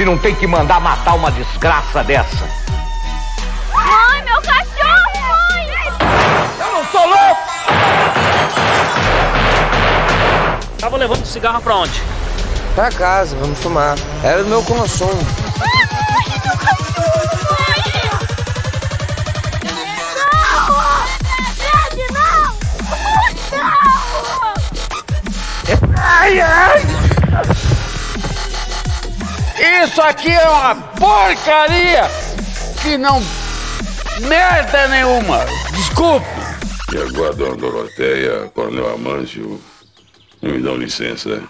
se não tem que mandar matar uma desgraça dessa. Mãe, meu cachorro, mãe! Eu não sou louco! Tava levando cigarro pra onde? Pra casa, vamos fumar. Era do meu consumo. Ai, meu cachorro, mãe! Não! Não! Não! Ai, ai! Isso aqui é uma porcaria que não. merda nenhuma! Desculpe! E agora, dona Doroteia, Coronel Amâncio, me dão licença,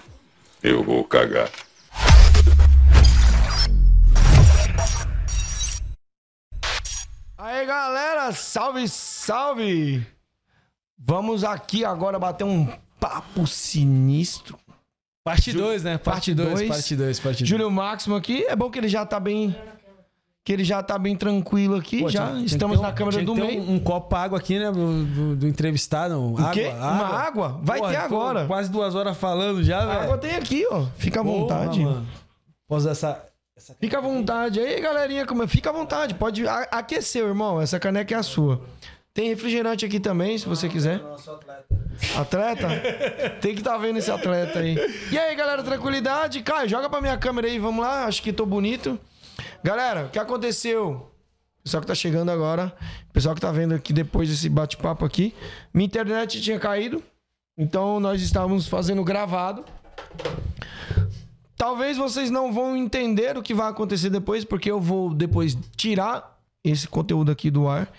eu vou cagar. Aí galera, salve, salve! Vamos aqui agora bater um papo sinistro. Parte 2, né? Parte Parte 2, dois. parte 2, parte 2. Júlio Máximo aqui, é bom que ele já tá bem. Que ele já tá bem tranquilo aqui, já. Estamos na câmera do meio. Um, um copo água aqui, né? Do, do, do entrevistado. Água, quê? Uma água? Vai ter tô agora. Quase duas horas falando já, velho. água tem aqui, ó. Fica à vontade. mano. Posso dar essa. essa... Fica à vontade. Aí, galerinha, como... fica à vontade. Pode aquecer, irmão. Essa caneca é a sua. Tem refrigerante aqui também, se você quiser. Atleta? Tem que estar vendo esse atleta aí. E aí, galera, tranquilidade? Caio, joga pra minha câmera aí, vamos lá. Acho que tô bonito. Galera, o que aconteceu? Pessoal que tá chegando agora, pessoal que tá vendo aqui depois desse bate-papo aqui. Minha internet tinha caído, então nós estávamos fazendo gravado. Talvez vocês não vão entender o que vai acontecer depois, porque eu vou depois tirar esse conteúdo aqui do ar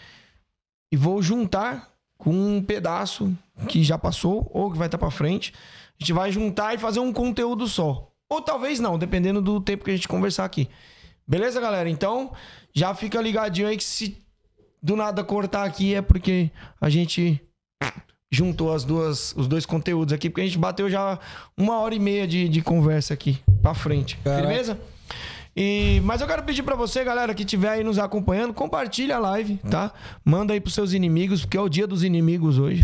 e vou juntar com um pedaço que já passou ou que vai estar pra frente. A gente vai juntar e fazer um conteúdo só. Ou talvez não, dependendo do tempo que a gente conversar aqui. Beleza, galera? Então, já fica ligadinho aí que se do nada cortar aqui é porque a gente juntou as duas, os dois conteúdos aqui, porque a gente bateu já uma hora e meia de, de conversa aqui pra frente. Caraca. Firmeza? E, mas eu quero pedir pra você, galera, que estiver aí nos acompanhando, compartilha a live, tá? Manda aí pros seus inimigos, porque é o dia dos inimigos hoje.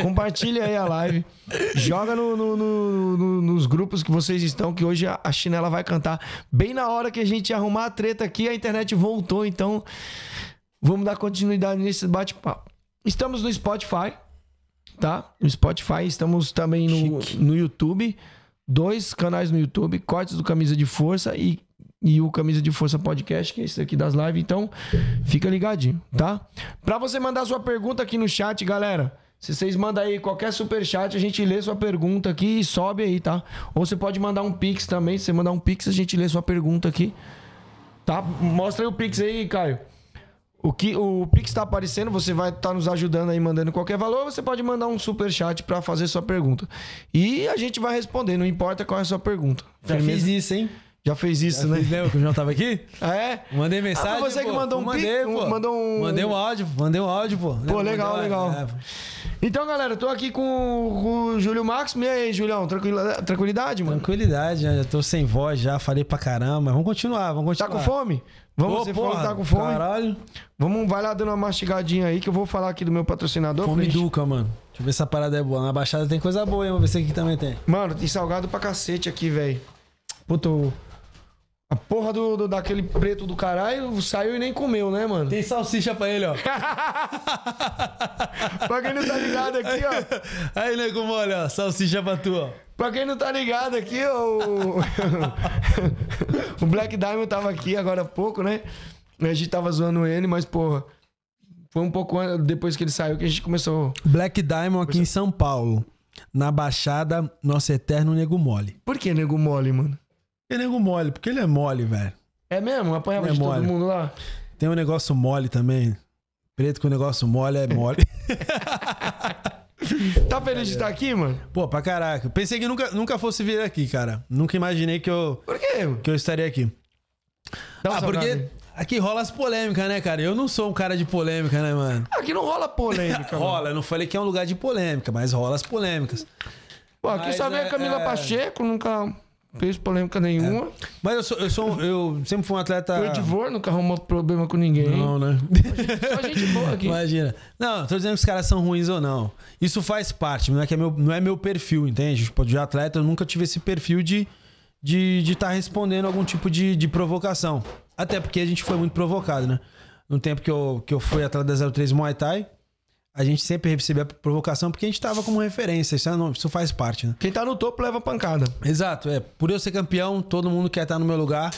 Compartilha aí a live. Joga no- no- no- no- nos grupos que vocês estão, que hoje a, a chinela vai cantar. Bem na hora que a gente arrumar a treta aqui, a internet voltou, então vamos dar continuidade nesse bate-papo. Estamos no Spotify, tá? No Spotify, estamos também no, no YouTube. Dois canais no YouTube, Cortes do Camisa de Força e, e o Camisa de Força Podcast, que é esse aqui das lives. Então, fica ligadinho, tá? Pra você mandar sua pergunta aqui no chat, galera. Se vocês mandam aí qualquer super chat, a gente lê sua pergunta aqui e sobe aí, tá? Ou você pode mandar um pix também. Se você mandar um pix, a gente lê sua pergunta aqui. Tá? Mostra aí o pix aí, Caio. O que o Pix tá aparecendo, você vai estar nos ajudando aí, mandando qualquer valor, você pode mandar um super chat para fazer sua pergunta. E a gente vai responder, não importa qual é a sua pergunta. Já Firmeza? fiz isso, hein? Já fez isso, Já né? fiz, lembra que o João tava aqui? Ah, é? Mandei mensagem. Ah, você que pô. mandou um mandei, pic- pô. mandou um- Mandei um áudio, mandei um áudio, pô. Pô, legal, legal. é, pô. Então, galera, eu tô aqui com, com o Júlio Max. E aí, Julião, tranquila- tranquilidade, mano? Tranquilidade, já tô sem voz já, falei pra caramba. Vamos continuar, vamos Tá continuar. com fome? Vamos, Ô, você que porra, tá com fome? Caralho. Vamos, vai lá dando uma mastigadinha aí que eu vou falar aqui do meu patrocinador. Fome gente- Duca, mano. Deixa eu ver se essa parada é boa. Na Baixada tem coisa boa, hein? Vamos ver se aqui também tem. Mano, tem salgado pra cacete aqui, velho. Puta, o- a porra do, do- daquele preto do caralho saiu e nem comeu, né, mano? Tem salsicha pra ele, ó. pra quem não tá ligado aqui, ó. Aí, nego mole, ó. Salsicha pra tu, ó. Pra quem não tá ligado aqui, ó, o... o Black Diamond tava aqui agora há pouco, né? A gente tava zoando ele, mas, porra, foi um pouco depois que ele saiu que a gente começou. Black Diamond aqui em São Paulo. Na Baixada, nosso eterno nego mole. Por que nego mole, mano? Que nego mole? Porque ele é mole, velho. É mesmo? Apanhava É de todo mundo lá? Tem um negócio mole também. Preto com negócio mole é mole. Tá feliz de estar aqui, mano? Pô, pra caraca. Pensei que nunca, nunca fosse vir aqui, cara. Nunca imaginei que eu, Por quê? que eu estaria aqui. Dá Ah, porque aqui rola as polêmicas, né, cara? Eu não sou um cara de polêmica, né, mano? Aqui não rola polêmica, mano. Rola, eu não falei que é um lugar de polêmica, mas rola as polêmicas. Pô, aqui Mas só vem é- a Camila é- Pacheco, nunca fez polêmica nenhuma. Mas eu sou, eu sou eu sempre fui um atleta. O Edivor nunca arrumou problema com ninguém. Não, né? Só gente boa aqui. Imagina. Não, tô dizendo que os caras são ruins ou não. Isso faz parte, não é, que é, meu, não é meu perfil, entende? Tipo, de atleta, eu nunca tive esse perfil de de estar de tá respondendo algum tipo de, de provocação. Até porque a gente foi muito provocado, né? No tempo que eu, que eu fui atleta da 03 Muay Thai, a gente sempre recebia provocação porque a gente tava como referência. Isso, é não- isso faz parte, né? Quem tá no topo leva pancada. Exato, é. Por eu ser campeão, todo mundo quer estar no meu lugar.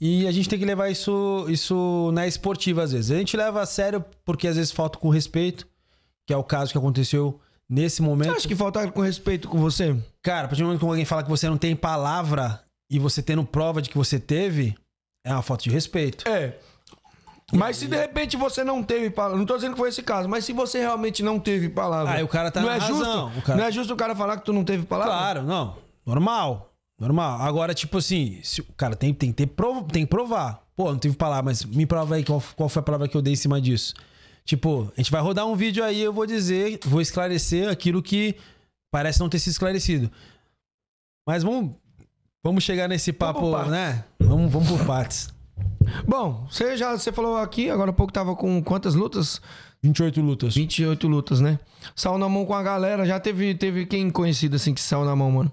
E a gente tem que levar isso, isso na esportiva, às vezes. A gente leva a sério porque às vezes falta com respeito, que é o caso que aconteceu nesse momento. Você acha que faltaram com respeito com você? Cara, a partir do momento que alguém fala que você não tem palavra e você tendo prova de que você teve, é uma falta de respeito. É. Mas se de repente você não teve palavra, não tô dizendo que foi esse caso, mas se você realmente não teve palavra. Ah, e o cara tá não na é razão, justo, cara- Não é justo o cara falar que tu não teve palavra? Claro, não. Normal. Normal. Agora, tipo assim, se, o cara tem, tem, que ter prov, tem que provar. Pô, não tive palavra, mas me prova aí qual, qual foi a palavra que eu dei em cima disso. Tipo, a gente vai rodar um vídeo aí, eu vou dizer, vou esclarecer aquilo que parece não ter se esclarecido. Mas vamos, vamos chegar nesse papo, partes. né? Vamos, vamos por partes. Bom, você já você falou aqui, agora há pouco tava com quantas lutas? 28 lutas. 28 lutas, né? Saiu na mão com a galera, já teve, teve quem conhecido assim que saiu na mão, mano?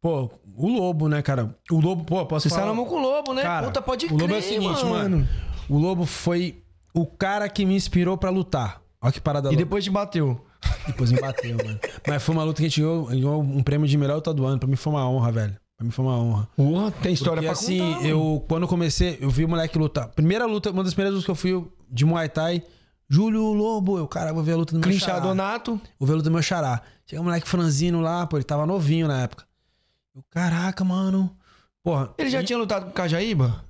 Pô, o Lobo, né, cara? O Lobo, pô, posso Você falar? saiu na mão com o Lobo, né? Cara, Puta, pode o Lobo é o crer, seguinte, mano. O Lobo foi o cara que me inspirou pra lutar. Olha que parada E louca. depois te bateu. Depois me bateu, mano. Mas foi uma luta que a gente ganhou, ganhou um prêmio de melhor luta do ano. Pra mim foi uma honra, velho. Pra mim foi uma honra. Porra, tem história Porque pra assim, contar. mano. eu, quando comecei, eu vi o moleque lutar. Primeira luta, uma das primeiras lutas que eu fui de Muay Thai, Júlio Lobo. Eu, cara, vou ver a luta do meu Clinchar xará. Donato. Vou ver a luta do meu xará. Chega um moleque franzino lá, pô, ele tava novinho na época. Eu, caraca, mano. Porra. Ele já e- tinha lutado com o Cajaíba?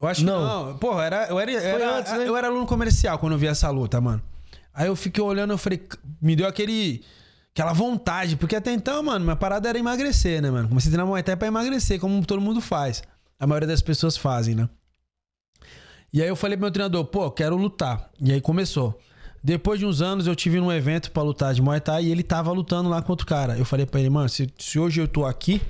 Eu acho Não. que não. Porra, era, eu, era, era- antes, né? eu era aluno comercial quando eu vi essa luta, mano. Aí eu fiquei olhando, eu falei, me deu aquele. Aquela vontade, porque até então, mano, minha parada era emagrecer, né, mano? Comecei a treinar Muay Thai pra emagrecer, como todo mundo faz. A maioria das pessoas fazem, né? E aí eu falei pro meu treinador, pô, quero lutar. E aí começou. Depois de uns anos, eu tive num evento pra lutar de Muay Thai e ele tava lutando lá contra o cara. Eu falei pra ele, mano, se, se hoje eu tô aqui,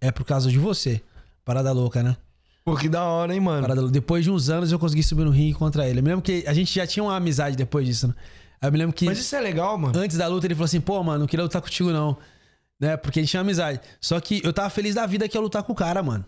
é por causa de você. Parada louca, né? Pô, que da hora, hein, mano? Parada- Depois de uns anos eu consegui subir no ringue contra ele. Eu me lembro que a gente já tinha uma amizade depois disso, né? Aí eu me lembro que Mas isso é legal, mano. antes da luta ele falou assim: pô, mano, não queria lutar contigo não. Né? Porque a gente tinha amizade. Só que eu tava feliz da vida que ia lutar com o cara, mano.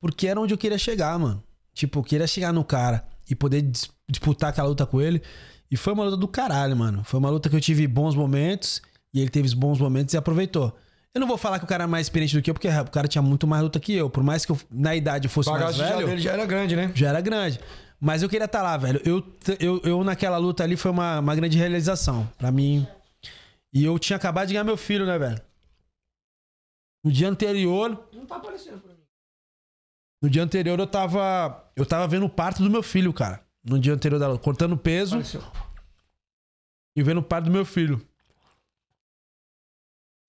Porque era onde eu queria chegar, mano. Tipo, eu queria chegar no cara e poder dis- disputar aquela luta com ele. E foi uma luta do caralho, mano. Foi uma luta que eu tive bons momentos e ele teve os bons momentos e aproveitou. Eu não vou falar que o cara é mais experiente do que eu, porque o cara tinha muito mais luta que eu. Por mais que eu, na idade eu fosse O mais bagagem já velho dele já era grande, né? já era grande. Mas eu queria estar lá, velho. Eu, eu, eu naquela luta ali foi uma, uma grande realização pra mim. E eu tinha acabado de ganhar meu filho, né, velho? No dia anterior. Não tá aparecendo pra mim. No dia anterior eu tava. Eu tava vendo o parto do meu filho, cara. No dia anterior da luta. Cortando peso Apareceu. e vendo o parto do meu filho.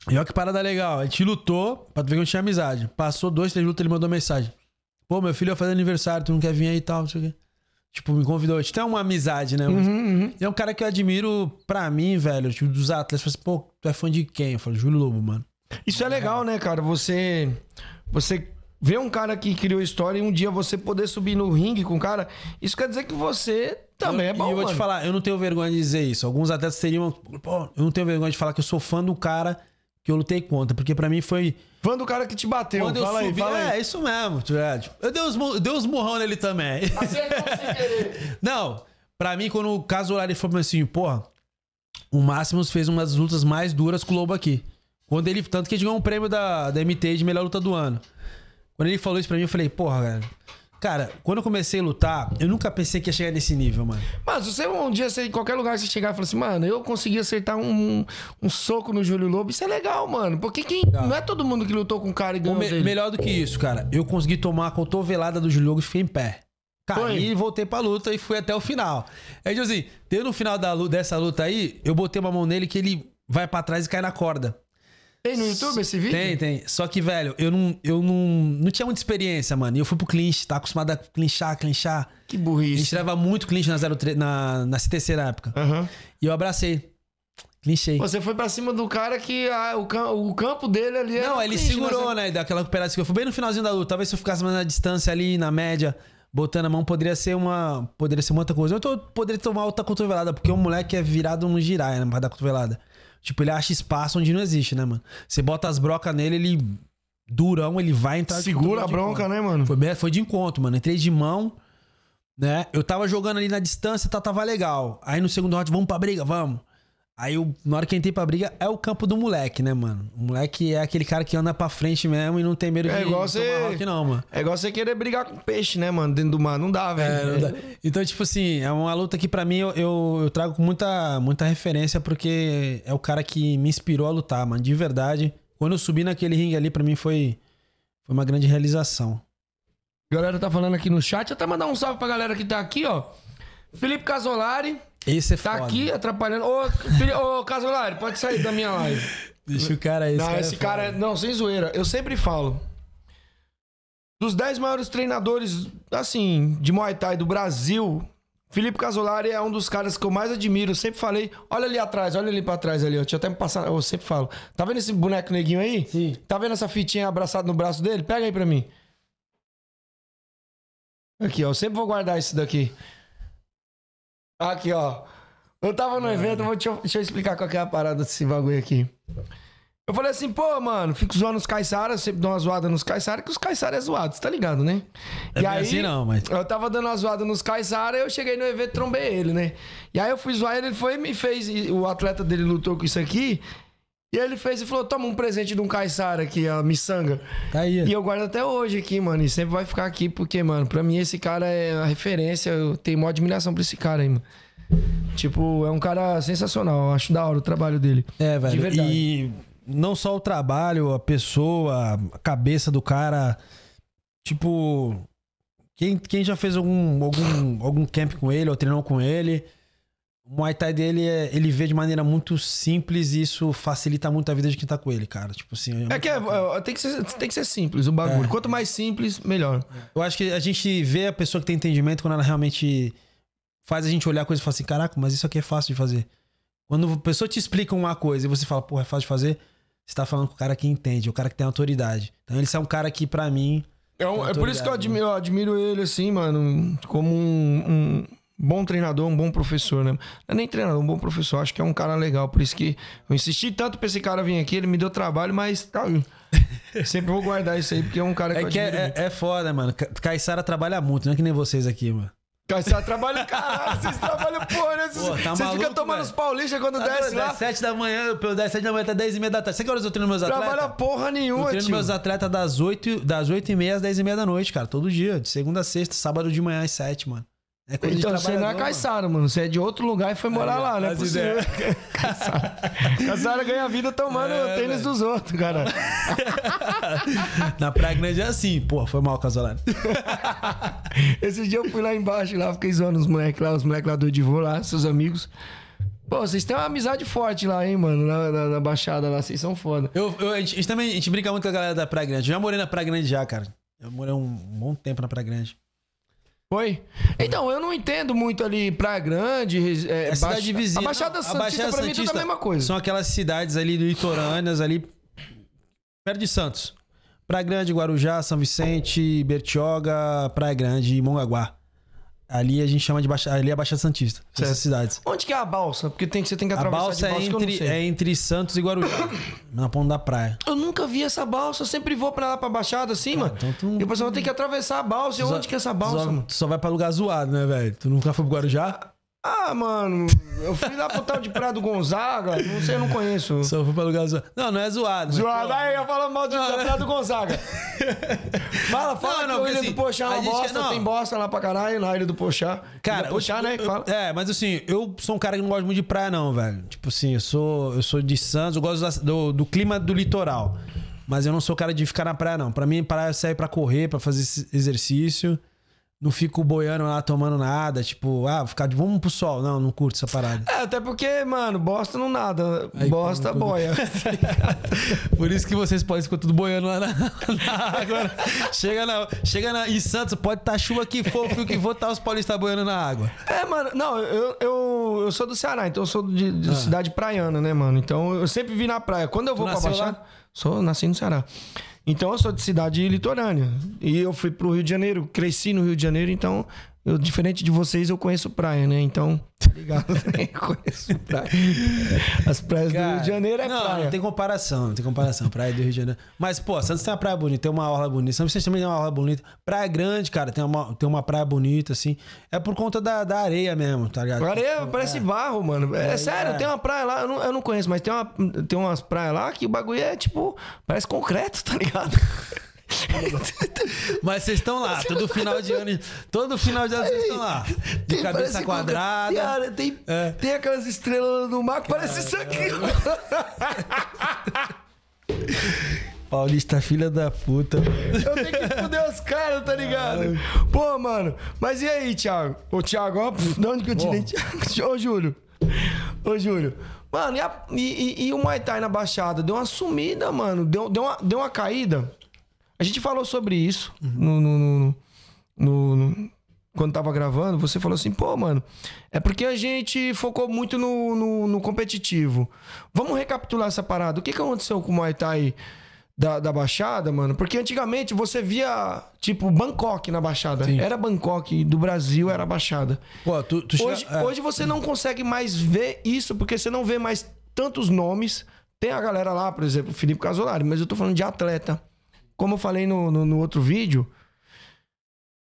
E olha que parada legal. A gente lutou pra tu ver que eu tinha amizade. Passou dois, três lutas, ele mandou mensagem. Pô, meu filho vai fazer aniversário, tu não quer vir aí e tal, não sei o quê. Tipo, me convidou. A gente tem uma amizade, né? Uhum, uhum. É um cara que eu admiro pra mim, velho. Tipo, dos atletas. Fala assim, pô, tu é fã de quem? Eu falo, Júlio Lobo, mano. Isso é legal, né, cara? Você. Você vê um cara que criou história e um dia você poder subir no ringue com o cara. Isso quer dizer que você também Eu- é bom. E eu vou mano. te falar, eu não tenho vergonha de dizer isso. Alguns atletas teriam. Pô, eu não tenho vergonha de falar que eu sou fã do cara que eu lutei contra. Porque pra mim foi. Fã do cara que te bateu. Quando eu fala aí, subi- fala é, aí. isso mesmo. tipo, é, tipo, eu dei uns, dei uns murrão nele também. Acertou sem querer. Não, pra mim, quando o caso ele falou assim, porra, o Máximos fez uma das lutas mais duras com o Lobo aqui. Quando ele, tanto que ele ganhou um prêmio da, da MT de melhor luta do ano. Quando ele falou isso pra mim, eu falei, porra, cara. Cara, quando eu comecei a lutar, eu nunca pensei que ia chegar nesse nível, mano. Mas se você um dia, você, em qualquer lugar, você chegar e falar assim, mano, eu consegui acertar um, um soco no Júlio Lobo, isso é legal, mano. Porque quem, não é todo mundo que lutou com o cara e ganhou me- melhor do que isso, cara, eu consegui tomar a cotovelada do Julio Lobo e fiquei em pé. Caí e voltei pra luta e fui até o final. Aí, assim, teve no final da, dessa luta aí, eu botei uma mão nele que ele vai pra trás e cai na corda. Tem no YouTube esse vídeo? Tem, tem. Só que, velho, eu não, eu não, não tinha muita experiência, mano. E eu fui pro clinch, tá acostumado a clinchar, clinchar. Que A gente burrice. leva muito clinch na, 03, na, na CTC na época. Aham. E eu abracei. Clinchei. Você foi pra cima do cara que ah, o, o campo dele ali era Não, ele clinch, segurou, né? né? Daquela recuperação que eu fui bem no finalzinho da luta. Talvez se eu ficasse mais na distância ali, na média, botando a mão, poderia ser uma. Poderia ser uma outra coisa. Eu tô, poderia tomar outra cotovelada, porque o moleque é virado no girar, né? Pra dar cotovelada. Tipo, ele acha espaço onde não existe, né, mano? Você bota as brocas nele, ele. Durão, ele vai entrar. Segura a bronca, encontro. né, mano? Foi, foi de encontro, mano. Entrei de mão, né? Eu tava jogando ali na distância, tá, tava legal. Aí no segundo round, vamos pra briga, vamos. Aí eu, na hora que eu entrei pra briga, é o campo do moleque, né, mano? O moleque é aquele cara que anda pra frente mesmo e não tem medo É de igual tomar você- rock, não, mano. É igual você querer brigar com peixe, né, mano? Dentro do mar. Não dá, velho. É, não dá. Então, tipo assim, é uma luta que pra mim eu, eu, eu trago com muita, muita referência porque é o cara que me inspirou a lutar, mano. De verdade. Quando eu subi naquele ringue ali, pra mim foi, foi uma grande realização. A galera tá falando aqui no chat. Até mandar um salve pra galera que tá aqui, ó. Felipe Casolari Esse é tá foda. aqui atrapalhando. Ô, Fili- ô, Casolari, pode sair da minha live. Deixa o cara aí. não, é esse foda. cara, é- não, sem zoeira. Eu sempre falo. Dos 10 maiores treinadores, assim, de Muay Thai do Brasil, Felipe Casolari é um dos caras que eu mais admiro. Eu sempre falei, olha ali atrás, olha ali pra trás ali, ó. Deixa eu até me passar, eu sempre falo. Tá vendo esse boneco neguinho aí? Sim. Tá vendo essa fitinha abraçada no braço dele? Pega aí pra mim. Aqui, ó. Eu sempre vou guardar isso daqui. Aqui, ó. Eu tava no evento, vou, deixa, eu, deixa eu explicar qual que é a parada desse bagulho aqui. Eu falei assim, pô, mano, fico zoando os caiçaras, sempre dou uma zoada nos caiçaras, que os caiçaras é zoado, tá ligado, né? É bem assim não, mas- Eu tava dando uma zoada nos caiçaras, eu cheguei no evento e trombei ele, né? E aí eu fui zoar ele, ele foi e me fez, e o atleta dele lutou com isso aqui, e ele fez e falou, toma um presente de um caiçara aqui, a miçanga. Tá aí. E eu guardo até hoje aqui, mano. E sempre vai ficar aqui, porque, mano, pra mim esse cara é a referência. Eu tenho maior admiração pra esse cara aí, mano. Tipo, é um cara sensacional. Eu acho da hora o trabalho dele. É, velho. De verdade. E não só o trabalho, a pessoa, a cabeça do cara. Tipo, quem, quem já fez algum, algum, algum camp com ele ou treinou com ele, o Muay Thai dele, é, ele vê de maneira muito simples e isso facilita muito a vida de quem tá com ele, cara. Tipo assim. É que é, é, tem, que ser, tem que ser simples o bagulho. É. Quanto mais simples, melhor. Eu acho que a gente vê a pessoa que tem entendimento quando ela realmente faz a gente olhar a coisa e falar assim: caraca, mas isso aqui é fácil de fazer. Quando a pessoa te explica uma coisa e você fala, porra, é fácil de fazer, você tá falando com o cara que entende, o cara que tem autoridade. Então ele é um cara que, pra mim. É, um- é por isso que eu admiro, eu admiro ele, assim, mano, como um, um bom treinador, um bom professor, né? Não é nem treinador, um bom professor. Acho que é um cara legal. Por isso que eu insisti tanto pra esse cara vir aqui. Ele me deu trabalho, mas tá. Sempre vou guardar isso aí, porque é um cara que É eu que é, é, é foda, mano. Ca- Caissara trabalha muito, não é que nem vocês aqui, mano. Caissara trabalha, caralho, vocês trabalham porra, né? Vocês, Pô, tá vocês ficam tomando velho? os paulistas quando Tá desce doido? lá. Das 7 da manhã, pelo das 7 da manhã até 10 e meia da tarde. Sabe que horas eu treino meus atletas? Trabalha porra Eu nenhuma, treino tio. meus atletas das 8, das 8 e meia às 10 e meia da noite, cara. Todo dia. De segunda a sexta, sábado de manhã às 7, mano. É coisa Então você não é trabalhador, mano. Você é de outro lugar e foi morar ó, lá, né? Caissara. Caissara ganha vida tomando É, tênis dos outros, cara. Na Praia Grande é assim. Porra, foi mal, Casolari. Esse dia eu fui lá embaixo, lá, fiquei zoando os moleques lá, os moleques lá do Edivô lá, seus amigos. Pô, vocês têm uma amizade forte lá, hein, mano, na, na- na Baixada lá, vocês são foda. Eu, eu- a, gente, também a gente brinca muito com a galera da Praia Grande. Eu já morei na Praia Grande já, cara. Eu morei um bom tempo na Praia Grande. Foi? Então, eu não entendo muito ali Praia Grande, é, É cidade vizinha. A Baixada Santista, pra mim, tudo é a mesma coisa. São aquelas cidades ali litorâneas, ali perto de Santos. Praia Grande, Guarujá, São Vicente, Bertioga, Praia Grande e Mongaguá. Ali a gente chama de Baixa, ali é a Baixada Santista. Certo. Essas cidades. Onde que é a balsa? Porque tem que, você tem que A atravessar balsa de é balsa não entre, é entre Santos e Guarujá, na ponta da praia. Eu nunca vi essa balsa, eu sempre vou pra lá pra Baixada assim, mano. então tu- E eu vou ter que atravessar a balsa. E onde que é essa balsa, só, mano? Tu só vai pra lugar zoado, né, velho? Tu nunca foi pro Guarujá? Ah, mano, eu fui lá pro tal de Praia do Gonzaga, não sei, eu não conheço. Só foi pra lugar zoado. Não, não é zoado. Zoado, aí eu falo mal de da Praia do Gonzaga. Fala, fala Não, não, que assim, do Pochá é uma bosta, não. tem bosta lá pra caralho na Ilha do Pochá. Cara, do Pochá, né, eu-. É, mas assim, eu sou um cara que não gosta muito de praia, não, velho. Tipo assim, eu sou, eu sou de Santos, eu gosto da- do, do clima do litoral. Mas eu não sou cara de ficar na praia, não. Pra mim, praia serve pra correr, pra fazer exercício. Não fico boiando lá tomando nada, tipo, ah, ficar de vamos pro sol. Não, não curto essa parada. É, até porque, mano, bosta não nada. Aí, bosta boia. Por isso que vocês podem escutar tudo boiando lá na, na água. Chega, na, chega na, em Santos, pode estar chuva que for, frio que for, tá os paulistas boiando na água. É, mano, não, eu, eu, eu sou do Ceará, então eu sou de, de cidade praiana, né, mano? Então eu sempre vi na praia. Quando eu vou pra nasceu Baixada. Sou, nasci no Ceará. Então eu sou de cidade litorânea. E eu fui pro Rio de Janeiro, cresci no Rio de Janeiro, então. Eu, diferente de vocês, eu conheço praia, né? Então, tá ligado? eu conheço praia. As praias do Rio de Janeiro é não, praia. não tem comparação, não tem comparação. Praia do Rio de Janeiro. Mas, pô, Santos tem uma praia bonita, tem uma orla bonita. São Vicente também tem uma orla bonita. Praia grande, cara, tem uma, tem uma praia bonita, assim. É por conta da, da areia mesmo, tá ligado? Areia parece barro, mano. É, É, sério, é. tem uma praia lá, eu não, eu não conheço, mas tem, uma, tem umas praias lá que o bagulho é tipo, parece concreto, tá ligado? Mas vocês estão lá, todo final de ano. Todo final de ano vocês estão lá. De Tem- cabeça quadrada. Cara, tem, É. tem aquelas estrelas no mar que parece isso aqui. Paulista, filha da puta. Eu tenho que fuder os caras, tá ligado? Pô, mano. Mas e aí, Thiago? Ô, Thiago, ó, de onde que eu tirei? Thiago? Ô, Júlio. Ô, Júlio. Mano, e, a- e- e- e o Muay Thai na Baixada? Deu uma sumida, mano. Deu, deu, uma, deu uma caída. A gente falou sobre isso no, no- no- no- quando tava gravando. Você falou assim, pô, mano, é porque a gente focou muito no, no- no competitivo. Vamos recapitular essa parada. O que, que aconteceu com o Muay Thai da, da Baixada, mano? Porque antigamente você via, tipo, Bangkok na Baixada. Sim. Era Bangkok, do Brasil era Baixada. Pô, tu, tu chega- Hoje, é. hoje você não consegue mais ver isso, porque você não vê mais tantos nomes. Tem a galera lá, por exemplo, Felipe Casolari, mas eu tô falando de atleta. Como eu falei no, no, no outro vídeo,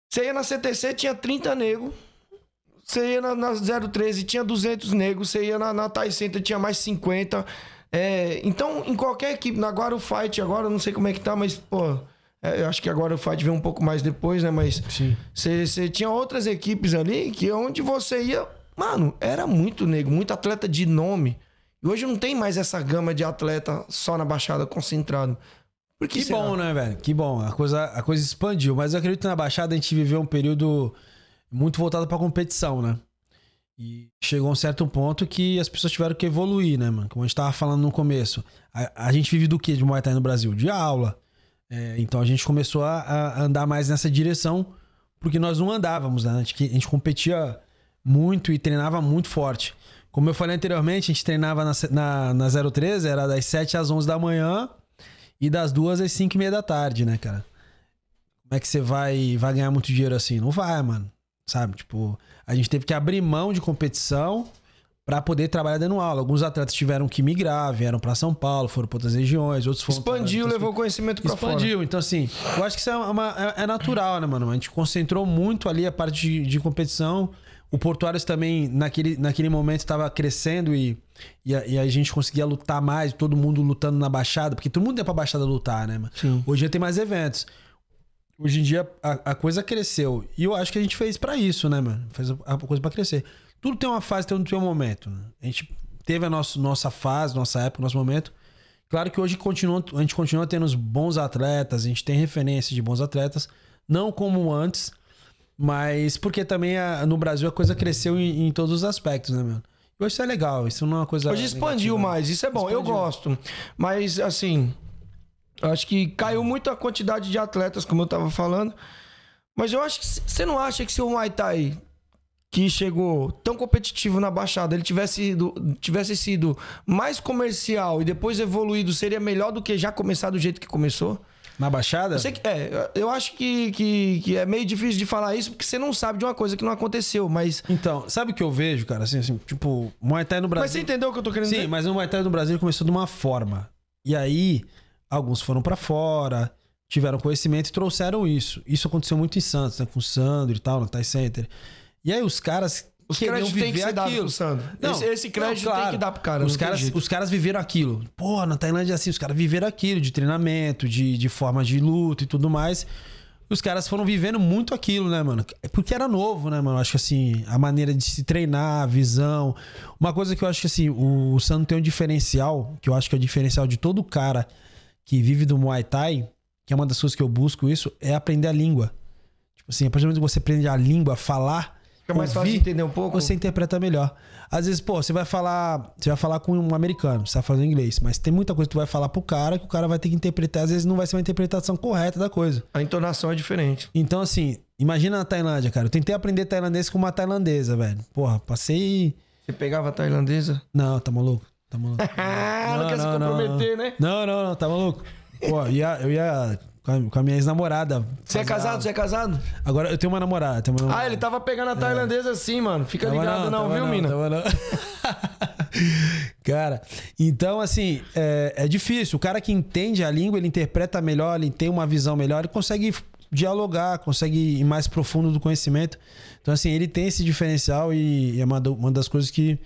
você ia na CTC, tinha 30 negros. Você ia na, na 013, tinha 200 negros. Você ia na, na Thai Center, tinha mais 50. É, então, em qualquer equipe, na o Fight, agora eu não sei como é que tá, mas, pô, é, eu acho que agora o Fight veio um pouco mais depois, né? Mas você tinha outras equipes ali que onde você ia, mano, era muito negro, muito atleta de nome. E hoje não tem mais essa gama de atleta só na Baixada concentrado. Por que, bom, né, velho? Que bom. A coisa, a coisa expandiu. Mas eu acredito que na Baixada a gente viveu um período muito voltado pra competição, né? E chegou a um certo ponto que as pessoas tiveram que evoluir, né, mano? Como a gente tava falando no começo. A, a gente vive do que de Muay Thai no Brasil? De aula. É, então a gente começou a, a andar mais nessa direção porque nós não andávamos, né? A gente, a gente competia muito e treinava muito forte. Como eu falei anteriormente, a gente treinava na, na, na 013, era das 7 às 11 da manhã e das 2 às 5 e meia da tarde, né, cara? Como é que você vai, vai ganhar muito dinheiro assim? Não vai, mano. Sabe? Tipo, a gente teve que abrir mão de competição pra poder trabalhar dando aula. Alguns atletas tiveram que migrar, vieram pra São Paulo, foram pra outras regiões, outros foram Expandiu, levou conhecimento pra fora. Expandiu. Então, assim, eu acho que isso é, uma- é- é natural, né, mano? A gente concentrou muito ali a parte de, de competição. O Portuários também, naquele, naquele momento, estava crescendo e, e, a, e a gente conseguia lutar mais, todo mundo lutando na Baixada, porque todo mundo ia pra Baixada lutar, né, mano? Sim. Hoje em dia tem mais eventos. Hoje em dia a, a coisa cresceu. E eu acho que a gente fez pra isso, né, mano? Fez a, a coisa pra crescer. Tudo tem uma fase, tem um, tem um momento. Né? A gente teve a nosso, nossa fase, nossa época, nosso momento. Claro que hoje continua, a gente continua tendo os bons atletas, a gente tem referência de bons atletas, não como antes, mas porque também a- no Brasil a coisa cresceu em, em todos os aspectos, né, mano? Hoje isso é legal, isso não é uma coisa. Hoje expandiu negativa. mais, isso é bom, eu Expandiu. gosto. Mas, assim, eu acho que caiu muito a quantidade de atletas, como eu tava falando. Mas eu acho que você não acha que se o Muay Thai que chegou tão competitivo na Baixada, ele tivesse sido, tivesse sido mais comercial e depois evoluído, seria melhor do que já começar do jeito que começou? Na Baixada? Eu, que, é, eu acho que, que, que é meio difícil de falar isso porque você não sabe de uma coisa que não aconteceu, mas. Então, sabe o que eu vejo, cara? Assim, assim, tipo, Muay Thai no Brasil. Mas você entendeu o que eu tô querendo Sim, dizer? mas o Muay Thai no Brasil começou de uma forma. E aí, alguns foram pra fora, tiveram conhecimento e trouxeram isso. Isso aconteceu muito em Santos, né? Com o Sandro e tal, no Thai Center. E aí os caras Os créditos têm que ser dado aquilo. pro Sandro. Esse- esse crédito tem que dar pro cara, Os não caras, jeito. os caras viveram aquilo. Pô, na Tailândia é assim, os caras viveram aquilo de treinamento, de, de forma de luta e tudo mais. Os caras foram vivendo muito aquilo, né, mano? Porque era novo, né, mano? Acho que assim, a maneira de se treinar, a visão. Uma coisa que eu acho que assim, o, o Sandro tem um diferencial, que eu acho que é o diferencial de todo cara que vive do Muay Thai, que é uma das coisas que eu busco isso, é aprender a língua. Tipo assim, a partir do momento que você aprende a língua, falar, Fica mais fácil de entender um pouco. você interpreta melhor. Às vezes, pô, você vai falar, você vai falar com um americano, você tá falando inglês, mas tem muita coisa que tu vai falar pro cara que o cara vai ter que interpretar, às vezes não vai ser uma interpretação correta da coisa. A entonação é diferente. Então, assim, imagina na Tailândia, cara. Eu tentei aprender tailandês com uma tailandesa, velho. Porra, passei. Você pegava a tailandesa? Não, tá maluco? Tá maluco? Ah, não, quer se comprometer, né? Não, não, não, tá maluco? Pô, eu ia, eu ia com a, minha ex-namorada. Você é casado? Você é casado? Agora eu tenho uma namorada. Tenho uma namorada. Ah, ele tava pegando a tailandesa assim, mano. Fica Tava ligado não, tava viu, mina? tava não. cara, então assim, é, é difícil. O cara que entende a língua, ele interpreta melhor, ele tem uma visão melhor, ele consegue dialogar, consegue ir mais profundo do conhecimento. Então, assim, ele tem esse diferencial e é uma, uma das coisas que,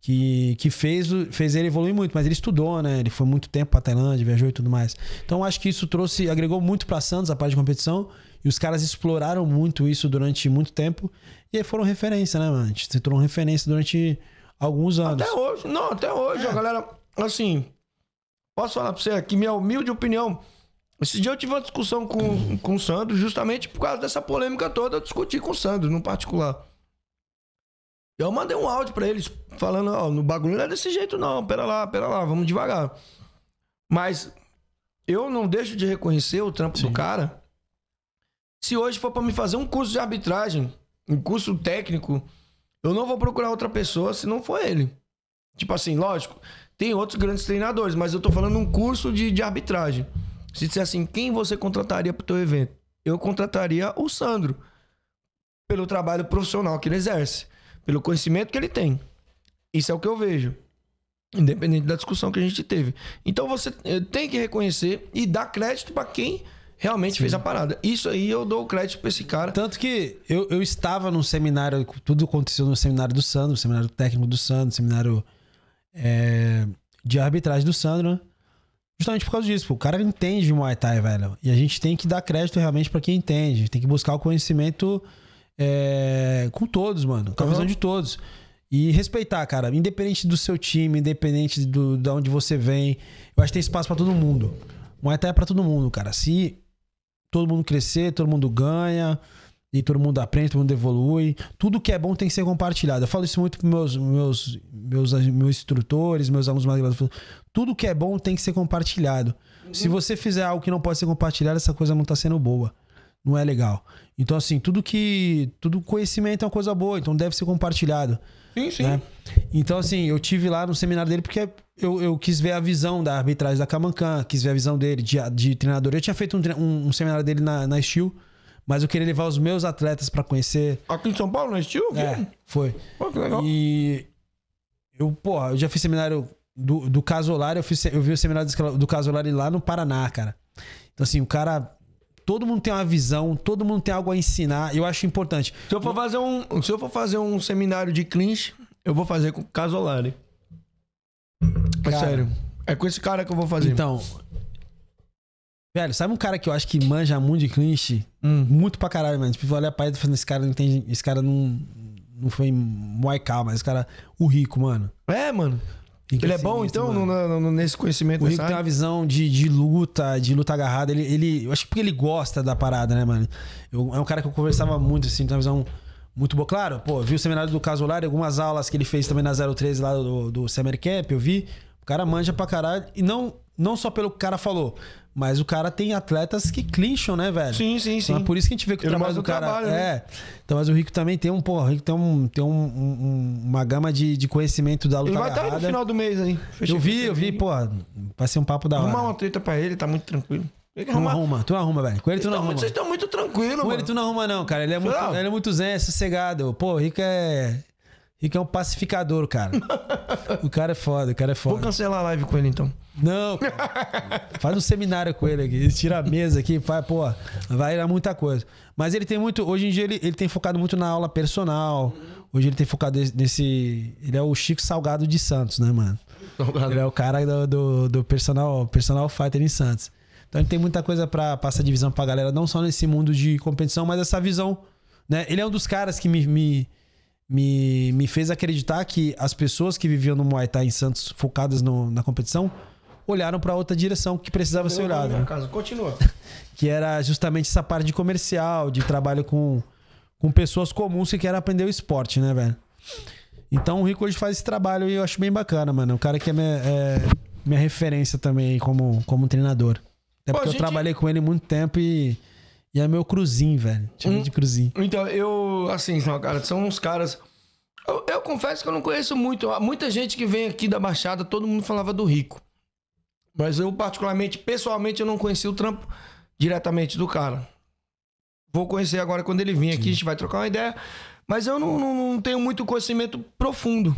que, que fez, fez ele evoluir muito. Mas ele estudou, né? Ele foi muito tempo pra Tailândia, viajou e tudo mais. Então, acho que isso trouxe, agregou muito pra Santos a parte de competição. E os caras exploraram muito isso durante muito tempo. E aí foram referência, né, mano? A gente se tornou referência durante alguns anos. Até hoje. Não, até hoje, a galera. Assim, posso falar pra você aqui, minha humilde opinião. Esse dia eu tive uma discussão com, com o Sandro, justamente por causa dessa polêmica toda. Eu discuti com o Sandro, no particular. Eu mandei um áudio pra eles falando: Ó, no bagulho não é desse jeito, não. Pera lá, pera lá, vamos devagar. Mas eu não deixo de reconhecer o trampo do cara. Se hoje for pra me fazer um curso de arbitragem, um curso técnico, eu não vou procurar outra pessoa se não for ele. Tipo assim, lógico, tem outros grandes treinadores, mas eu tô falando um curso de, de arbitragem. Se disser assim, quem você contrataria pro teu evento? Eu contrataria o Sandro. Pelo trabalho profissional que ele exerce. Pelo conhecimento que ele tem. Isso é o que eu vejo. Independente da discussão que a gente teve. Então você eh, tem que reconhecer e dar crédito pra quem realmente fez a parada. Isso aí eu dou o crédito pra esse cara. Tanto que eu, eu estava num seminário, tudo aconteceu no seminário do Sandro, seminário técnico do Sandro, seminário é, de arbitragem do Sandro, né? Justamente por causa disso, pô. o cara entende de Muay Thai, velho. E a gente tem que dar crédito realmente pra quem entende. Tem que buscar o conhecimento é, com todos, mano. Com a Uhum. visão de todos. E respeitar, cara. Independente do seu time, independente do, de onde você vem. Eu acho que tem espaço pra todo mundo. Muay Thai é pra todo mundo, cara. Se todo mundo crescer, todo mundo ganha, e todo mundo aprende, todo mundo evolui. Tudo que é bom tem que ser compartilhado. Eu falo isso muito pros meus, meus, meus, meus instrutores, meus alunos mais graduados. Tudo que é bom tem que ser compartilhado. Se você fizer algo que não pode ser compartilhado, essa coisa não tá sendo boa. Não é legal. Então, assim, tudo que. Tudo conhecimento é uma coisa boa, então deve ser compartilhado. Sim, sim. né? Então, assim, eu tive lá no seminário dele porque eu, eu quis ver a visão da arbitragem da Kamankan, quis ver a visão dele de, de treinador. Eu tinha feito um, um- um seminário dele na, na Steel, mas eu queria levar os meus atletas pra conhecer. Aqui em São Paulo, não existiu? É, foi. Pô, que legal. E eu, porra, eu já fiz seminário do, do Casolari, eu, fiz, eu vi o seminário do Casolari lá no Paraná, cara. Então, assim, o cara. Todo mundo tem uma visão, todo mundo tem algo a ensinar, eu acho importante. Se eu for fazer um, se eu for fazer um seminário de clinch, eu vou fazer com o Casolari. É Cara. sério. É com esse cara que eu vou fazer. Então. Velho, sabe um cara que eu acho que manja muito de clinch? Hum. Muito pra caralho, mano. Tipo, olha pra ele falando, esse cara não entende. Esse cara não. Não foi Muay Thai, mas esse cara. O Rico, mano. É, mano. Ele é bom, sinistro, então, no- no- nesse conhecimento O Rico tem uma visão de, de luta, de luta agarrada. Ele, ele, eu acho que porque ele gosta da parada, né, mano? Eu- é um cara que eu conversava muito, assim, tem uma visão muito boa. Claro, pô, vi o seminário do Casolari, algumas aulas que ele fez também na 013 lá do, do Summer Camp, eu vi. O cara manja pra caralho. E não, não só pelo que o cara falou, mas o cara tem atletas que clincham, né, velho? Sim, sim, sim. Então é por isso que a gente vê que o Ele trabalho do cara. trabalho, né? É. Então, mas o Rico também tem um, Rico tem, um, tem um, um- uma gama de, de conhecimento da luta Ele vai estar aí no final do mês aí. Fechei Eu com vi, eu vi, pô, vai ser um papo da hora. Arrumar uma treta pra ele, tá muito tranquilo. Arrumar. arruma, tu arruma, velho. Com ele tu não arruma. Vocês estão muito tranquilos, Com mano. ele tu não arruma, não, cara. Ele é muito, Não. ele é muito zen, é sossegado. Pô, o Rico é. Rico é um pacificador, cara. o cara é foda, o cara é Vou foda. cancelar a live com ele, então. Não, cara. Faz um seminário com ele aqui. Tira a mesa aqui, faz, pô, vai dar muita coisa. Mas ele tem muito. Hoje em dia ele, ele tem focado muito na aula personal. Hoje ele tem focado nesse. Ele é o Chico Salgado de Santos, né, mano? Ele é o cara do, do, do personal, personal fighter em Santos. Então ele tem muita coisa pra passar de visão pra galera, não só nesse mundo de competição, mas essa visão. Né? Ele é um dos caras que me, me, me, me fez acreditar que as pessoas que viviam no Muay Thai em Santos, focadas no- na competição, olharam pra outra direção que precisava ser olhada. Né? casa. Continua. que era justamente essa parte de comercial, de trabalho com, com pessoas comuns que querem aprender o esporte, né, velho? Então o Rico hoje faz esse trabalho e eu acho bem bacana, mano. O cara que é minha, é minha referência também como, como treinador. Até Pô, porque gente- eu trabalhei com ele muito tempo e, e é meu cruzinho, velho. Chama Hum. de cruzinho. Então, eu, assim, não, cara, são uns caras. Eu, eu confesso que eu não conheço muito. Há Muita gente que vem aqui da Baixada, todo mundo falava do Rico. Mas eu, particularmente, pessoalmente, eu não conheci o trampo diretamente do cara. Vou conhecer agora quando ele vir aqui, a gente vai trocar uma ideia. Mas eu não, não- não tenho muito conhecimento profundo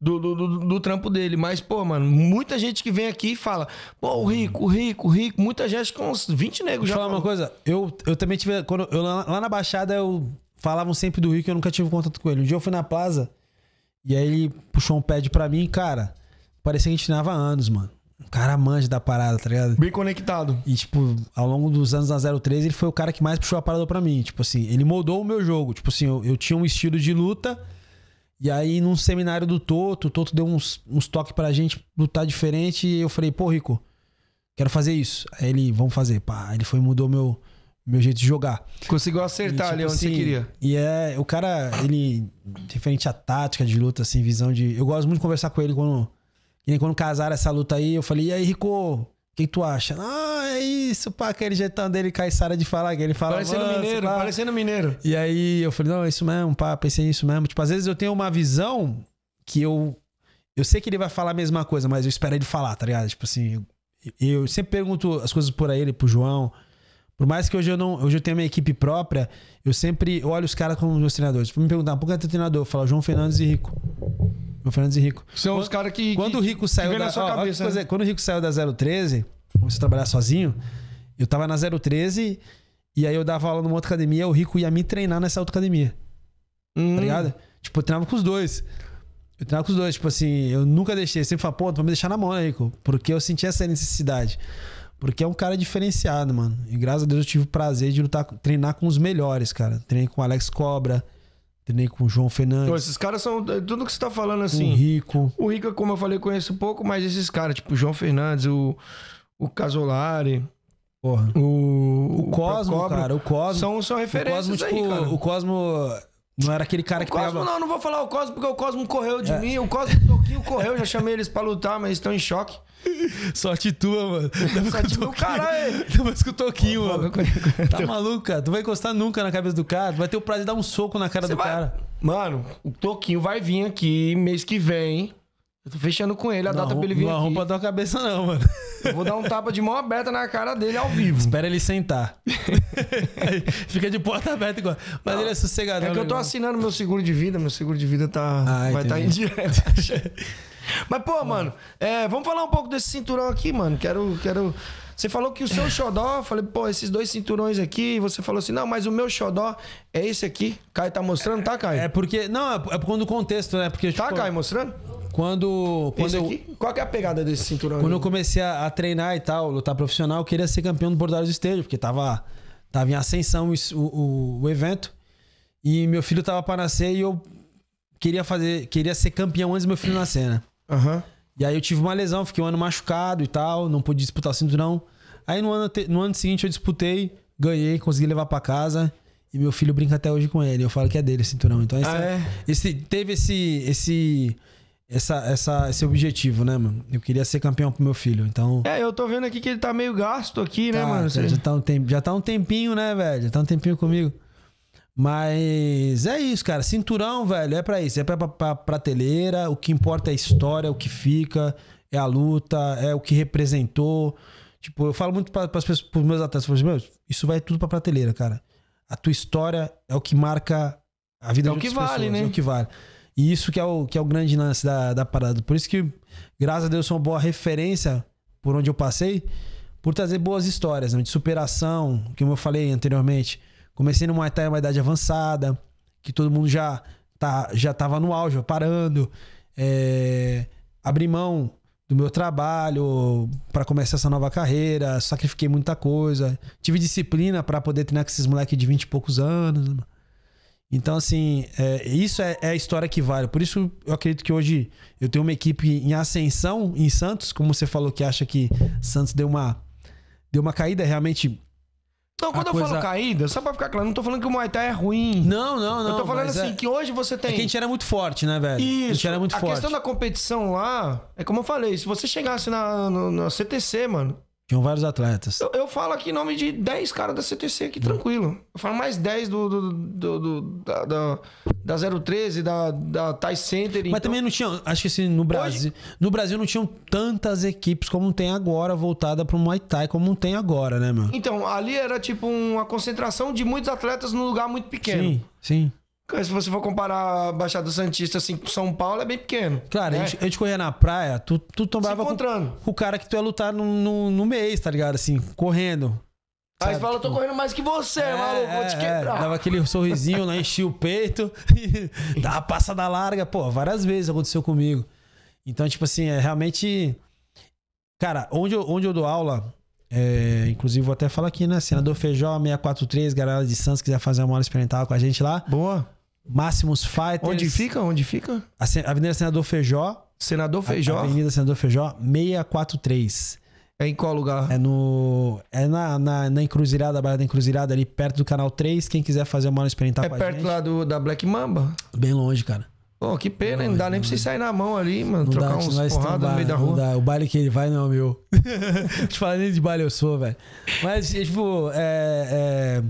do, do, do- do trampo dele. Mas, pô, mano, muita gente que vem aqui e fala: pô, o Rico, o Rico, o Rico. Muita gente com uns 20 negros Deixa já. eu falar uma coisa. Eu, eu também tive. Quando eu, lá, na Baixada, eu falavam sempre do Rico e eu nunca tive contato com ele. Um dia eu fui na plaza e aí ele puxou um pad pra mim, cara. Parecia que a gente treinava anos, mano. Um cara manja da parada, tá ligado? Bem conectado. E, tipo, ao longo dos anos na 013, ele foi o cara que mais puxou a parada pra mim. Tipo assim, ele moldou o meu jogo. Tipo assim, eu, eu tinha um estilo de luta. E aí, num seminário do Toto, o Toto deu uns, uns toques pra gente lutar diferente. E eu falei, pô, Rico, quero fazer isso. Aí ele, vamos fazer. Pá, ele foi e mudou meu, meu jeito de jogar. Conseguiu acertar E, ali tipo onde você assim, queria. E é, o cara, ele, referente à tática de luta, assim, visão de. Eu gosto muito de conversar com ele quando. Nem quando casaram essa luta aí, eu falei, e aí, Rico, que, tu acha? Ah, é isso, pá, aquele jeitão dele, Caissara de falar, que ele fala. Parecendo "Manso, mineiro, pá." parecendo mineiro. E aí eu falei, não, é isso mesmo, pá, pensei nisso mesmo. Tipo, às vezes eu tenho uma visão que eu. Eu sei que ele vai falar a mesma coisa, mas eu espero ele falar, tá ligado? Tipo assim, eu, eu sempre pergunto as coisas por ele, pro João. Por mais que hoje eu não. Hoje eu tenha minha equipe própria, eu sempre olho os caras como meus treinadores. Se me perguntar, por que é teu treinador? Eu falo João Fernandes e Rico. João Fernandes e Rico. São os caras que. Quando que- o Rico saiu da ó, cabeça, coisa- né? quando o Rico saiu da 013, começou a trabalhar sozinho, eu tava na 013 e aí eu dava aula numa outra academia, o Rico ia me treinar nessa outra academia, Hum. tá ligado? Tipo, eu treinava com os dois. Eu treinava com os dois, tipo assim, eu nunca deixei, sempre falava, pô, tu vai me deixar na mão, né, Rico? Porque eu senti essa necessidade. Porque é um cara diferenciado, mano. E graças a Deus eu tive o prazer de lutar, treinar com os melhores, cara. Treinei com o Alex Cobra, treinei com o João Fernandes, Pô, esses caras são. Tudo que você tá falando assim. o Rico. O Rica, como eu falei, conheço pouco, mas esses caras, tipo o João Fernandes, o, o Casolari, Porra. o. O Cosmo, Procópio, cara, o Cosmo. São, são O referências Cosmo, aí, tipo, cara. o Cosmo não era aquele cara O que Cosmo, pegava... não, não vou falar o Cosmo, porque o Cosmo correu É. de mim. O Cosmo o Toquinho correu, já chamei eles pra lutar, mas estão em choque. Sorte tua, mano. Sorte do caralho. Depois com o Toquinho, mano. Tá maluco, cara? Tu vai encostar nunca na cabeça do cara. Tu vai ter o prazer de dar um soco na cara do vai... cara. Mano, o Toquinho vai vir aqui mês que vem. Eu tô fechando com ele a Não data arrum- pra ele vir não aqui. arromba a tua cabeça, não, mano. Eu vou dar um tapa de mão aberta na cara dele ao vivo. Espera ele sentar. Fica de porta aberta igual. Mas ele é sossegadão. É que eu tô assinando meu seguro de vida, meu seguro de vida tá, Ah, vai estar em dia. Mas, pô, mano, é, vamos falar um pouco desse cinturão aqui, mano. Quero. quero... Você falou que o seu xodó, eu falei, pô, esses dois cinturões aqui, você falou assim, não, mas o meu xodó é esse aqui. Caio tá mostrando, tá, Caio? É porque. Não, é por conta do contexto, né? Porque. Tá, tipo, Caio, mostrando? Quando. Quando Esse eu. aqui? Qual que é a pegada desse cinturão? Quando aí? eu comecei a, a treinar e tal, lutar profissional, eu queria ser campeão do Bordados Estejo, porque tava, tava em ascensão o, o, o evento. E meu filho tava pra nascer e eu queria fazer, queria ser campeão antes do meu filho nascer, né? Aham. E aí eu tive uma lesão, fiquei um ano machucado e tal, não pude disputar o cinturão. Aí no ano, no ano seguinte eu disputei, ganhei, consegui levar pra casa. E meu filho brinca até hoje com ele. Eu falo que é dele o cinturão. Então esse, Ah, é? esse- teve esse, esse, essa, essa, esse objetivo, né, mano? Eu queria ser campeão pro meu filho. Então. É, eu tô vendo aqui que ele tá meio gasto aqui, né, Tá, mano? já, já tá um já tá um tempinho, né, velho? Já tá um tempinho comigo. Mas é isso, cara. Cinturão, velho, é pra isso. É pra, pra, pra prateleira. O que importa é a história, o que fica, é a luta, é o que representou. Tipo, eu falo muito para as pessoas, pros meus atletas, assim, meu, isso vai tudo pra prateleira, cara. A tua história é o que marca a vida É de o que outras vale, pessoas, né? É o que vale. E isso que é o, que é o grande lance da, da parada. Por isso que, graças a Deus, sou uma boa referência por onde eu passei, por trazer boas histórias né? de superação, como eu falei anteriormente. Comecei no Muay Thai uma idade avançada, que todo mundo já, tá, já tava no auge, parando. É, abri mão do meu trabalho para começar essa nova carreira, sacrifiquei muita coisa. Tive disciplina para poder treinar com esses moleques de 20 e poucos anos. Então, assim, é, isso é, é a história que vale. Por isso, eu acredito que hoje eu tenho uma equipe em ascensão em Santos, como você falou que acha que Santos deu uma, deu uma caída, realmente. Não, quando a eu coisa- falo caída, só pra ficar claro, não tô falando que o Muay Thai é ruim. Não, não, não. eu tô falando assim, é- que hoje você É tem. que a gente era muito forte, né, velho? A gente Isso. era muito a forte. questão da competição lá, é como eu falei, se você chegasse na, no- na CTC, mano, Tinham vários atletas. eu, eu falo aqui em nome de 10 caras da CTC aqui, tranquilo. Eu falo mais 10 do, do, do- do- da, da, da 013, da, da Thai Center. Mas então- também não tinha. Acho que assim, no Brasil. No Brasil não tinham tantas equipes como tem agora, voltada pro Muay Thai, como tem agora, né, meu? Então, ali era tipo uma concentração de muitos atletas num lugar muito pequeno. Sim, sim. Se você for comparar a Baixada Santista assim com São Paulo, é bem pequeno. Claro, né? a, gente, a gente corria na praia, tu, tu tomava com, com o cara que tu ia lutar no, no, no mês, tá ligado? Assim, correndo. Aí sabe? fala, eu tô correndo mais que você, maluco, vou te É, quebrar. dava aquele sorrisinho lá, enchia o peito, dava uma passada larga. Pô, várias vezes aconteceu comigo. Então, tipo assim, é realmente. Cara, onde eu, onde eu dou aula, é, inclusive vou até falar aqui, né? Senador Feijó 643, galera de Santos, quiser fazer uma aula experimental com a gente lá. Boa. Máximos Fighters. Onde fica? Onde fica? Avenida Senador Feijó. Senador Feijó. Avenida Senador Feijó 643. É em qual lugar? É no. É na, na, na encruzilhada, Baía da Encruzilhada, ali perto do canal 3. Quem quiser fazer uma aula experimental É com a perto gente. lá do, da Black Mamba? Bem longe, cara. Pô, que pena, hein? não dá nem pra você sair na mão ali, mano. Não trocar dá, uns porradas no meio da não rua. dá. O baile que ele vai não é o meu. Te falando nem de baile eu sou, velho. Mas, tipo, é, é-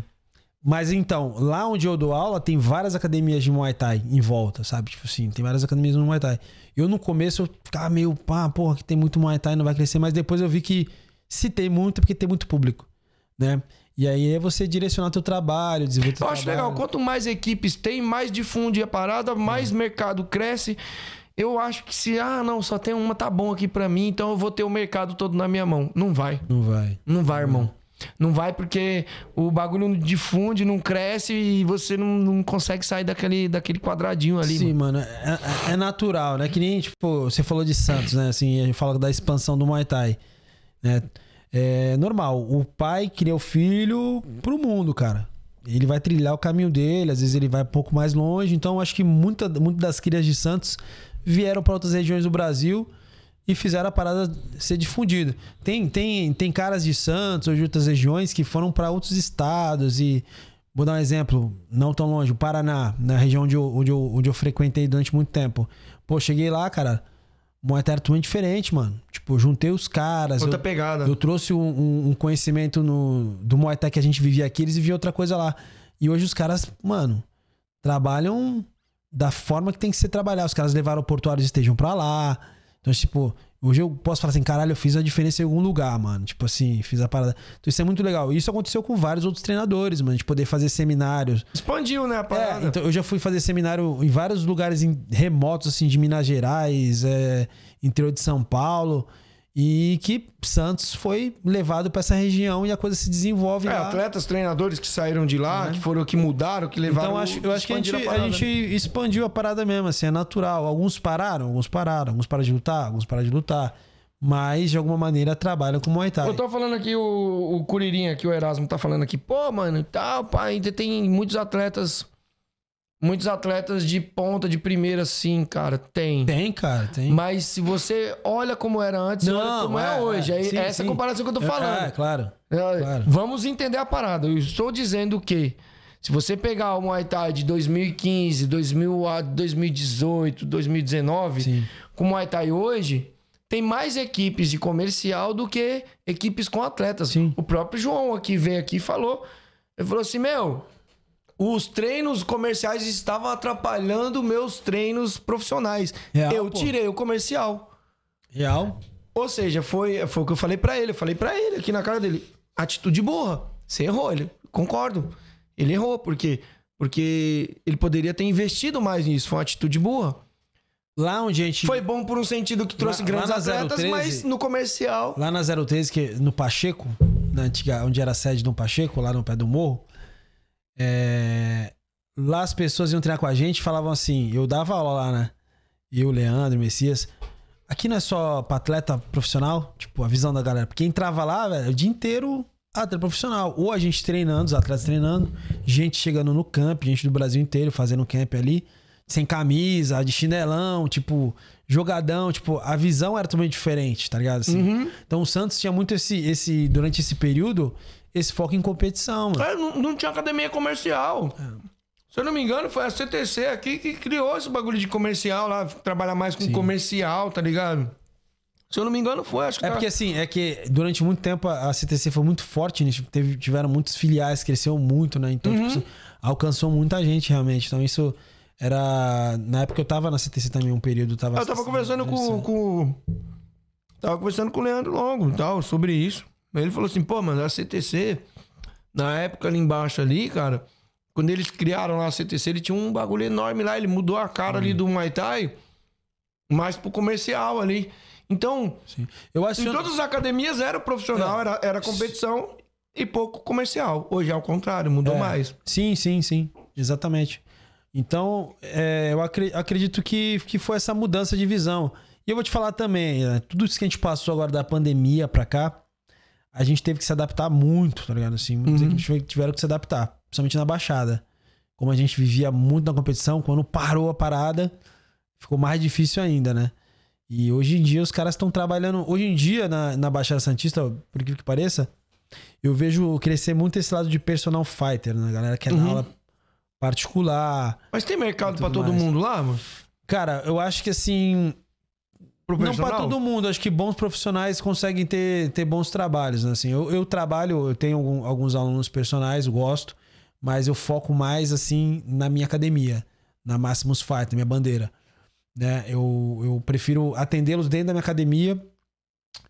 Mas então, lá onde eu dou aula, tem várias academias de Muay Thai em volta, sabe? Tipo assim, tem várias academias de Muay Thai. Eu no começo eu ficava meio, pá, porra, que tem muito Muay Thai, não vai crescer. Mas depois eu vi que se tem muito, é porque tem muito público, né? E aí é você direcionar teu trabalho, desenvolver teu Eu acho trabalho. legal. Quanto mais equipes tem, mais difunde a parada, mais mercado cresce. Eu acho que se, ah, não, só tem uma, tá bom aqui pra mim, então eu vou ter o mercado todo na minha mão. Não vai. Não vai. Não vai, irmão. Não vai porque o bagulho não difunde, não cresce e você não, não consegue sair daquele, daquele quadradinho ali. Sim, mano. mano, é, é- é natural, né? Que nem, tipo, você falou de Santos, né? Assim, a gente fala da expansão do Muay Thai, né? É normal, o pai cria o filho pro mundo, cara. Ele vai trilhar o caminho dele, às vezes ele vai um pouco mais longe. Então, acho que muita, muitas das crias de Santos vieram para outras regiões do Brasil e fizeram a parada ser difundida. Tem, tem, tem caras de Santos ou de outras regiões que foram para outros estados e vou dar um exemplo, não tão longe, o Paraná, na região onde eu, onde eu, onde eu frequentei durante muito tempo. Pô, cheguei lá, cara, Muay Thai era totalmente diferente, mano. Tipo, juntei os caras. Outra eu, pegada. Eu trouxe um, um- um conhecimento no, do Muay Thai que a gente vivia aqui, eles viviam outra coisa lá. E hoje os caras, mano, trabalham da forma que tem que ser trabalhar. Os caras levaram o portuário e estejam pra lá. Então, tipo, hoje eu posso falar assim, caralho, eu fiz a diferença em algum lugar, mano. Tipo assim, fiz a parada. Então isso é muito legal. E isso aconteceu com vários outros treinadores, mano. De poder fazer seminários. Expandiu, né, a parada? É, então eu já fui fazer seminário em vários lugares em- remotos, assim, de Minas Gerais, é, interior de São Paulo. E que Santos foi levado pra essa região e a coisa se desenvolve É, lá. atletas, treinadores que saíram de lá, que foram que mudaram, que levaram. Então acho, eu acho que a gente, a parada. gente expandiu a parada mesmo, assim, é natural. Alguns pararam, alguns pararam, alguns pararam de lutar, alguns pararam de lutar. Mas, de alguma maneira, trabalham com Muay Thai. Eu tô falando aqui, o, o Curirinha aqui, o Erasmo tá falando aqui, pô, mano, tal, pá, ainda tem muitos atletas. Muitos atletas de ponta, de primeira, sim, cara. Tem. Tem, cara, tem. Mas se você olha como era antes, Não, olha como é, é, hoje. é. Sim, essa é a sim. comparação que eu tô É, falando. é, claro. É, Claro. Vamos entender a parada. Eu estou dizendo que se você pegar o Muay Thai de 2015, 2000 a 2018, 2019, com o Muay Thai hoje, tem mais equipes de comercial do que equipes com atletas. O próprio João aqui veio aqui e falou. Ele falou assim: Meu, os treinos comerciais estavam atrapalhando meus treinos profissionais. Real, eu pô. tirei o comercial. Real? Ou seja, foi, foi o que eu falei pra ele. Eu falei pra ele aqui na cara dele. Atitude burra. Você errou. Ele, concordo. Ele errou, porque porque ele poderia ter investido mais nisso. Foi uma atitude burra. Lá onde a gente. Foi bom por um sentido que trouxe Lá- grandes lá atletas, 013, mas no comercial. Lá na 013, que, no Pacheco, na antiga, onde era a sede do Pacheco, lá no pé do morro, é, lá as pessoas iam treinar com a gente e falavam assim, eu dava aula lá, né? Eu, Leandro, Messias. Aqui não é só pra atleta profissional, tipo, a visão da galera. Porque entrava lá, velho, o dia inteiro atleta profissional. Ou a gente treinando, os atletas treinando, gente chegando no camp, gente do Brasil inteiro fazendo camp ali, sem camisa, de chinelão, tipo, jogadão, tipo, a visão era totalmente diferente, tá ligado? Assim. Uhum. Então o Santos tinha muito esse, esse, durante esse período, esse foco em competição, mano. É, não, não tinha academia comercial. Se eu não me engano, foi a CTC aqui que criou esse bagulho de comercial lá, trabalhar mais com comercial, tá ligado? Se eu não me engano, foi, acho que É tá- porque assim, é que durante muito tempo a CTC foi muito forte nisso. Teve, tiveram muitos filiais, cresceu muito, né? Então, tipo, Uhum. assim, alcançou muita gente realmente. Então, isso era. Na época eu tava na CTC também, um período. eu Tava Eu tava conversando com, com. Tava conversando com o Leandro Longo e tal, sobre isso. Aí Ele falou assim, pô, mano, a CTC, na época ali embaixo ali, cara, quando eles criaram lá a CTC, ele tinha um bagulho enorme lá, ele mudou a cara ali do Muay Thai, mais pro comercial ali. Então, Eu acho em todas as academias era profissional, era, era competição e pouco comercial. Hoje é ao contrário, mudou É. mais. Sim, sim, sim. Exatamente. Então, é, eu acre- acredito que, que foi essa mudança de visão. E eu vou te falar também, né, tudo isso que a gente passou agora da pandemia pra cá, a gente teve que se adaptar muito, tá ligado? Assim, muitas Uhum. equipes tiveram- tiveram que se adaptar, principalmente na Baixada. Como a gente vivia muito na competição, quando parou a parada, ficou mais difícil ainda, né? E hoje em dia os caras estão trabalhando. Hoje em dia, na, na Baixada Santista, por incrível que pareça, eu vejo crescer muito esse lado de personal fighter, né? A galera quer dar Uhum. aula particular. Mas tem mercado pra tudo todo mais. mundo lá, mano? Cara, eu acho que assim. Não pra todo mundo, acho que bons profissionais conseguem ter, ter bons trabalhos. né? Assim, eu, eu trabalho, eu tenho alguns alunos personais, gosto, mas eu foco mais assim na minha academia, na Maximus Fight, na minha bandeira. Né? Eu, eu prefiro atendê-los dentro da minha academia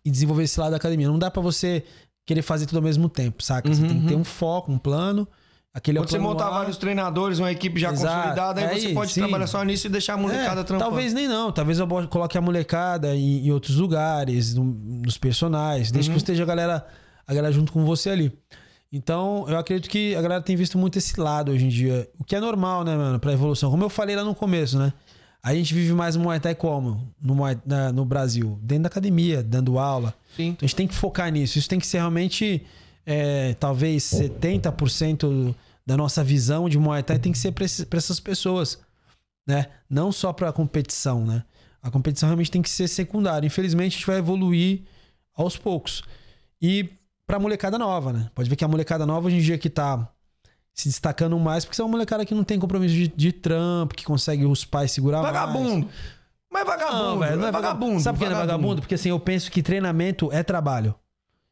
e desenvolver esse lado da academia. Não dá pra você querer fazer tudo ao mesmo tempo, saca? Você Uhum, tem que ter uhum. um foco, um plano. Aquele é Quando você plano montar vários treinadores, uma equipe já Exato. consolidada, aí É você pode sim. trabalhar só nisso e deixar a molecada É, trampando. Talvez nem não. Talvez eu coloque a molecada em, em outros lugares, no- nos personagens, desde Uhum. que esteja a galera, a galera junto com você ali. Então, eu acredito que a galera tem visto muito esse lado hoje em dia. O que é normal, né, mano, pra evolução. Como eu falei lá no começo, né? A gente vive mais Muay Thai como? No, Muay- na- no Brasil? Dentro da academia, dando aula. Sim. Então a gente tem que focar nisso. Isso tem que ser realmente, é, talvez 70% da nossa visão de Muay Thai tem que ser para essas pessoas, né? Não só para competição, né? A competição realmente tem que ser secundária. Infelizmente a gente vai evoluir aos poucos. E pra molecada nova, né? Pode ver que a molecada nova hoje em dia que tá se destacando mais, porque é uma molecada que não tem compromisso de, de trampo, que consegue os pais segurar mais. Vagabundo. Mas vagabundo, Não, velho, não é vagabundo. Sabe por que não é vagabundo? Porque assim, eu penso que treinamento é trabalho.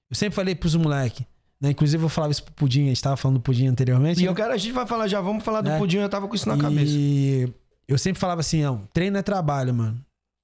Eu sempre falei pros moleque, né? Inclusive eu falava isso pro Pudim, a gente tava falando do Pudim anteriormente. E né? eu quero, a gente vai falar já, vamos falar do É. pudim, eu tava com isso na cabeça. E eu sempre falava assim, não, treino é trabalho, mano.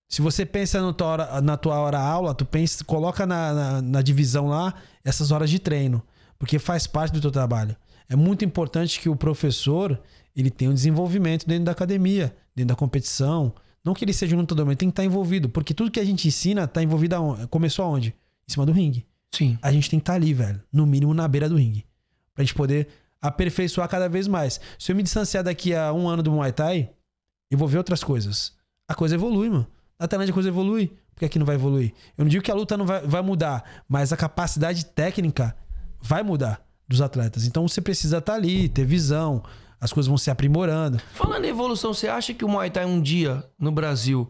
Se você pensa no tua hora- na tua hora aula, tu pensa, coloca na, na, na divisão lá essas horas de treino, porque faz parte do teu trabalho. É muito importante que o professor ele tenha um desenvolvimento dentro da academia, dentro da competição. Não que ele seja um lutador, mas ele tem que estar envolvido, porque tudo que a gente ensina tá envolvido aonde? Começou aonde? Em cima do ringue. Sim. A gente tem que estar ali, velho, no mínimo na beira do ringue, pra gente poder aperfeiçoar cada vez mais. Se eu me distanciar daqui a um ano do Muay Thai, eu vou ver outras coisas. A coisa evolui, mano. Na Tailândia a coisa evolui. Por que aqui não vai evoluir? Eu não digo que a luta não vai, vai mudar, mas a capacidade técnica vai mudar dos atletas. Então você precisa estar ali, ter visão, as coisas vão se aprimorando. Falando em evolução, você acha que o Muay Thai um dia no Brasil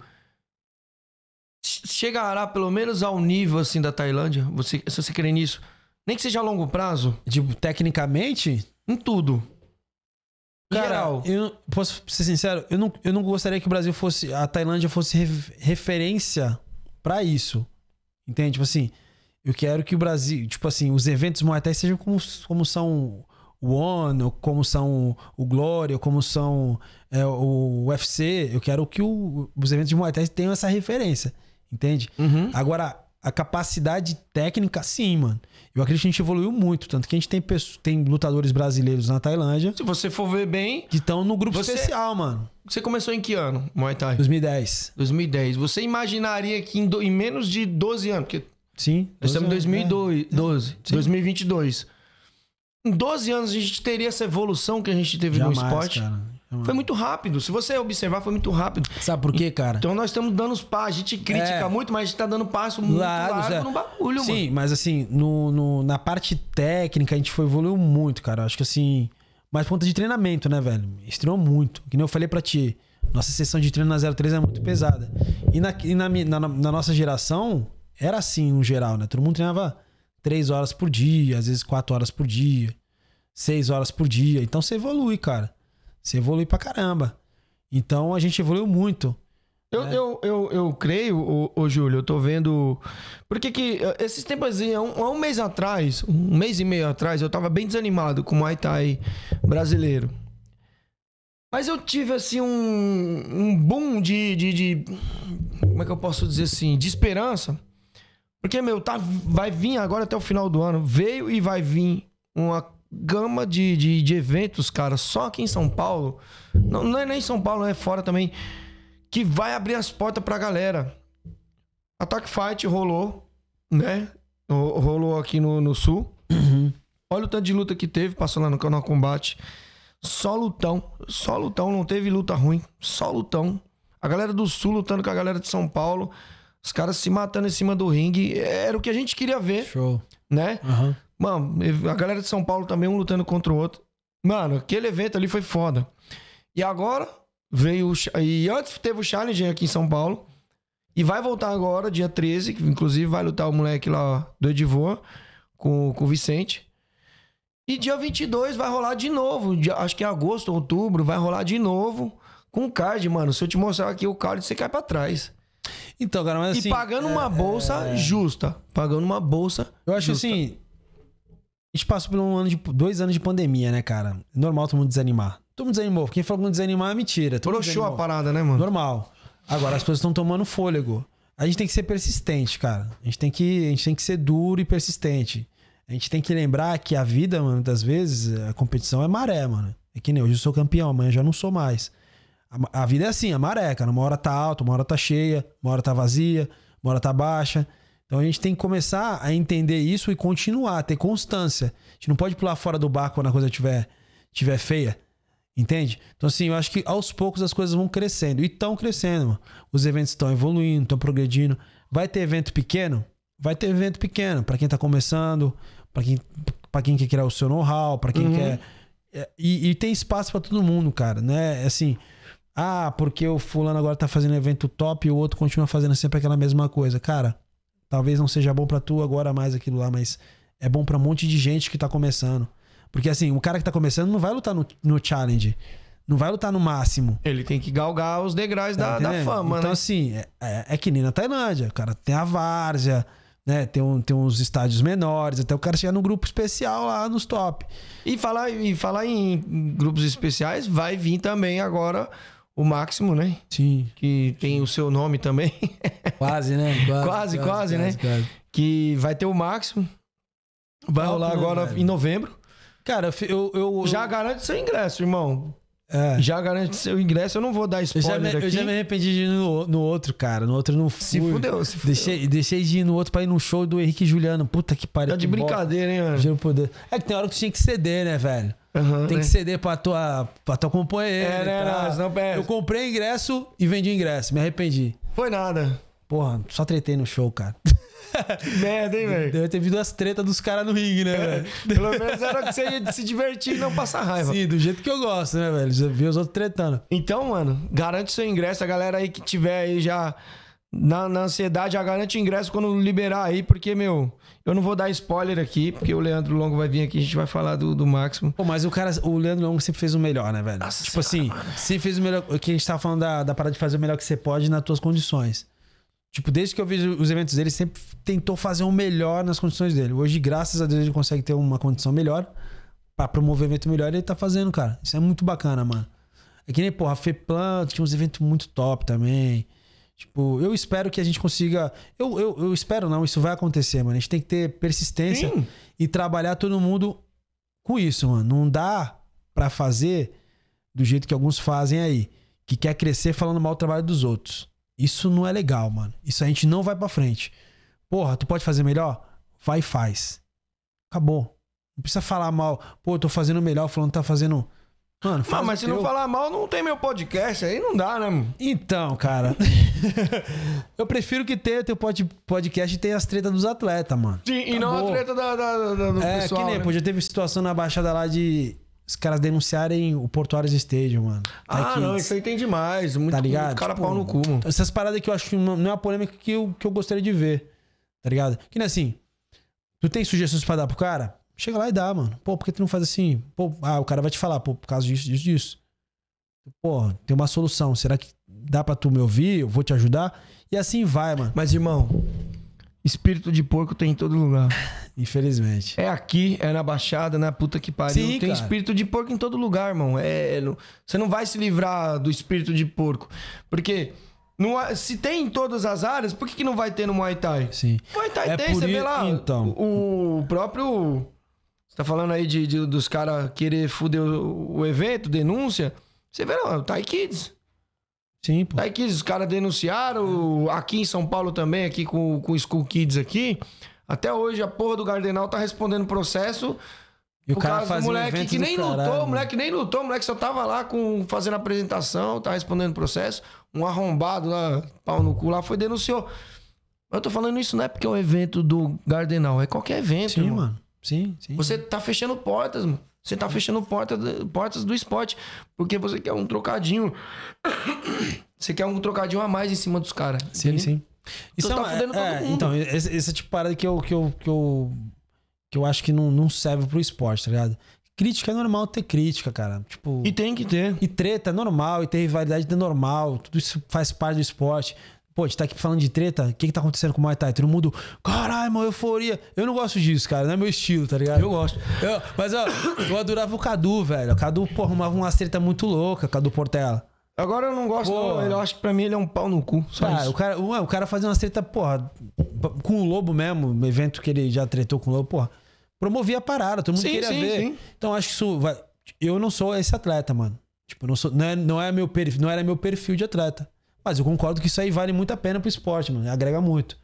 chegará pelo menos ao nível assim da Tailândia? Você, se você crê nisso? Nem que seja a longo prazo? Tipo, tecnicamente, Em tudo. Cara, geral. eu posso ser sincero, eu não, eu não gostaria que o Brasil fosse, a Tailândia fosse ref- referência pra isso. Entende? Tipo assim, eu quero que o Brasil, tipo assim, os eventos Muay Thai sejam como, como são o ONU, ou como são o Glória, ou como são é, o UFC. Eu quero que o- os eventos de Muay Thai tenham essa referência. Entende? Uhum. Agora, a capacidade técnica, sim, mano. Eu acredito que a gente evoluiu muito. Tanto que a gente tem, pessoas- tem lutadores brasileiros na Tailândia Se você for ver bem, que estão no grupo Você- especial, mano. você começou em que ano, Muay Thai? 2010. 2010. Você imaginaria que em, do- em menos de 12 anos, porque Sim. nós estamos em 12 anos, 2012, Sim. 2022. Em 12 anos a gente teria essa evolução que a gente teve Jamais, no esporte. cara. Foi muito rápido. Se você observar, foi muito rápido. Sabe por quê, cara? Então nós estamos dando os passos. A gente critica É. muito, mas a gente tá dando passo muito Largos, largo é. no bagulho, Sim, mano. mas assim, no, no- na parte técnica a gente foi evoluiu muito, cara. Acho que assim. Mas por conta de treinamento, né, velho? Estreou muito. Que nem eu falei pra ti. Nossa sessão de treino na 03 é muito pesada. E na, e na, na- na nossa geração, era assim no geral, né? Todo mundo treinava três horas por dia, às vezes quatro horas por dia, seis horas por dia. Então você evolui, cara. Você evolui pra caramba. Então a gente evoluiu muito. Eu, eu, eu, eu creio, ô, ô, Júlio, eu tô vendo. Porque que eh, esses tempos, assim, há um, há um mês atrás, um mês e meio atrás, eu tava bem desanimado com o Muay Thai brasileiro. Mas eu tive, assim, um, um boom de, de, de- Como é que eu posso dizer assim? De esperança. Porque, meu, tá, vai vir agora até o final do ano. Veio e vai vir uma gama de, de, de eventos, cara, só aqui em São Paulo. Não, não é nem em São Paulo, é fora também que vai abrir as portas pra galera. Attack Fight rolou, né? Ro- Rolou aqui no, no sul. Olha o tanto de luta que teve, passou lá no canal Combate. Só lutão, só lutão, não teve luta ruim, só lutão. A galera do sul lutando com a galera de São Paulo, os caras se matando em cima do ringue, era o que a gente queria ver, Show. né? Aham. Mano, a galera de São Paulo também, um lutando contra o outro. Mano, aquele evento ali foi foda. E agora veio o. E antes teve o Challenge aqui em São Paulo. E vai voltar agora, dia 13, que inclusive vai lutar o moleque lá do Edivor com, com o Vicente. E dia 22 vai rolar de novo. acho que é agosto, outubro, vai rolar de novo com o card, mano. Se eu te mostrar aqui o card, você cai pra trás. Então, cara, mas assim. e pagando uma bolsa justa. Pagando uma bolsa. Eu acho justa. assim. A gente passou por um ano de, dois anos de pandemia, né, cara? Normal todo mundo desanimar. Todo mundo desanimou. Quem falou que não desanimar é mentira. Broxou a parada, né, mano? Normal. Agora as pessoas estão tomando fôlego. A gente tem que ser persistente, cara. A gente tem que, a gente tem que ser duro e persistente. A gente tem que lembrar que a vida, mano, muitas vezes, a competição é maré, mano. É que nem hoje eu sou campeão, amanhã já não sou mais. A, a vida é assim, a maré, cara. Uma hora tá alta, uma hora tá cheia, uma hora tá vazia, uma hora tá baixa. Então a gente tem que começar a entender isso e continuar, ter constância. A gente não pode pular fora do barco quando a coisa tiver, tiver feia. Entende? Então, assim, eu acho que aos poucos as coisas vão crescendo. E estão crescendo, mano. Os eventos estão evoluindo, estão progredindo. Vai ter evento pequeno? Vai ter evento pequeno. Pra quem tá começando, pra quem, pra quem quer criar o seu know-how, pra quem Uhum. quer. É, E, e tem espaço pra todo mundo, cara, né? Assim, ah, porque o fulano agora tá fazendo evento top e o outro continua fazendo sempre aquela mesma coisa. Cara, talvez não seja bom pra tu agora mais aquilo lá, mas é bom pra um monte de gente que tá começando. Porque assim, o cara que tá começando não vai lutar no, no challenge, não vai lutar no máximo. Ele tem que galgar os degraus Tá da, da fama, então, né? assim, é, é- é que nem na Tailândia. O cara tem a várzea, né? Tem, um, tem uns estádios menores, até o cara chegar no grupo especial lá nos top. E falar, e falar em grupos especiais, vai vir também agora o Máximo, né? Sim. Que tem o seu nome também. Quase, né? Quase, quase, né? que vai ter o Máximo. Vai Top, rolar né, agora velho? em novembro. Cara, eu, eu, eu- Já garante seu ingresso, irmão. é. Já garante seu ingresso. Eu não vou dar Eu já, spoiler me, aqui. eu já me arrependi de ir no, no outro, cara. No outro eu não fui. Se fudeu, se fudeu. Deixei, deixei de ir no outro pra ir no show do Henrique e Juliano. Puta que pariu. Tá de bosta. brincadeira, hein, mano? Juro por Deus. É que tem hora que tinha que ceder, né, velho? Aham, Tem né? que ceder pra tua, pra tua companheira. É, né, tal. não, perde. Eu comprei ingresso e vendi ingresso. Me arrependi. Foi nada. Porra, só tretei no show, cara. Que merda, hein, velho? Deve ter vindo as tretas dos caras no ringue, né, velho? Pelo menos era que você ia se divertir e não passar raiva. Sim, do jeito que eu gosto, né, velho? Vi os outros tretando. Então, mano, garante seu ingresso. A galera aí que tiver aí já na, na ansiedade, já garante ingresso quando liberar aí, porque, meu, eu não vou dar spoiler aqui, porque o Leandro Longo vai vir aqui, a gente vai falar do, do Máximo. Pô, mas o cara, o Leandro Longo sempre fez o melhor, né, velho? Nossa tipo assim, sempre fez o melhor. O que a gente tava falando da, da parada de fazer o melhor que você pode nas tuas condições. Tipo, desde que eu vejo os eventos dele, sempre tentou fazer o melhor nas condições dele. Hoje, graças a Deus, ele consegue ter uma condição melhor pra promover evento melhor e ele tá fazendo, cara. Isso é muito bacana, mano. É que nem, porra, a Feplan tinha uns eventos muito top também. Tipo, eu espero que a gente consiga. Eu, eu, eu espero não, isso vai acontecer, mano. A gente tem que ter persistência Sim. e trabalhar todo mundo com isso, mano. Não dá pra fazer do jeito que alguns fazem aí, que quer crescer falando mal do trabalho dos outros. Isso não é legal, mano. Isso a gente não vai pra frente. Porra, tu pode fazer melhor? Vai e faz. Acabou. Não precisa falar mal. Pô, eu tô fazendo melhor, falando que tá fazendo Mano, Ah, faz mas o se não teu. falar mal, não tem meu podcast. Aí não dá, né, mano? Então, cara. eu prefiro que tenha teu pod- podcast e tenha as tretas dos atletas, mano. Sim, e Tá não a treta da, da- da- do É, pessoal. que nem, né? pô, já teve situação na Baixada lá de os caras denunciarem o Portuários Stadium, mano. Ah, Tá não, aqui. isso aí tem demais. Muito, Tá ligado? muito cara Tipo, pau no cu, mano. Essas paradas que eu acho que não não é uma polêmica que eu, que eu gostaria de ver. Tá ligado? Que nem assim. Tu tem sugestões pra dar pro cara? Chega lá e dá, mano. Pô, por que tu não faz assim? Pô, ah, o cara vai te falar, pô, por causa disso, disso, disso. Pô, tem uma solução. Será que dá pra tu me ouvir? Eu vou te ajudar? E assim vai, mano. Mas, irmão, espírito de porco tem em todo lugar. Infelizmente. É aqui, é na Baixada, na puta que pariu. Sim, tem cara. espírito de porco em todo lugar, irmão. É, não- você não vai se livrar do espírito de porco. Porque não se tem em todas as áreas, por que, que não vai ter no Muay Thai? Sim. Muay Thai É tem, você vê lá. então. O próprio. Você tá falando aí de, de- dos caras querer fuder o, o evento, denúncia. Você vê lá, o Thai Kids. Sim, pô. Thai Kids, os caras denunciaram. Aqui em São Paulo também, aqui com, com o School Kids aqui. Até hoje a porra do Gardenal tá respondendo processo. E o cara um moleque que nem caralho, lutou, mano. moleque nem lutou, moleque só tava lá com, fazendo apresentação, tá respondendo processo. Um arrombado lá, pau no cu lá, foi denunciou. Eu tô falando isso não é porque é um evento do Gardenal, é qualquer evento. Sim, mano. Sim, sim. Você tá fechando portas, mano. Você tá fechando porta, portas do esporte. Porque você quer um trocadinho. Você quer um trocadinho a mais em cima dos caras. Sim, entendeu? sim. Isso tá é, uma- fudendo todo é, mundo. Então, esse, esse tipo de parada que eu, que eu, que eu, que eu acho que não, não serve pro esporte, tá ligado? Crítica é normal ter crítica, cara. Tipo, E tem que ter. e treta é normal, e ter rivalidade é normal. Tudo isso faz parte do esporte. Pô, a gente tá aqui falando de treta. O que que tá acontecendo com o Muay Thai? Todo mundo, caralho, mano, euforia. Eu não gosto disso, cara. Não é meu estilo, tá ligado? Eu gosto. Eu- mas, ó, eu adorava o Cadu, velho. O Cadu, pô, arrumava umas treta muito louca, Cadu Portela. Agora eu não gosto, Pô. não. Eu acho que pra mim ele é um pau no cu. Só Cara, isso. o cara, ué, o cara fazia umas treta, porra, com o Lobo mesmo, um evento que ele já tretou com o Lobo, porra. Promovia a parada, todo mundo Sim, queria sim, ver. sim. Então acho que isso vai. Eu não sou esse atleta, mano. Tipo, não, sou, não, é, não, é meu perfil, não era meu perfil de atleta. Mas eu concordo que isso aí vale muito a pena pro esporte, mano. Agrega muito.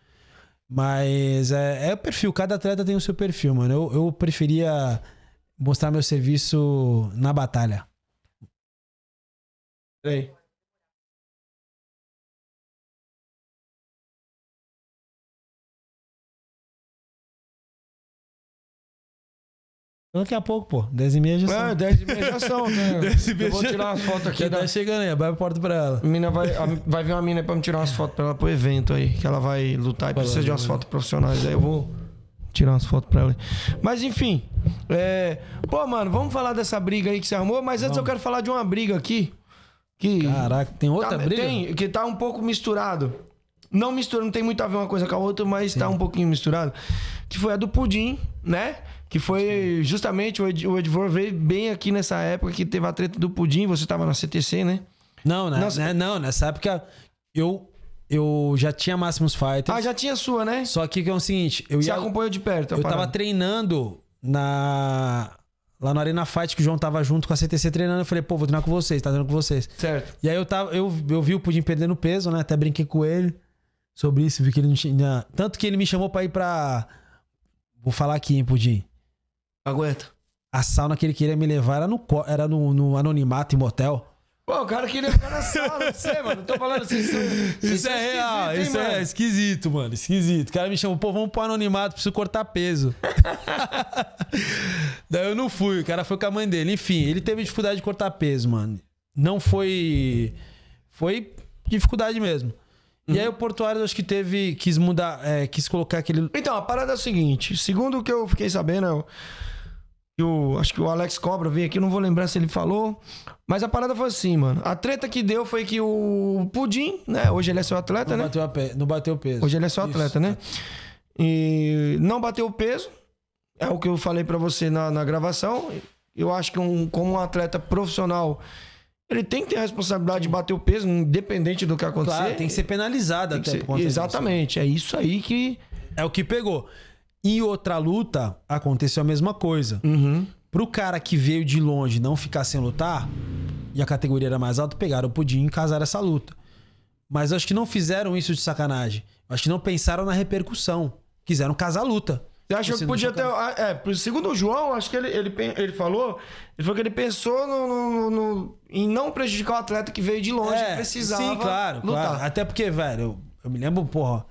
Mas é, é o perfil, cada atleta tem o seu perfil, mano. Eu, eu preferia mostrar meu serviço na batalha. Peraí. Daqui a pouco, pô. 10 e meia já são. É, 10 e meia já são. Né? 10 e meia Eu vou tirar as fotos aqui. Já Da... tá chegando aí, abre a porta pra ela. Mina vai, a- vai vir uma mina pra me tirar umas fotos pra ela pro evento aí. Que ela vai lutar e precisa de umas fotos profissionais. Aí eu vou tirar umas fotos pra ela. Mas enfim. É... Pô, mano, vamos falar dessa briga aí que você arrumou. Mas antes eu quero falar de uma briga aqui. Que. Caraca, tem outra tá, briga? Tem, que tá um pouco misturado. Não mistura, não tem muito a ver uma coisa com a outra, mas tá um pouquinho misturado. Que foi a do Pudim, né? Que foi justamente o, Ed, o Edvor veio bem aqui nessa época que teve a treta do Pudim. Você tava na CTC, né? Não, né, Nossa. né, não, nessa época eu, eu já tinha Máximos Fighters. Ah, já tinha sua, né? Só que é o seguinte, eu Você ia, acompanhou de perto. eu tava parada. treinando na lá na Arena Fight que o João tava junto com a CTC treinando, eu falei, pô, vou treinar com vocês, tá treinando com vocês. Certo. E aí eu tava eu, eu vi o Pudim perdendo peso, né? Até brinquei com ele sobre isso, vi que ele não tinha, tanto que ele me chamou pra ir pra Vou falar aqui, hein, Pudim. Aguenta. A sauna que ele queria me levar era no, era no, no anonimato em motel. Pô, o cara queria ficar na sala, você, mano. Tô falando assim. Isso, Isso é real, isso é esquisito, mano. Esquisito. O cara me chamou, pô, vamos pro anonimato, preciso cortar peso. Daí eu não fui, o cara foi com a mãe dele. Enfim, ele teve dificuldade de cortar peso, mano. Não foi. Foi dificuldade mesmo. E aí o Portuário acho que teve. Quis mudar, é, quis colocar aquele. Então, a parada é o seguinte: segundo o que eu fiquei sabendo, eu, eu- acho que o Alex Cobra veio aqui, não vou lembrar se ele falou. Mas a parada foi assim, mano. A treta que deu foi que o Pudim, né? Hoje ele é seu atleta, Não né? bateu, pe- não bateu peso. Hoje ele é seu Isso. atleta, né? E não bateu o peso. É o que eu falei pra você na, na gravação. Eu acho que um, como um atleta profissional, ele tem que ter a responsabilidade de bater o peso, independente do que acontecer. Claro, tem que ser penalizado Tem até ser-. Exatamente. É isso aí que. É o que pegou. Em outra luta, aconteceu a mesma coisa. Uhum. Pro cara que veio de longe não ficar sem lutar, e a categoria era mais alta, pegaram o pudim e casaram essa luta. Mas acho que não fizeram isso de sacanagem. Acho que não pensaram na repercussão. Quiseram casar a luta. Você achou que podia ter. ah, É, segundo o João, acho que ele, ele, ele falou. Ele falou que ele pensou no, no- no- em não prejudicar o atleta que veio de longe e precisava. É, Sim, claro, lutar. claro. Até porque, velho, eu, eu me lembro, porra,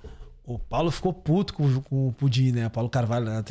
o Paulo ficou puto com, com o Pudim, né? O Paulo Carvalho né?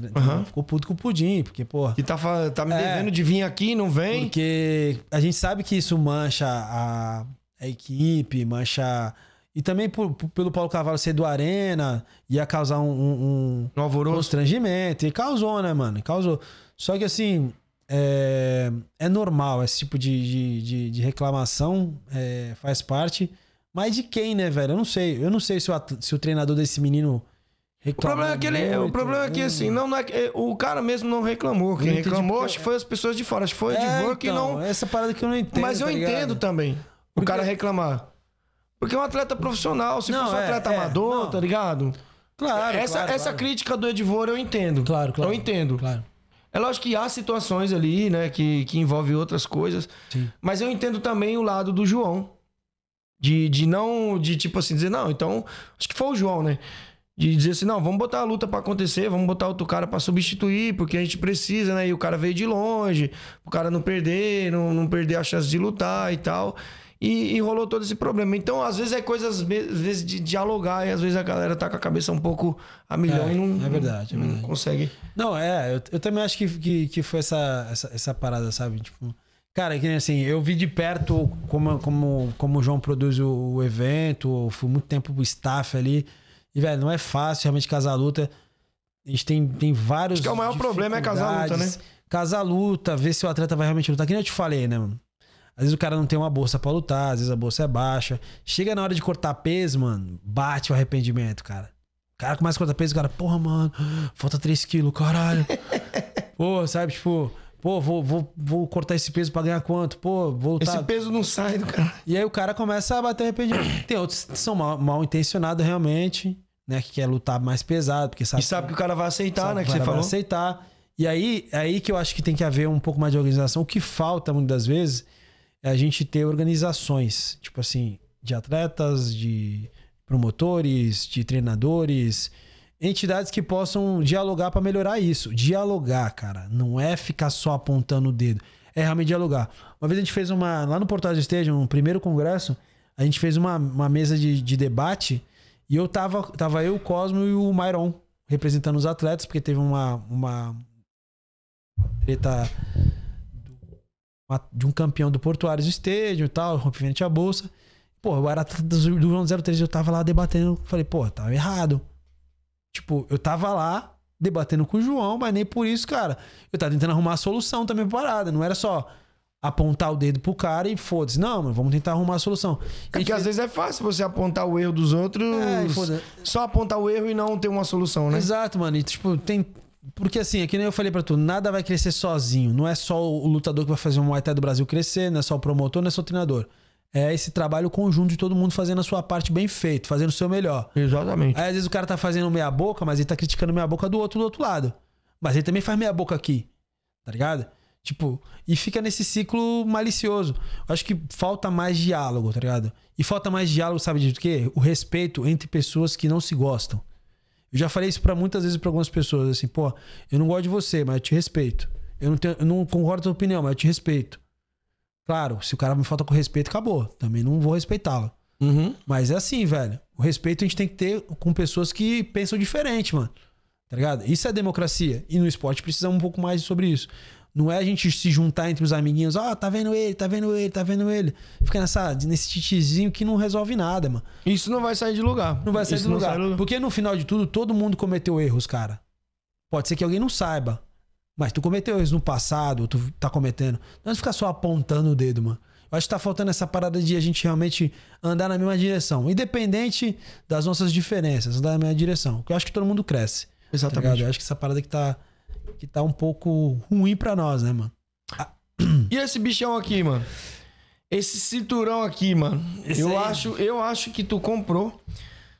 ficou puto com o Pudim, porque, porra. Que tá, tá me É. devendo de vir aqui, não vem. Porque a gente sabe que isso mancha a, a equipe, mancha. E também por- por- pelo Paulo Carvalho ser do Arena, ia causar um, um, Um alvoroço. constrangimento. E causou, né, mano? Causou. Só que assim, é, é normal esse tipo de, de, de- de reclamação, é, faz parte. Mas de quem, né, velho? Eu não sei. Eu não sei se o, se o treinador desse menino O problema é que ele. O problema é que, hum. assim, não, não é que- o cara mesmo não reclamou. Quem reclamou, acho que foi as pessoas de fora. Acho que foi o É, Edivor que então, não. Essa parada que eu não entendo. Mas eu tá entendo também. O Porque- cara reclamar. Porque é um atleta profissional. Se Não, fosse um é, atleta é, amador, não. tá ligado? Claro, essa claro, essa claro. crítica do Edivor eu entendo. Claro, claro. Eu entendo. Claro. É lógico que há situações ali, né, que, que envolvem outras coisas. Sim. Mas eu entendo também o lado do João. De, de não, de tipo assim, dizer, não, então, acho que foi o João, né? De dizer assim, não, vamos botar a luta pra acontecer, vamos botar outro cara pra substituir, porque a gente precisa, né? E o cara veio de longe, o cara não perder, não, não perder a chance de lutar e tal. E, e rolou todo esse problema. Então, às vezes é coisas, às vezes, de dialogar, e às vezes a galera tá com a cabeça um pouco a milhão É, e não, é verdade, é não verdade. consegue. Não, é, eu, eu também acho que, que, que foi essa, essa, essa parada, sabe? Tipo, cara, que nem assim, eu vi de perto como, como, como o João produz o, o evento, fui muito tempo pro staff ali. E, velho, não é fácil realmente casar a luta. A gente tem, tem vários. Acho que é o maior problema é casar a luta, né? Casar a luta, ver se o atleta vai realmente lutar. Que nem eu te falei, né, mano? Às vezes o cara não tem uma bolsa pra lutar, às vezes a bolsa é baixa. Chega na hora de cortar peso, mano, bate o arrependimento, cara. O cara começa a cortar peso, o cara, porra, mano, falta 3 quilos, caralho. pô, sabe, tipo, pô, vou, vou, vou cortar esse peso pra ganhar quanto? Pô, vou. Esse peso não sai do cara. E aí o cara começa a bater arrependimento. Tem outros que são mal, mal intencionados realmente, né? Que quer lutar mais pesado, porque sabe, E sabe que o cara vai aceitar, né? Que o você cara vai falou. aceitar. E aí, aí que eu acho que tem que haver um pouco mais de organização. O que falta muitas das vezes é a gente ter organizações, tipo assim, de atletas, de promotores, de treinadores, entidades que possam dialogar para melhorar isso. Dialogar, cara, não é ficar só apontando o dedo, é realmente dialogar. Uma vez a gente fez uma lá no Portal do Stadium, no primeiro congresso, a gente fez uma, uma mesa de, de debate e eu tava, tava eu, o Cosmo e o Myron representando os atletas, porque teve uma, uma treta de um campeão do Portuários Stadium e tal, rompimento a bolsa. Pô, eu era do do João 03, eu tava lá debatendo, falei, pô, tava errado. Tipo, eu tava lá debatendo com o João, mas nem por isso, cara. Eu tava tentando arrumar a solução também pra parada. Não era só apontar o dedo pro cara e foda-se. Não, mano, vamos tentar arrumar a solução. E Porque às vezes é fácil você apontar o erro dos outros. É, só apontar o erro e não ter uma solução, né? Exato, mano. E, tipo, tem. Porque assim, é que nem eu falei pra tu, nada vai crescer sozinho. Não é só o lutador que vai fazer um Muay Thai do Brasil crescer, não é só o promotor, não é só o treinador. É esse trabalho conjunto de todo mundo fazendo a sua parte bem feito, fazendo o seu melhor. Exatamente. Aí às vezes o cara tá fazendo meia boca, mas ele tá criticando meia boca do outro do outro lado. Mas ele também faz meia boca aqui. Tá ligado? Tipo, e fica nesse ciclo malicioso. Eu acho que falta mais diálogo, tá ligado? E falta mais diálogo, sabe de quê? O respeito entre pessoas que não se gostam. Eu já falei isso pra muitas vezes pra algumas pessoas, assim, pô, eu não gosto de você, mas eu te respeito. Eu não, tenho, eu não concordo com a tua opinião, mas eu te respeito. Claro, se o cara me falta com respeito, acabou. Também não vou respeitá-lo. Uhum. Mas é assim, velho. O respeito a gente tem que ter com pessoas que pensam diferente, mano. Tá ligado? Isso é democracia. E no esporte precisa um pouco mais sobre isso. Não é a gente se juntar entre os amiguinhos, ó, tá vendo ele, tá vendo ele, tá vendo ele. Fica nessa, nesse titizinho que não resolve nada, mano. Isso não vai sair de lugar. Não vai sair Isso do lugar. sai Porque no final de tudo, todo mundo cometeu erros, cara. Pode ser que alguém não saiba. Mas tu cometeu erros no passado, tu tá cometendo. Não é ficar só apontando o dedo, mano. Eu acho que tá faltando essa parada de a gente realmente andar na mesma direção. Independente das nossas diferenças, andar na mesma direção. Porque eu acho que todo mundo cresce. Tá Exatamente. ligado? eu acho que essa parada que tá, que tá um pouco ruim pra nós, né, mano? E esse bichão aqui, mano? Esse cinturão aqui, mano. Esse eu, aí. acho, eu acho que tu comprou.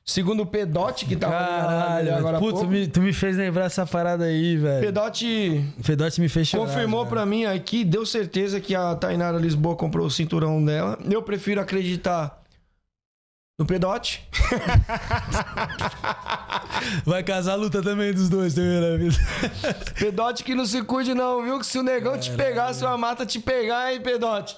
Segundo o Pedote, que tava ali agora putz, tu me, tu me fez lembrar essa parada aí, velho. Pedote O Fedote me fez chorar. confirmou pra mim aqui, deu certeza que a Tainara Lisboa comprou o cinturão dela. Eu prefiro acreditar no Pedote. Vai casar a luta também dos dois, também na vida. Pedote que não se cuide, não, viu? Que se o negão te pegar, se a mata te pegar, hein, Pedote?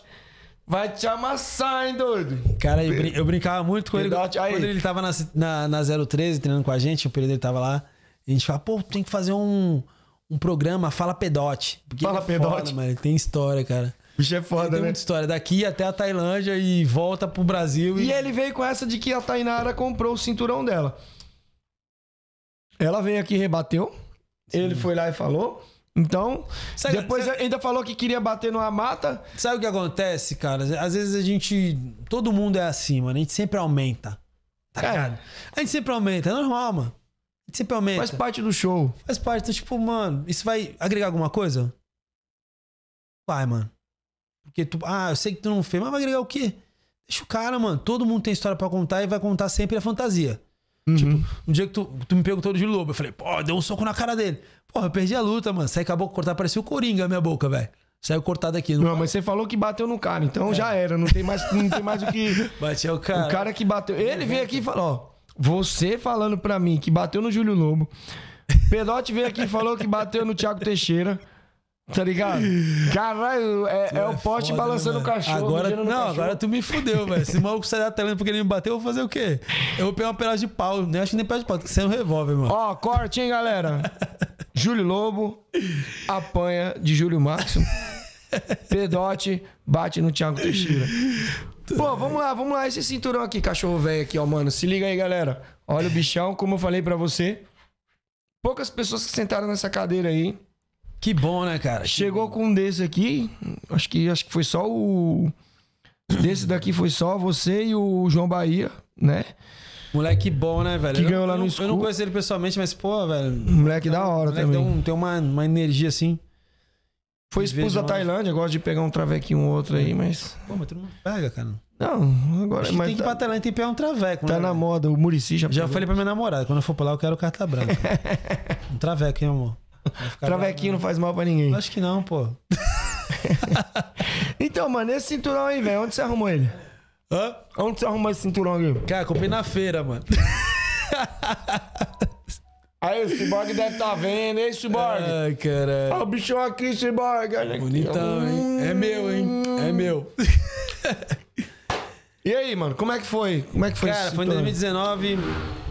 Vai te amassar, hein, doido? Cara, eu, brin- eu brincava muito com ele Pedote, aí. quando ele tava na, na, na 013 treinando com a gente, o período ele tava lá. E a gente fala, pô, tem que fazer um, um programa, Fala Pedote. Porque Fala é foda, Pedote. mano, ele tem história, cara. Bicho é foda, tem né? muita história. Daqui até a Tailândia e volta pro Brasil. E ele veio com essa de que a Tainara comprou o cinturão dela. Ela veio aqui e rebateu. Ele foi lá e falou. Então, Sabe- depois sabe- ainda falou que queria bater numa mata. Sabe o que acontece, cara? Às vezes a gente. Todo mundo é assim, mano. A gente sempre aumenta. Tá É. ligado? A gente sempre aumenta, é normal, mano. A gente sempre aumenta. Faz parte do show. Faz parte. Então, tipo, mano, isso vai agregar alguma coisa? Vai, mano. Porque tu. Ah, eu sei que tu não fez, mas vai agregar o quê? Deixa o cara, mano. Todo mundo tem história pra contar e vai contar sempre a fantasia. Tipo, um dia que tu, tu me perguntou de Lobo, eu falei, pô, deu um soco na cara dele. Porra, eu perdi a luta, mano. Saí com a boca cortada, parecia o Coringa a minha boca, velho. Saiu cortado aqui. Não, mas você falou que bateu no cara, então já era. Não tem mais, não tem mais o que. Bateu o cara. O cara que bateu. Ele veio aqui e falou: ó, você falando pra mim que bateu no Júlio Lobo. Pedote veio aqui e falou que bateu no Thiago Teixeira. Tá ligado? Caralho, é, é o pote Foda, balançando né, o cachorro. Agora, não, cachorro. agora tu me fudeu, velho. Se o maluco sair da Tailândia porque ele me bateu, eu vou fazer o quê? Eu vou pegar uma pedaço de pau. Nem acho que nem pedaço de pau, tem que ser um revólver, mano. Ó, corte, hein, galera? Júlio Lobo apanha de Júlio Maxson. Pedote bate no Thiago Teixeira. Pô, vamos lá, vamos lá. Esse cinturão aqui, cachorro velho aqui, ó, mano. Se liga aí, galera. Olha o bichão, como eu falei pra você. Poucas pessoas que sentaram nessa cadeira aí. Que bom, né, cara? Chegou com um desse aqui. Acho que, acho que foi só o. Desse daqui foi só você e o João Bahia, né? Moleque bom, né, velho? Que Eu- ganhou lá eu no Eu escuro. não conheço ele pessoalmente, mas, pô, velho. Moleque da hora moleque também. Tem, um- tem uma, uma energia assim. Foi expulso da Tailândia, gosta de pegar um travequinho ou outro aí, mas. Pô, mas tu não pega, cara. Não, agora. Acho que Mas tem que ir tá, pra Tailândia, tem que pegar um traveco, tá né, na velho? moda, o Murici já Já pegou. falei pra minha namorada, quando eu for pra lá eu quero carta branca. um traveco, hein, amor? Travequinho não faz mal pra ninguém. Acho que não, pô. Então, mano, esse cinturão aí, velho, onde você arrumou ele? Hã? Onde você arrumou esse cinturão aqui? Cara, comprei na feira, mano. Aí, o Cyborg deve estar tá vendo, hein, Cyborg? Ai, caralho. Olha o bichão aqui, Cyborg. Bonitão, hein? É meu, hein? É meu. E aí, mano, como é que foi? Como é que foi Cara, foi em cinturão? 2019.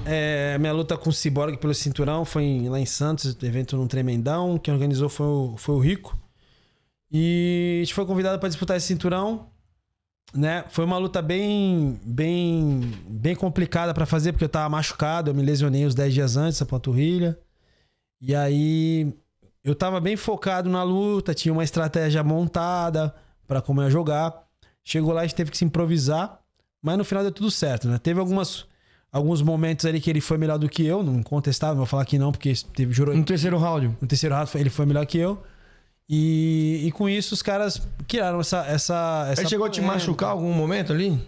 É, minha luta com o Cyborg pelo cinturão foi em- lá em Santos, evento num Tremendão. Quem organizou foi o, foi o Rico. E a gente foi convidado para disputar esse cinturão. Né? Foi uma luta bem, bem, bem complicada para fazer, porque eu tava machucado. Eu me lesionei uns 10 dias antes, a panturrilha. E aí eu tava bem focado na luta, tinha uma estratégia montada para como ia jogar. Chegou lá, a gente teve que se improvisar. Mas no final deu tudo certo, né? Teve algumas, alguns momentos ali que ele foi melhor do que eu, não contestável, vou falar que não, porque teve jurou. No terceiro round. No terceiro round ele foi melhor que eu. E, e com isso os caras criaram essa. essa, essa Ele chegou a te machucar algum momento ali?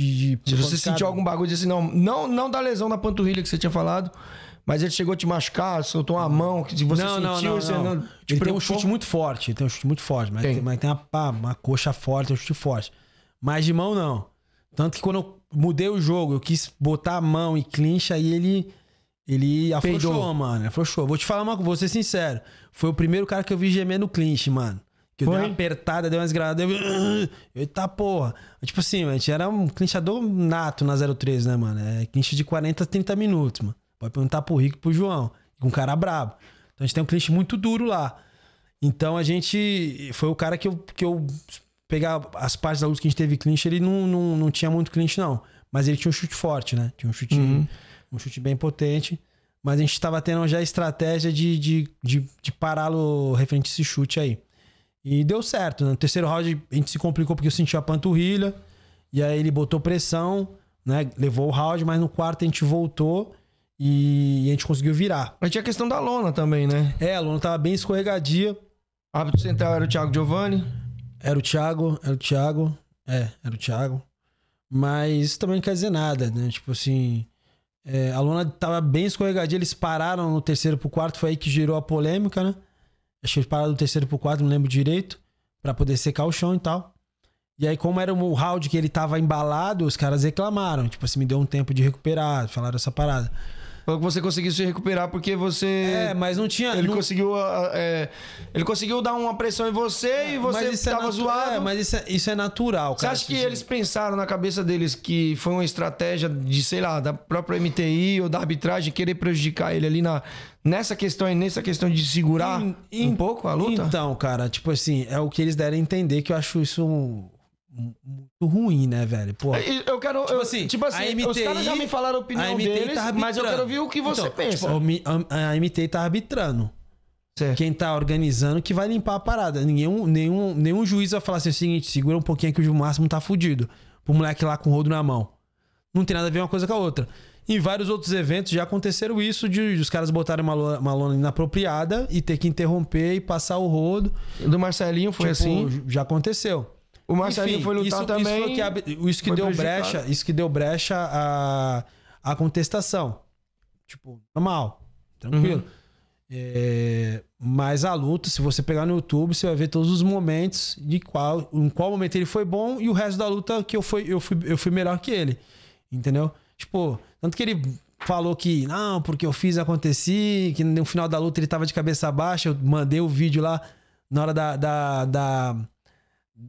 de- de- Se você sentiu algum bagulho assim, não, não, não da lesão na panturrilha que você tinha falado, mas ele chegou a te machucar, soltou uma mão, que você não, não, sentiu, não, você não. não. Ele tem um preocupou? chute muito forte, tem um chute muito forte, mas Tem. tem, mas tem uma, uma coxa forte, um chute forte. Mas de mão, não. Tanto que quando eu mudei o jogo, eu quis botar a mão e clinch, aí ele. Ele afrouxou, Peidou. mano. Afrouxou. Vou te falar uma coisa, vou ser sincero. Foi o primeiro cara que eu vi gemer no clinch, mano. Que eu Foi? dei uma apertada, dei umas granadas. Eu... Eita porra. Tipo assim, a gente era um clinchador nato na 03, né, mano? É clinch de 40 a 30 minutos, mano. Pode perguntar pro Rico e pro João. Com um cara brabo. Então a gente tem um clinch muito duro lá. Então a gente. Foi o cara que eu, que eu pegar as partes da luta que a gente teve clinch, ele não, não, não tinha muito clinch, não. Mas ele tinha um chute forte, né? Tinha um chute, um chute bem potente. Mas a gente estava tendo já a estratégia de, de, de, de pará-lo referente a esse chute aí. E deu certo, né? No terceiro round a gente se complicou porque eu senti a panturrilha. E aí ele botou pressão, né? Levou o round, mas no quarto a gente voltou e a gente conseguiu virar. Mas tinha a questão da lona também, né? É, a lona tava bem escorregadia. Árbitro central era o Thiago Giovanni. Era o Thiago, era o Thiago. É, era o Thiago. Mas isso também não quer dizer nada, né? Tipo assim. é, a lona tava bem escorregadia, eles pararam no terceiro pro quarto, foi aí que gerou a polêmica, né? Acho que eles pararam do terceiro pro quarto, não lembro direito, Pra poder secar o chão e tal. E aí, como era o round que ele tava embalado, os caras reclamaram. Tipo assim, me deu um tempo de recuperar, falaram essa parada. Falou que você conseguiu se recuperar porque você. É, mas não tinha. Ele não- conseguiu. ah, é, ele conseguiu dar uma pressão em você e você isso é natu- zoado. É, mas isso é, isso é natural, Você cara. acha que Tipo, eles pensaram na cabeça deles que foi uma estratégia de, sei lá, da própria MTI ou da arbitragem querer prejudicar ele ali na, nessa questão aí, nessa questão de segurar um pouco a luta? Então, cara, tipo assim, é o que eles deram a entender que eu acho isso um- muito ruim, né, velho? Pô. Eu quero. Tipo eu- assim, tipo assim, a os MTI caras já me falaram a opinião a MTI deles, tá mas eu quero ver o que você Então, pensa. tipo, a, MTI tá arbitrando. Certo. Quem tá organizando que vai limpar a parada. Nenhum, nenhum, nenhum juiz vai falar assim: é o seguinte, segura um pouquinho que o máximo tá fudido. Pro moleque lá com o rodo na mão. Não tem nada a ver uma coisa com a outra. Em vários outros eventos já aconteceram isso de, de os caras botarem uma lona, uma lona inapropriada e ter que interromper e passar o rodo. Do Marcelinho foi Tipo, assim. Já aconteceu. O Marcelinho Enfim, foi lutar isso, também. Isso, que, isso que deu brecha, isso que deu brecha a, a contestação. Tipo, normal, tranquilo. Uhum. É, mas a luta, se você pegar no YouTube, você vai ver todos os momentos de qual, em qual momento ele foi bom e o resto da luta que eu fui, eu fui, eu fui melhor que ele. Entendeu? Tipo, tanto que ele falou que não, porque eu fiz acontecer, que no final da luta ele tava de cabeça baixa, eu mandei o vídeo lá na hora da, da, da-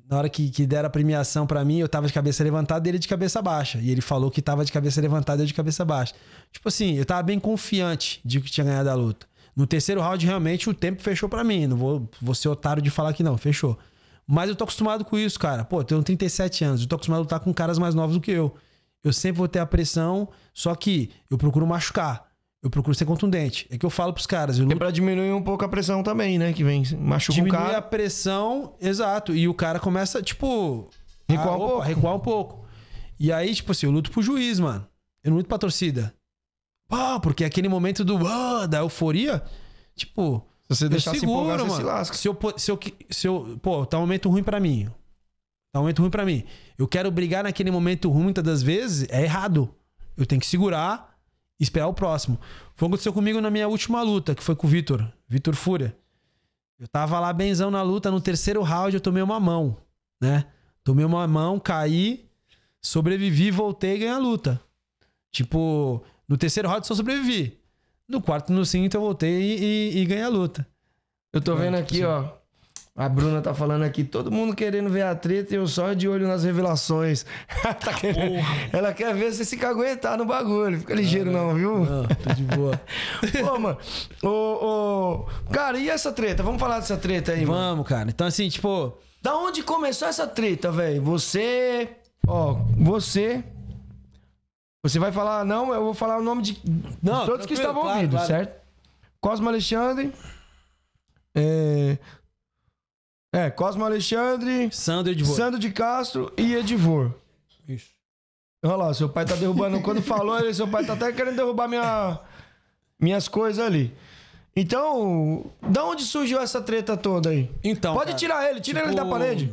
na hora que, que deram a premiação pra mim, eu tava de cabeça levantada e ele de cabeça baixa. E ele falou que tava de cabeça levantada e eu de cabeça baixa. Tipo assim, eu tava bem confiante de que tinha ganhado a luta. No terceiro round, realmente, o tempo fechou pra mim. Não vou, vou ser otário de falar que não, fechou. Mas eu tô acostumado com isso, cara. Pô, eu tenho 37 anos, eu tô acostumado a lutar com caras mais novos do que eu. Eu sempre vou ter a pressão, só que eu procuro machucar. Eu procuro ser contundente. É que eu falo pros caras, eu É luto pra diminuir um pouco a pressão também, né? Que vem. Machuca o diminui cara. a pressão, exato. E o cara começa, tipo. Recuar a- um pouco. Recuar um pouco. E aí, tipo assim, eu luto pro juiz, mano. Eu não luto pra torcida. Pô, porque aquele momento do. ah, da euforia, tipo. Se você eu deixar se empolgar, você mano. se lasca. Se eu, se eu, se eu. Pô, tá um momento ruim pra mim. Tá um momento ruim pra mim. Eu quero brigar naquele momento ruim, muitas das vezes, é errado. Eu tenho que segurar esperar o próximo. Foi o que aconteceu comigo na minha última luta, que foi com o Vitor. Vitor Fúria. Eu tava lá benzão na luta, no terceiro round eu tomei uma mão, né? Tomei uma mão, caí, sobrevivi, voltei e ganhei a luta. Tipo, no terceiro round só sobrevivi. No quarto no quinto eu voltei e, e- e ganhei a luta. Eu tô vendo aqui, ó. A Bruna tá falando aqui, todo mundo querendo ver a treta e eu só de olho nas revelações. Tá querendo- Ela quer ver se se aguentar no bagulho. Fica ligeiro não, viu? Não, tô de boa. Pô, mano. Ô, ô... Cara, e essa treta? Vamos falar dessa treta aí, mano. Vamos, cara. Então, assim, tipo. Da onde começou essa treta, velho? Você. Ó, você. Você vai falar, não, eu vou falar o nome de, de Não, todos que estavam claro, ouvindo, claro. certo? Cosmo Alexandre. É. É, Cosmo Alexandre. Sandro Edvor. Sandro de Castro e Edivor. Isso. Olha lá, seu pai tá derrubando. Quando falou, ele, seu pai tá até querendo derrubar minha, minhas coisas ali. Então, da onde surgiu essa treta toda aí? Então. Pode cara, tirar ele, tira ele tipo, da parede.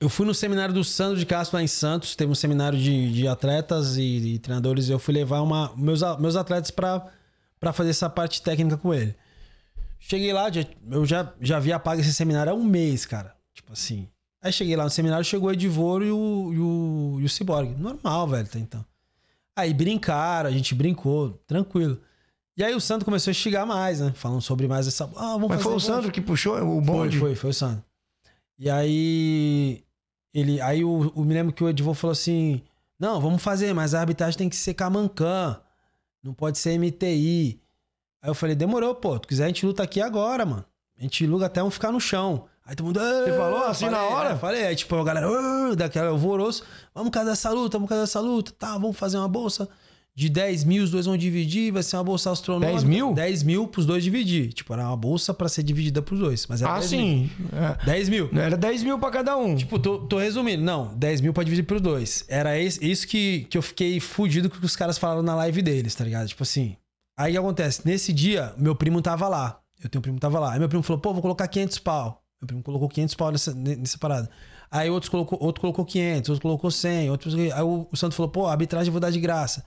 Eu fui no seminário do Sandro de Castro lá em Santos. Teve um seminário de, de atletas e, e treinadores. E eu fui levar uma, meus, meus atletas pra fazer essa parte técnica com ele. Cheguei lá, já- eu já, já havia pago esse seminário há um mês, cara. Tipo assim. Aí cheguei lá no seminário, chegou o Edivoro e o, e o, e o Cyborg. Normal, velho, até então. Aí brincaram, a gente brincou, tranquilo. E aí o Sandro começou a estigar mais, né? Falando sobre mais essa. Ah, vamos Mas fazer foi o Sandro que puxou o foi, bonde? foi, foi o Sandro. E aí. Ele, aí o, o- me lembro que o Edivô falou assim: Não, vamos fazer, mas a arbitragem tem que ser Camancã. Não pode ser MTI. Aí eu falei: Demorou, pô. Tu quiser, a gente luta aqui agora, mano. A gente luta até um ficar no chão. Aí todo mundo. Você falou assim falei, na hora? é, falei, aí tipo, a galera, "Ah", daquela alvoroço. Vamos casar essa luta, vamos casar essa luta. Tá, vamos fazer uma bolsa de 10 mil, os dois vão dividir, vai ser uma bolsa astronômica. 10 mil? 10 mil pros dois dividir. Tipo, era uma bolsa pra ser dividida pros dois. Mas era Ah, 10 mil. sim. É. 10 mil. Era 10 mil pra cada um. Tipo, tô, tô resumindo. Não, 10 mil pra dividir por dois. Era isso que, que eu fiquei fudido com o que os caras falaram na live deles, tá ligado? Tipo assim. Aí o que acontece? Nesse dia, meu primo tava lá. Eu tenho um primo que tava lá. Aí meu primo falou, pô, vou colocar 500 pau. Meu primo colocou 500 pau nessa, nessa parada. Aí outros colocou, outro colocou 500, outro colocou 100. Outro... Aí o, o Santo falou, pô, a arbitragem eu vou dar de graça.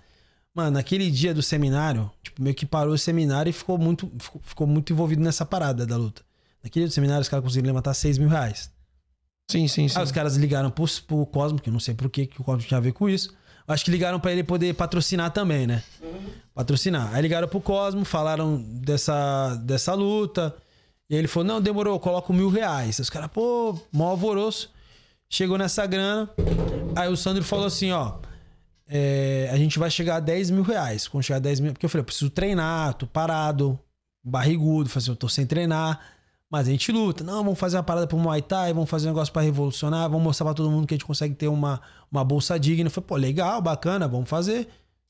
Mano, naquele dia do seminário, tipo, meio que parou o seminário e ficou muito, ficou, ficou muito envolvido nessa parada da luta. Naquele dia do seminário, os caras conseguiram levantar 6 mil reais. Sim, sim, sim. Aí os caras ligaram pro, pro Cosmo, que eu não sei por que que o Cosmo tinha a ver com isso. Acho que ligaram pra ele poder patrocinar também, né? Patrocinar. Aí ligaram pro Cosmo, falaram dessa, dessa luta. E ele falou: não, demorou, coloco mil reais. Os caras, pô, mó alvoroço. Chegou nessa grana. Aí o Sandro falou assim: ó. é, a gente vai chegar a 10 mil reais. Quando chegar a 10 mil. Porque eu falei, eu preciso treinar, tô parado, barrigudo. Falei assim, eu tô sem treinar. Mas a gente luta. Não, vamos fazer uma parada pro Muay Thai, vamos fazer um negócio pra revolucionar, vamos mostrar pra todo mundo que a gente consegue ter uma, uma bolsa digna. Falei, pô, legal, bacana, vamos fazer.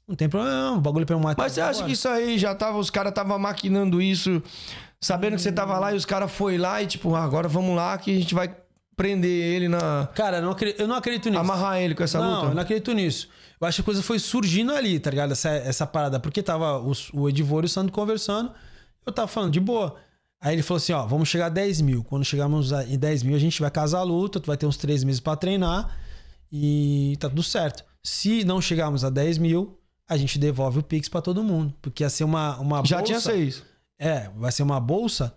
Não tem problema, o bagulho pelo Muay Thai. Mas você acha que isso aí já tava, os caras estavam maquinando isso, sabendo que você tava lá e os caras foi lá e tipo, ah, agora vamos lá que a gente vai prender ele na. Cara, eu não acredito, eu não acredito nisso. Amarrar ele com essa não, luta? eu não acredito nisso. Eu acho que a coisa foi surgindo ali, tá ligado? Essa, essa parada. Porque tava os- o Edivor e o Sandro conversando. Eu tava falando de boa. Aí ele falou assim: ó, vamos chegar a 10 mil. Quando chegarmos a- em 10 mil, a gente vai casar a luta. Tu vai ter uns três meses pra treinar. E tá tudo certo. Se não chegarmos a 10 mil, a gente devolve o Pix pra todo mundo. Porque ia ser uma, uma Já bolsa. tinha seis. É, vai ser uma bolsa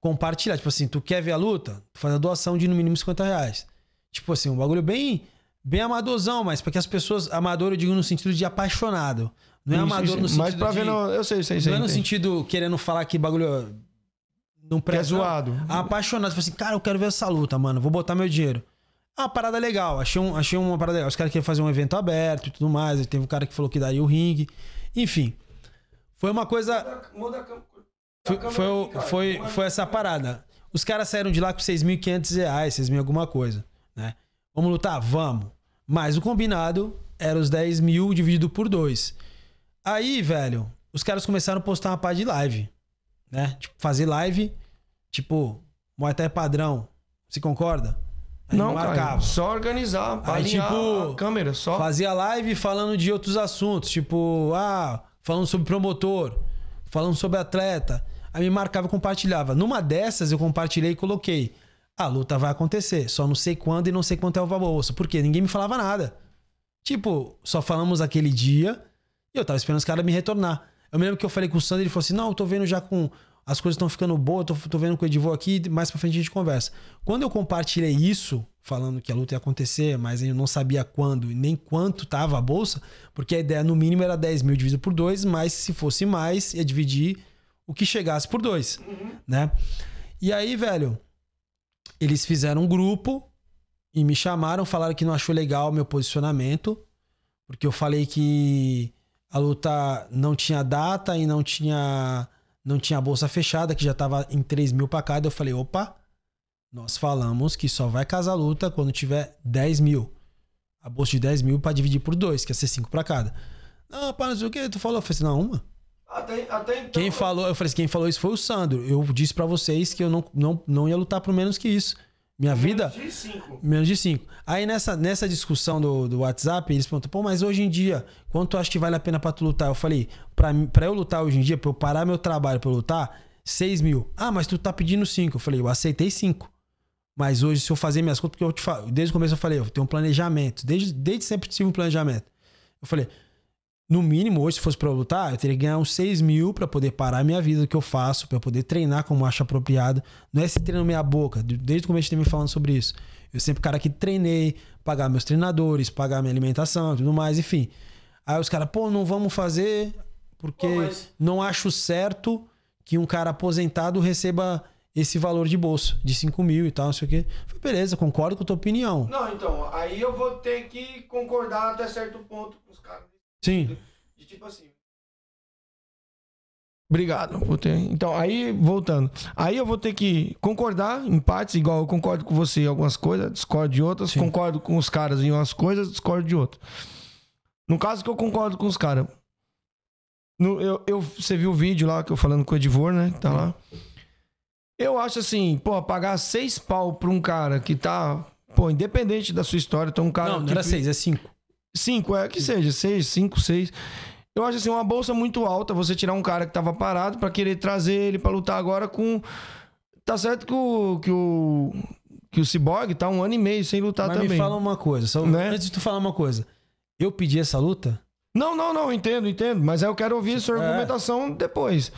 compartilhar. Tipo assim, tu quer ver a luta? Tu faz a doação de no mínimo 50 reais. Tipo assim, um bagulho bem, bem amadorzão, mas para que as pessoas. Amador, eu digo no sentido de apaixonado. Não é amador no sentido. Mas pra de, ver, não, eu sei, sei, sei. Não é no sentido querendo falar que bagulho. Não Que é presta. zoado. Apaixonado. Tipo assim, cara, eu quero ver essa luta, mano. Vou botar meu dinheiro. Ah, parada legal. Achei, um, achei uma parada legal. Os caras queriam fazer um evento aberto e tudo mais. Teve um cara que falou que daria o ringue. Enfim. Foi uma coisa. Foi, foi, o- foi, foi essa parada. Os caras saíram de lá com 6.500 reais, 6 mil alguma coisa, né? Vamos lutar? Vamos. Mas o combinado era os 10 mil dividido por dois. Aí, velho, os caras começaram a postar uma parte de live, né? Tipo, fazer live, tipo, Muay Thai padrão. Se concorda? Aí Não, cara, marcava. só organizar, Aí, tipo, câmera, só. Fazia live falando de outros assuntos, tipo, ah, falando sobre promotor, falando sobre atleta. Aí me marcava e compartilhava. Numa dessas eu compartilhei e coloquei. A luta vai acontecer, só não sei quando e não sei quanto é o bolsa. Por quê? Ninguém me falava nada. Tipo, só falamos aquele dia e eu tava esperando os caras me retornar. Eu me lembro que eu falei com o Sandro, ele falou assim: não, eu tô vendo já com. As coisas estão ficando boas, tô, tô vendo com o Edivô aqui, mais pra frente a gente conversa. Quando eu compartilhei isso, falando que a luta ia acontecer, mas eu não sabia quando e nem quanto tava a bolsa, porque a ideia no mínimo era 10 mil dividido por dois, mas se fosse mais, ia dividir o que chegasse por dois, né? E aí, velho, eles fizeram um grupo e me chamaram, falaram que não achou legal o meu posicionamento, porque eu falei que a luta não tinha data e não tinha não tinha bolsa fechada, que já tava em 3 mil pra cada. Eu falei, opa, nós falamos que só vai casar a luta quando tiver 10 mil. A bolsa de 10 mil pra dividir por dois, que ia ser 5 pra cada. Não, pá, não sei o que, tu falou. Eu falei assim, não, uma. Até, até então. Quem falou, eu falei assim, quem falou isso foi o Sandro. Eu disse pra vocês que eu não, não, não ia lutar por menos que isso. Minha vida. De cinco. Menos de 5. Aí nessa, nessa discussão do, do WhatsApp, eles perguntam, pô, mas hoje em dia, quanto tu acha que vale a pena pra tu lutar? Eu falei, pra, pra eu lutar hoje em dia, pra eu parar meu trabalho pra eu lutar, 6 mil. Ah, mas tu tá pedindo 5. Eu falei, eu aceitei 5. Mas hoje, se eu fazer minhas contas, porque eu te falo, desde o começo eu falei, eu tenho um planejamento. Desde, desde sempre tive um planejamento. Eu falei, no mínimo, hoje, se fosse pra eu lutar, eu teria que ganhar uns 6 mil pra poder parar a minha vida, o que eu faço, pra eu poder treinar como acho apropriado. Não é esse treino meia boca. de- Desde o começo eu me falando sobre isso. Eu sempre, cara que treinei, pagar meus treinadores, pagar minha alimentação e tudo mais, enfim. Aí os caras, pô, não vamos fazer porque Pô, mas- não acho certo que um cara aposentado receba esse valor de bolsa, de 5 mil e tal, não sei o quê. Falei, beleza, concordo com a tua opinião. Não, então, aí eu vou ter que concordar até certo ponto com os caras. Sim. De tipo assim. Obrigado. Vou ter... Então, aí, voltando. Aí eu vou ter que concordar em partes, igual eu concordo com você em algumas coisas, discordo de outras, Sim. concordo com os caras em umas coisas, discordo de outras. No caso que eu concordo com os caras. No, eu, eu, você viu o vídeo lá que eu falando com o Edivor, né? Tá lá. Eu acho assim, pô, pagar seis pau pra um cara que tá. Pô, independente da sua história, então um cara. Não, não que era 6, é 5. Cinco, é que seja, seis, cinco, seis. Eu acho assim, uma bolsa muito alta você tirar um cara que tava parado pra querer trazer ele pra lutar agora com. Tá certo que o. que o. que o Cyborg tá um ano e meio sem lutar Mas também. me fala uma coisa, só, Né? antes de tu falar uma coisa. Eu pedi essa luta? Não, não, não, entendo, entendo. Mas aí eu quero ouvir sua É. argumentação depois.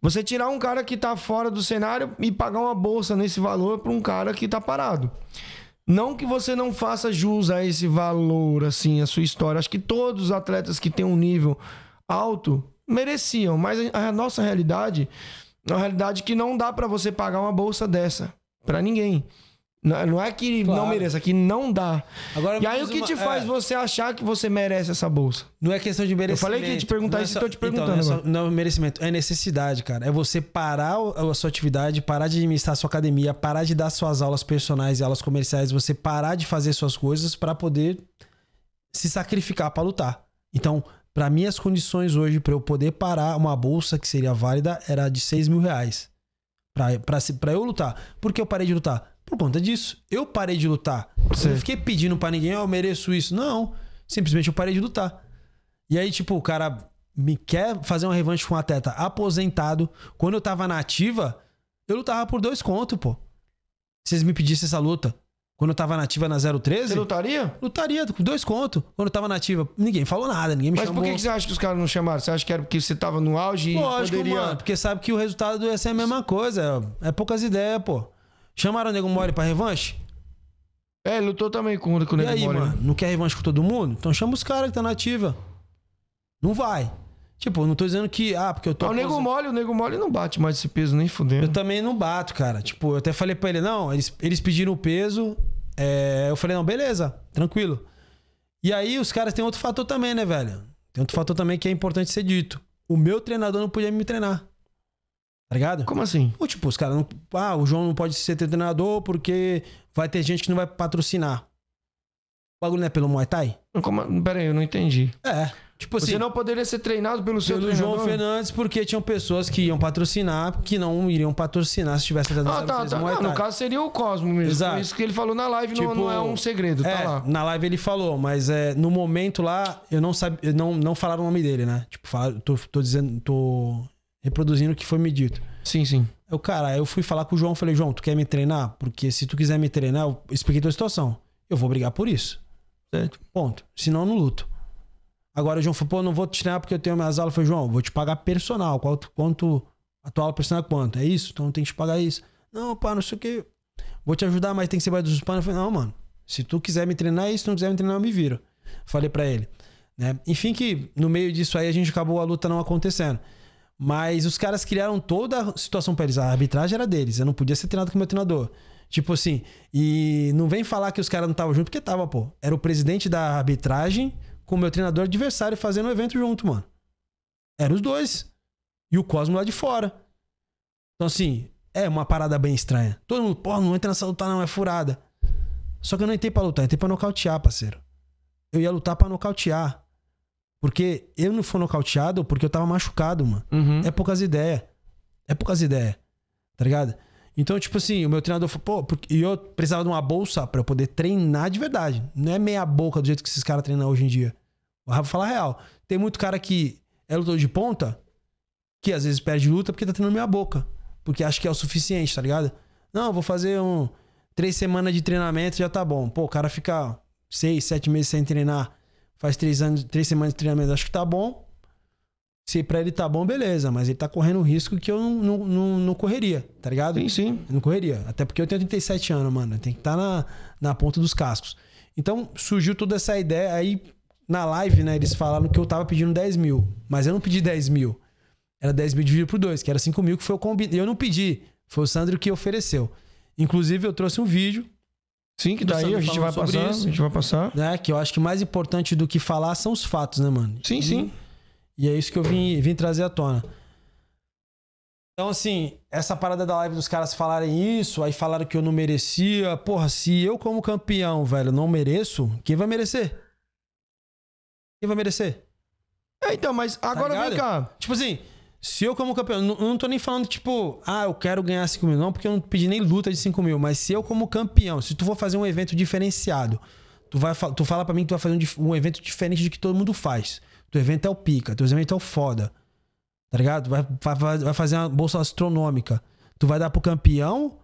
Você tirar um cara que tá fora do cenário e pagar uma bolsa nesse valor pra um cara que tá parado. Não que você não faça jus a esse valor, assim, a sua história. Acho que todos os atletas que têm um nível alto mereciam, mas a nossa realidade é uma realidade que não dá pra você pagar uma bolsa dessa pra ninguém. Não não é que não Claro. mereça, é que não dá. Agora, e aí o que uma- te faz é. você achar que você merece essa bolsa? Não é questão de merecimento. falei que ia te perguntar Não é isso só- tô te perguntando Então, não, é só- não é merecimento, é necessidade, cara. É você parar a sua atividade, parar de administrar a sua academia, parar de dar suas aulas personais e aulas comerciais, você parar de fazer suas coisas pra poder se sacrificar pra lutar. Então, pra mim, as condições hoje pra eu poder parar uma bolsa que seria válida era de 6 mil reais. Pra, pra, se- pra eu lutar. Por que eu parei de lutar? Por conta disso. Eu parei de lutar. Eu Certo. não fiquei pedindo pra ninguém, "Ah, eu mereço isso. Não. Simplesmente eu parei de lutar. E aí, tipo, o cara me quer fazer uma revanche com um atleta aposentado. Quando eu tava na ativa, eu lutava por dois contos, pô. Se vocês me pedissem essa luta. Quando eu tava na ativa na 013, Você lutaria? lutaria com dois contos. Quando eu tava na ativa, ninguém falou nada, ninguém me Mas chamou. por que, você acha que os caras não chamaram? Você acha que era porque você tava no auge e Lógico, poderia... mano, porque sabe que o resultado ia ser a mesma coisa. É poucas ideias, pô. Chamaram o Nego Mole pra revanche? É, ele lutou também com, com o E Nego aí, Mole, né? mano? Não quer revanche com todo mundo? Então chama os caras que tá na ativa. Não vai. Tipo, eu não tô dizendo que. Ah, porque eu tô. Mas o Nego. Mole, o Nego Mole não bate mais esse peso nem fudendo. Eu também não bato, cara. Tipo, eu até falei pra ele, não, eles, eles pediram o peso. é, eu falei, não, beleza, tranquilo. E aí os caras têm outro fator também, né, velho? Tem outro fator também que é importante ser dito. O meu treinador não podia me treinar. Tá ligado? Como assim? Ou, tipo, os caras não. Ah, o João não pode ser treinador porque vai ter gente que não vai patrocinar. O bagulho não é pelo Muay Thai? Como... Pera aí, eu não entendi. É. Tipo assim. Você não poderia ser treinado pelo seu pelo treinador? João Fernandes, porque tinham pessoas que iam patrocinar, que não iriam patrocinar se tivesse tratado Ah, tá, tá. Muay Não, no caso seria o Cosmo mesmo. Exato. Foi isso que ele falou na live, não, Tipo, não é um segredo, tá É, lá. Na live ele falou, mas é, no momento lá, eu não sabia. Não, não falaram o nome dele, né? Tipo, falaram- tô, tô dizendo. tô reproduzindo o que foi me dito. Sim, sim. Eu, cara, eu fui falar com o João, falei, João, tu quer me treinar? Porque se tu quiser me treinar, eu expliquei tua situação. Eu vou brigar por isso. Certo. Ponto. Senão eu não luto. Agora o João falou, pô, não vou te treinar porque eu tenho minhas aulas. Eu falei, João, vou te pagar personal. Quanto, quanto a tua aula personal é quanto? É isso? Então tem que te pagar isso. Não, pá, não sei o que. Vou te ajudar, mas tem que ser mais dos panos. Eu falei, não, mano. Se tu quiser me treinar, isso. Se tu não quiser me treinar, eu me viro. Falei pra ele. Né? Enfim, que no meio disso aí a gente acabou a luta não acontecendo. Mas os caras criaram toda a situação pra eles. A arbitragem era deles. Eu não podia ser treinado com o meu treinador. Tipo assim, e não vem falar que os caras não estavam junto, porque tava, pô. Era o presidente da arbitragem com o meu treinador adversário fazendo o evento junto, mano. Eram os dois. E o Cosmo lá de fora. Então, assim, é uma parada bem estranha. Todo mundo, pô, não entra nessa luta, não, é furada. Só que eu não entrei pra lutar, entrei pra nocautear, parceiro. Eu ia lutar pra nocautear. Porque eu não fui nocauteado porque eu tava machucado, mano. Uhum. É poucas ideias. É poucas ideias. Tá ligado? Então, tipo assim, o meu treinador falou, pô, porque e eu precisava de uma bolsa pra eu poder treinar de verdade. Não é meia boca do jeito que esses caras treinam hoje em dia. O Rafa fala real. Tem muito cara que é lutador de ponta que às vezes perde luta porque tá treinando meia boca. Porque acha que é o suficiente, tá ligado? Não, eu vou fazer um. Três semanas de treinamento já tá bom. Pô, o cara fica seis, sete meses sem treinar. Faz três anos, três semanas de treinamento, acho que tá bom. Se pra ele tá bom, beleza. Mas ele tá correndo um risco que eu não, não, não, não correria, tá ligado? Sim, sim. Eu não correria. Até porque eu tenho 37 anos, mano. Tem que estar na, na ponta dos cascos. Então surgiu toda essa ideia. Aí na live, né, eles falaram que eu tava pedindo 10 mil. Mas eu não pedi 10 mil. Era 10 mil dividido por dois, que era 5 mil, que foi o combinado. Eu não pedi. Foi o Sandro que ofereceu. Inclusive, eu trouxe um vídeo, Sim, que daí a Sandro gente vai passar. isso. A gente vai passar. né? Que eu acho que mais importante do que falar são os fatos, né, mano? Sim, E- sim. E é isso que eu vim, vim trazer à tona. Então, assim, essa parada da live dos caras falarem isso, aí falaram que eu não merecia. Porra, se eu, como campeão, velho, não mereço, quem vai merecer? Quem vai merecer? É, então, mas agora Tá vem cá. Tipo assim, se eu, como campeão, não- não tô nem falando, tipo, ah, eu quero ganhar 5 mil, não, porque eu não pedi nem luta de 5 mil, mas se eu, como campeão, se tu for fazer um evento diferenciado, tu, vai, tu fala pra mim que tu vai fazer um, um evento diferente do que todo mundo faz. Teu evento é o pica, teu evento é o foda. Tá ligado? Vai, vai, vai fazer uma bolsa astronômica. Tu vai dar pro campeão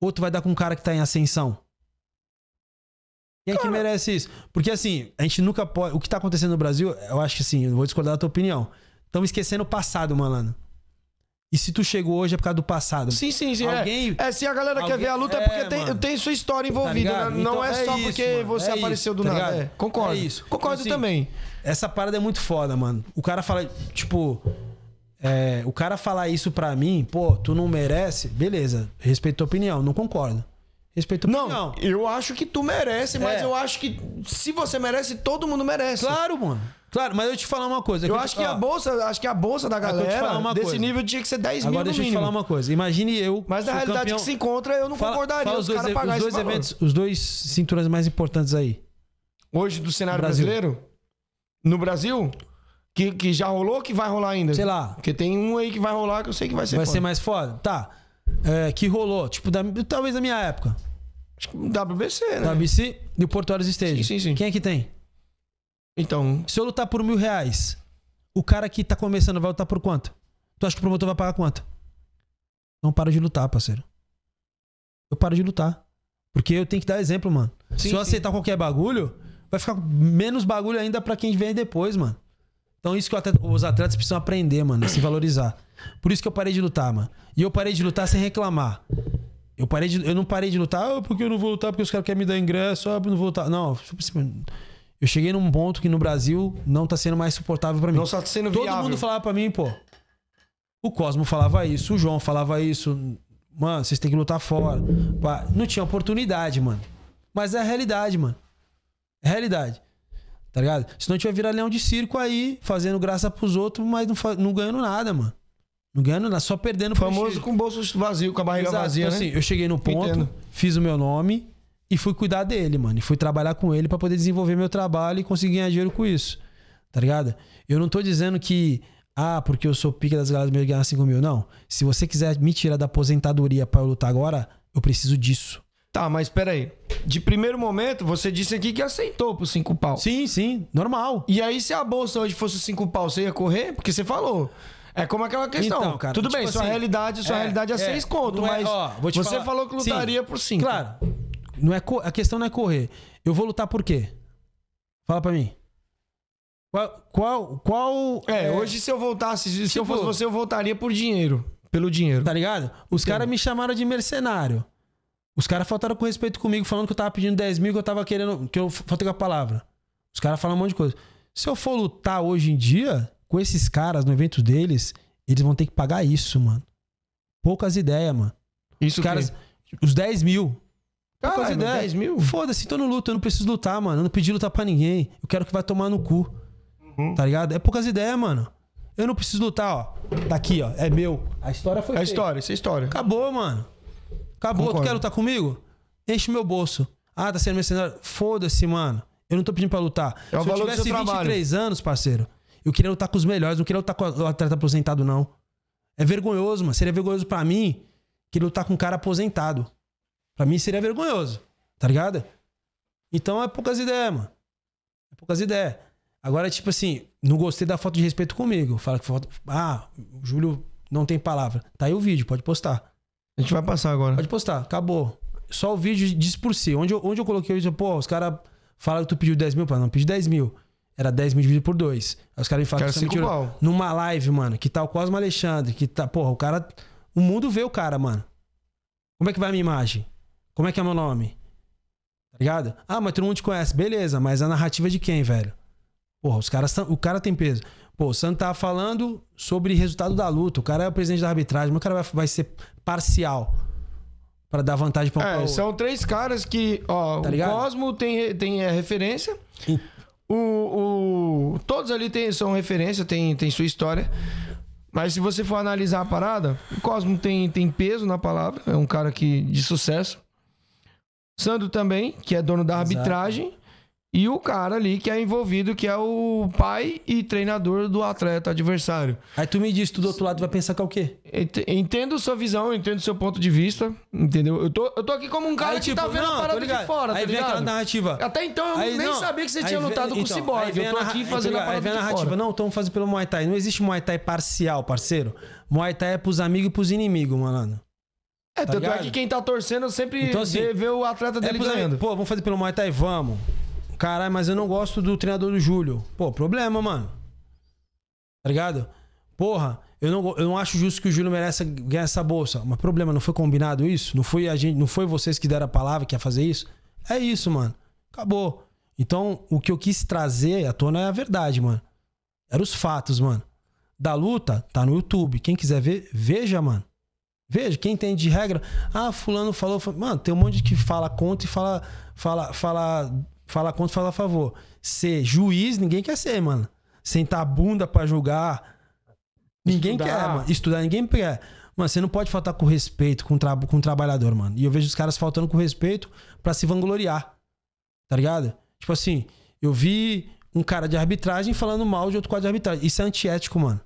ou tu vai dar com um cara que tá em ascensão? Quem é que merece isso? Porque assim, a gente nunca pode. O que tá acontecendo no Brasil, eu acho que assim, eu vou discordar da tua opinião. Estamos esquecendo o passado, malandro. E se tu chegou hoje é por causa do passado. Sim, sim, sim. Alguém- é. é, se a galera quer alguém- ver a luta é é, porque tem, mano. tem sua história Tá envolvida, ligado? né? Não Então, é só isso, porque mano, você é apareceu do tá nada. É, concordo. É isso. Concordo Então, assim, também. Essa parada é muito foda, mano. O cara fala, tipo. é, o cara falar isso pra mim, pô, tu não merece, beleza. Respeito tua opinião, não concordo. Respeito Não, opinião. eu acho que tu merece, mas É. eu acho que se você merece, todo mundo merece. Claro, mano. Claro, mas eu te falar uma coisa. Eu te- acho que ó, a bolsa, acho que a bolsa da eu te galera uma desse coisa. nível tinha que ser 10 mil Agora deixa eu te falar uma coisa. Imagine eu. Mas na realidade campeão- que se encontra, eu não Fala- concordaria fala os os dois, os esse dois valor. eventos, os dois cinturões mais importantes aí. Hoje do cenário Brasil. brasileiro, no Brasil, que, que já rolou que vai rolar ainda? Sei lá. Porque tem um aí que vai rolar que eu sei que vai ser Vai foda. ser mais foda? Tá. É, que rolou, tipo, da- talvez da minha época. Acho que WBC, né? WC e o Portuários Stage. Sim, sim, sim. Quem é que tem? Então, Se eu lutar por mil reais, o cara que tá começando vai lutar por quanto? Tu acha que o promotor vai pagar quanto? Não para de lutar, parceiro. Eu paro de lutar. Porque eu tenho que dar exemplo, mano. Sim, Se eu sim. aceitar qualquer bagulho, vai ficar menos bagulho ainda pra quem vem depois, mano. Então isso que atleta- os atletas precisam aprender, mano, se valorizar. Por isso que eu parei de lutar, mano. E eu parei de lutar sem reclamar. Eu, parei de, eu não parei de lutar ah, porque eu não vou lutar porque os caras querem me dar ingresso, ah, eu não vou lutar. Não, eu cheguei num ponto que no Brasil não tá sendo mais suportável pra mim. não tá sendo Todo viável. mundo falava pra mim, pô. O Cosmo falava isso, o João falava isso. Mano, vocês têm que lutar fora. Não tinha oportunidade, mano. Mas é a realidade, mano. É a realidade. Tá ligado? Senão a gente vai virar leão de circo aí, fazendo graça pros outros, mas não, não ganhando nada, mano. Não ganhando nada, só perdendo Famoso prestígio. com o bolso vazio, com a barriga Exato. vazia, Então, né? assim, eu cheguei no ponto, Entendo. fiz o meu nome e fui cuidar dele, mano. E fui trabalhar com ele pra poder desenvolver meu trabalho e conseguir ganhar dinheiro com isso. Tá ligado? Eu não tô dizendo que, ah, porque eu sou pica das galas meio ganhar 5 mil. Não. Se você quiser me tirar da aposentadoria pra eu lutar agora, eu preciso disso. Tá, mas peraí. De primeiro momento, você disse aqui que aceitou por cinco pau. Sim, sim, normal. E aí, se a bolsa hoje fosse cinco pau, você ia correr? Porque você falou. É como aquela questão. Então, cara, Tudo tipo bem, sua assim, realidade, sua é, realidade é, é, seis conto, é- mas ó, você falar- falou que Sim. lutaria por cinco. Claro. Não é a questão não é correr. Eu vou lutar por quê? Fala pra mim. Qual. Qual. qual É, hoje se eu voltasse, se Tipo- eu fosse você, eu voltaria por dinheiro. Pelo dinheiro. Tá ligado? Os caras me chamaram de mercenário. Os caras faltaram com respeito comigo, falando que eu tava pedindo 10 mil, que eu tava querendo. Que eu faltei com a palavra. Os caras falam um monte de coisa. Se eu for lutar hoje em dia, com esses caras no evento deles, eles vão ter que pagar isso, mano. Poucas ideias, mano. Isso Os caras. Os 10 mil. Poucas Caralho, ideias. 10 mil? Foda-se, tô no luto, eu não preciso lutar, mano. Eu não pedi lutar pra ninguém. Eu quero que vai tomar no cu. Uhum. Tá ligado? É poucas ideias, mano. Eu não preciso lutar, ó. Daqui, ó. É meu. A história foi É a história, isso é história. Acabou, mano. Acabou. Concordo. Tu quer lutar comigo? Enche meu bolso. Ah, tá sendo mercenário? Foda-se, mano. Eu não tô pedindo pra lutar. É Se eu tivesse seu trabalho. 23 anos, parceiro, eu queria lutar com os melhores, não queria lutar com o atleta aposentado, não. É vergonhoso, mano. Seria vergonhoso pra mim que lutar com um cara aposentado. Pra mim seria vergonhoso. Tá ligado? Então é poucas ideias, mano. É poucas ideias. Agora, tipo assim, não gostei da falta de respeito comigo. Fala que falta. Ah, o Júlio não tem palavra. Tá aí o vídeo, pode postar. A gente vai passar agora. Pode postar, acabou. Só o vídeo diz por si. Onde eu, onde eu coloquei isso, pô, os caras falaram que tu pediu 10 mil, pô, não pedi 10 mil. Era 10 mil dividido por dois. Aí os caras me falaram Quero que você me cinco pau. numa live, mano, que tá o Cosmo Alexandre, que tá, porra, o cara. O mundo vê o cara, mano. Como é que vai a minha imagem? Como é que é meu nome? Tá ligado? Ah, mas todo mundo te conhece. Beleza, mas a narrativa é de quem, velho? Porra, os caras o cara tem peso. Pô, o Santo tava falando sobre resultado da luta. O cara é o presidente da arbitragem, mas o cara vai, vai ser parcial pra dar vantagem pra um pra É, outro. são três caras que, ó, Tá o? Cosmo tem, tem é, referência. O, o- todos ali tem, são referência, tem, tem sua história. Mas se você for analisar a parada, o Cosmo tem, tem peso na palavra, é um cara que, de sucesso. Sandro também, que é dono da Exato. arbitragem. E o cara ali que é envolvido, que é o pai e treinador do atleta adversário. Aí tu me diz, tu do outro lado vai pensar que é o quê? Ent- Entendo sua visão, entendo seu ponto de vista, entendeu? Eu tô, eu tô aqui como um cara Aí, que tipo, tá vendo não, a parada de fora, Aí tá vem ligado? aquela narrativa. Até então eu Aí, nem não, sabia que você aí tinha vem- lutado com o então, aí Cyborg. Eu a tô narra- aqui aí fazendo a Aí parada vem a de narrativa. fora. Não, estamos fazendo pelo Muay Thai. Não existe Muay Thai parcial, parceiro. Muay Thai é pros amigos e pros inimigos, mano. É, tanto é ligado? que quem tá torcendo sempre Então, assim, vê, vê o atleta É dele pros ganhando. Pô, vamos fazer pelo Muay Thai? Vamos. Caralho, mas eu não gosto do treinador do Júlio. Pô, problema, mano. Tá ligado? porra, eu não, eu não acho justo que o Júlio mereça ganhar essa bolsa. Mas problema, não foi combinado isso? Não foi a gente, não foi vocês que deram a palavra que ia fazer isso? É isso, mano. Acabou. Então, o que eu quis trazer à tona é a verdade, mano. Eram os fatos, mano. Da luta, tá no YouTube. Quem quiser ver, veja, mano. Veja, quem entende de regra. Ah, fulano falou, fa- Mano, tem um monte que fala contra e fala. Fala, fala, fala contra fala a favor. Ser juiz, ninguém quer ser, mano. Sentar a bunda pra julgar. Ninguém Estudar. quer, mano. Estudar, ninguém quer. Mano, você não pode faltar com respeito com, o tra com o trabalhador, mano. E eu vejo os caras faltando com respeito pra se vangloriar. Tá ligado? Tipo assim, eu vi um cara de arbitragem falando mal de outro quadro de arbitragem. Isso é antiético, mano.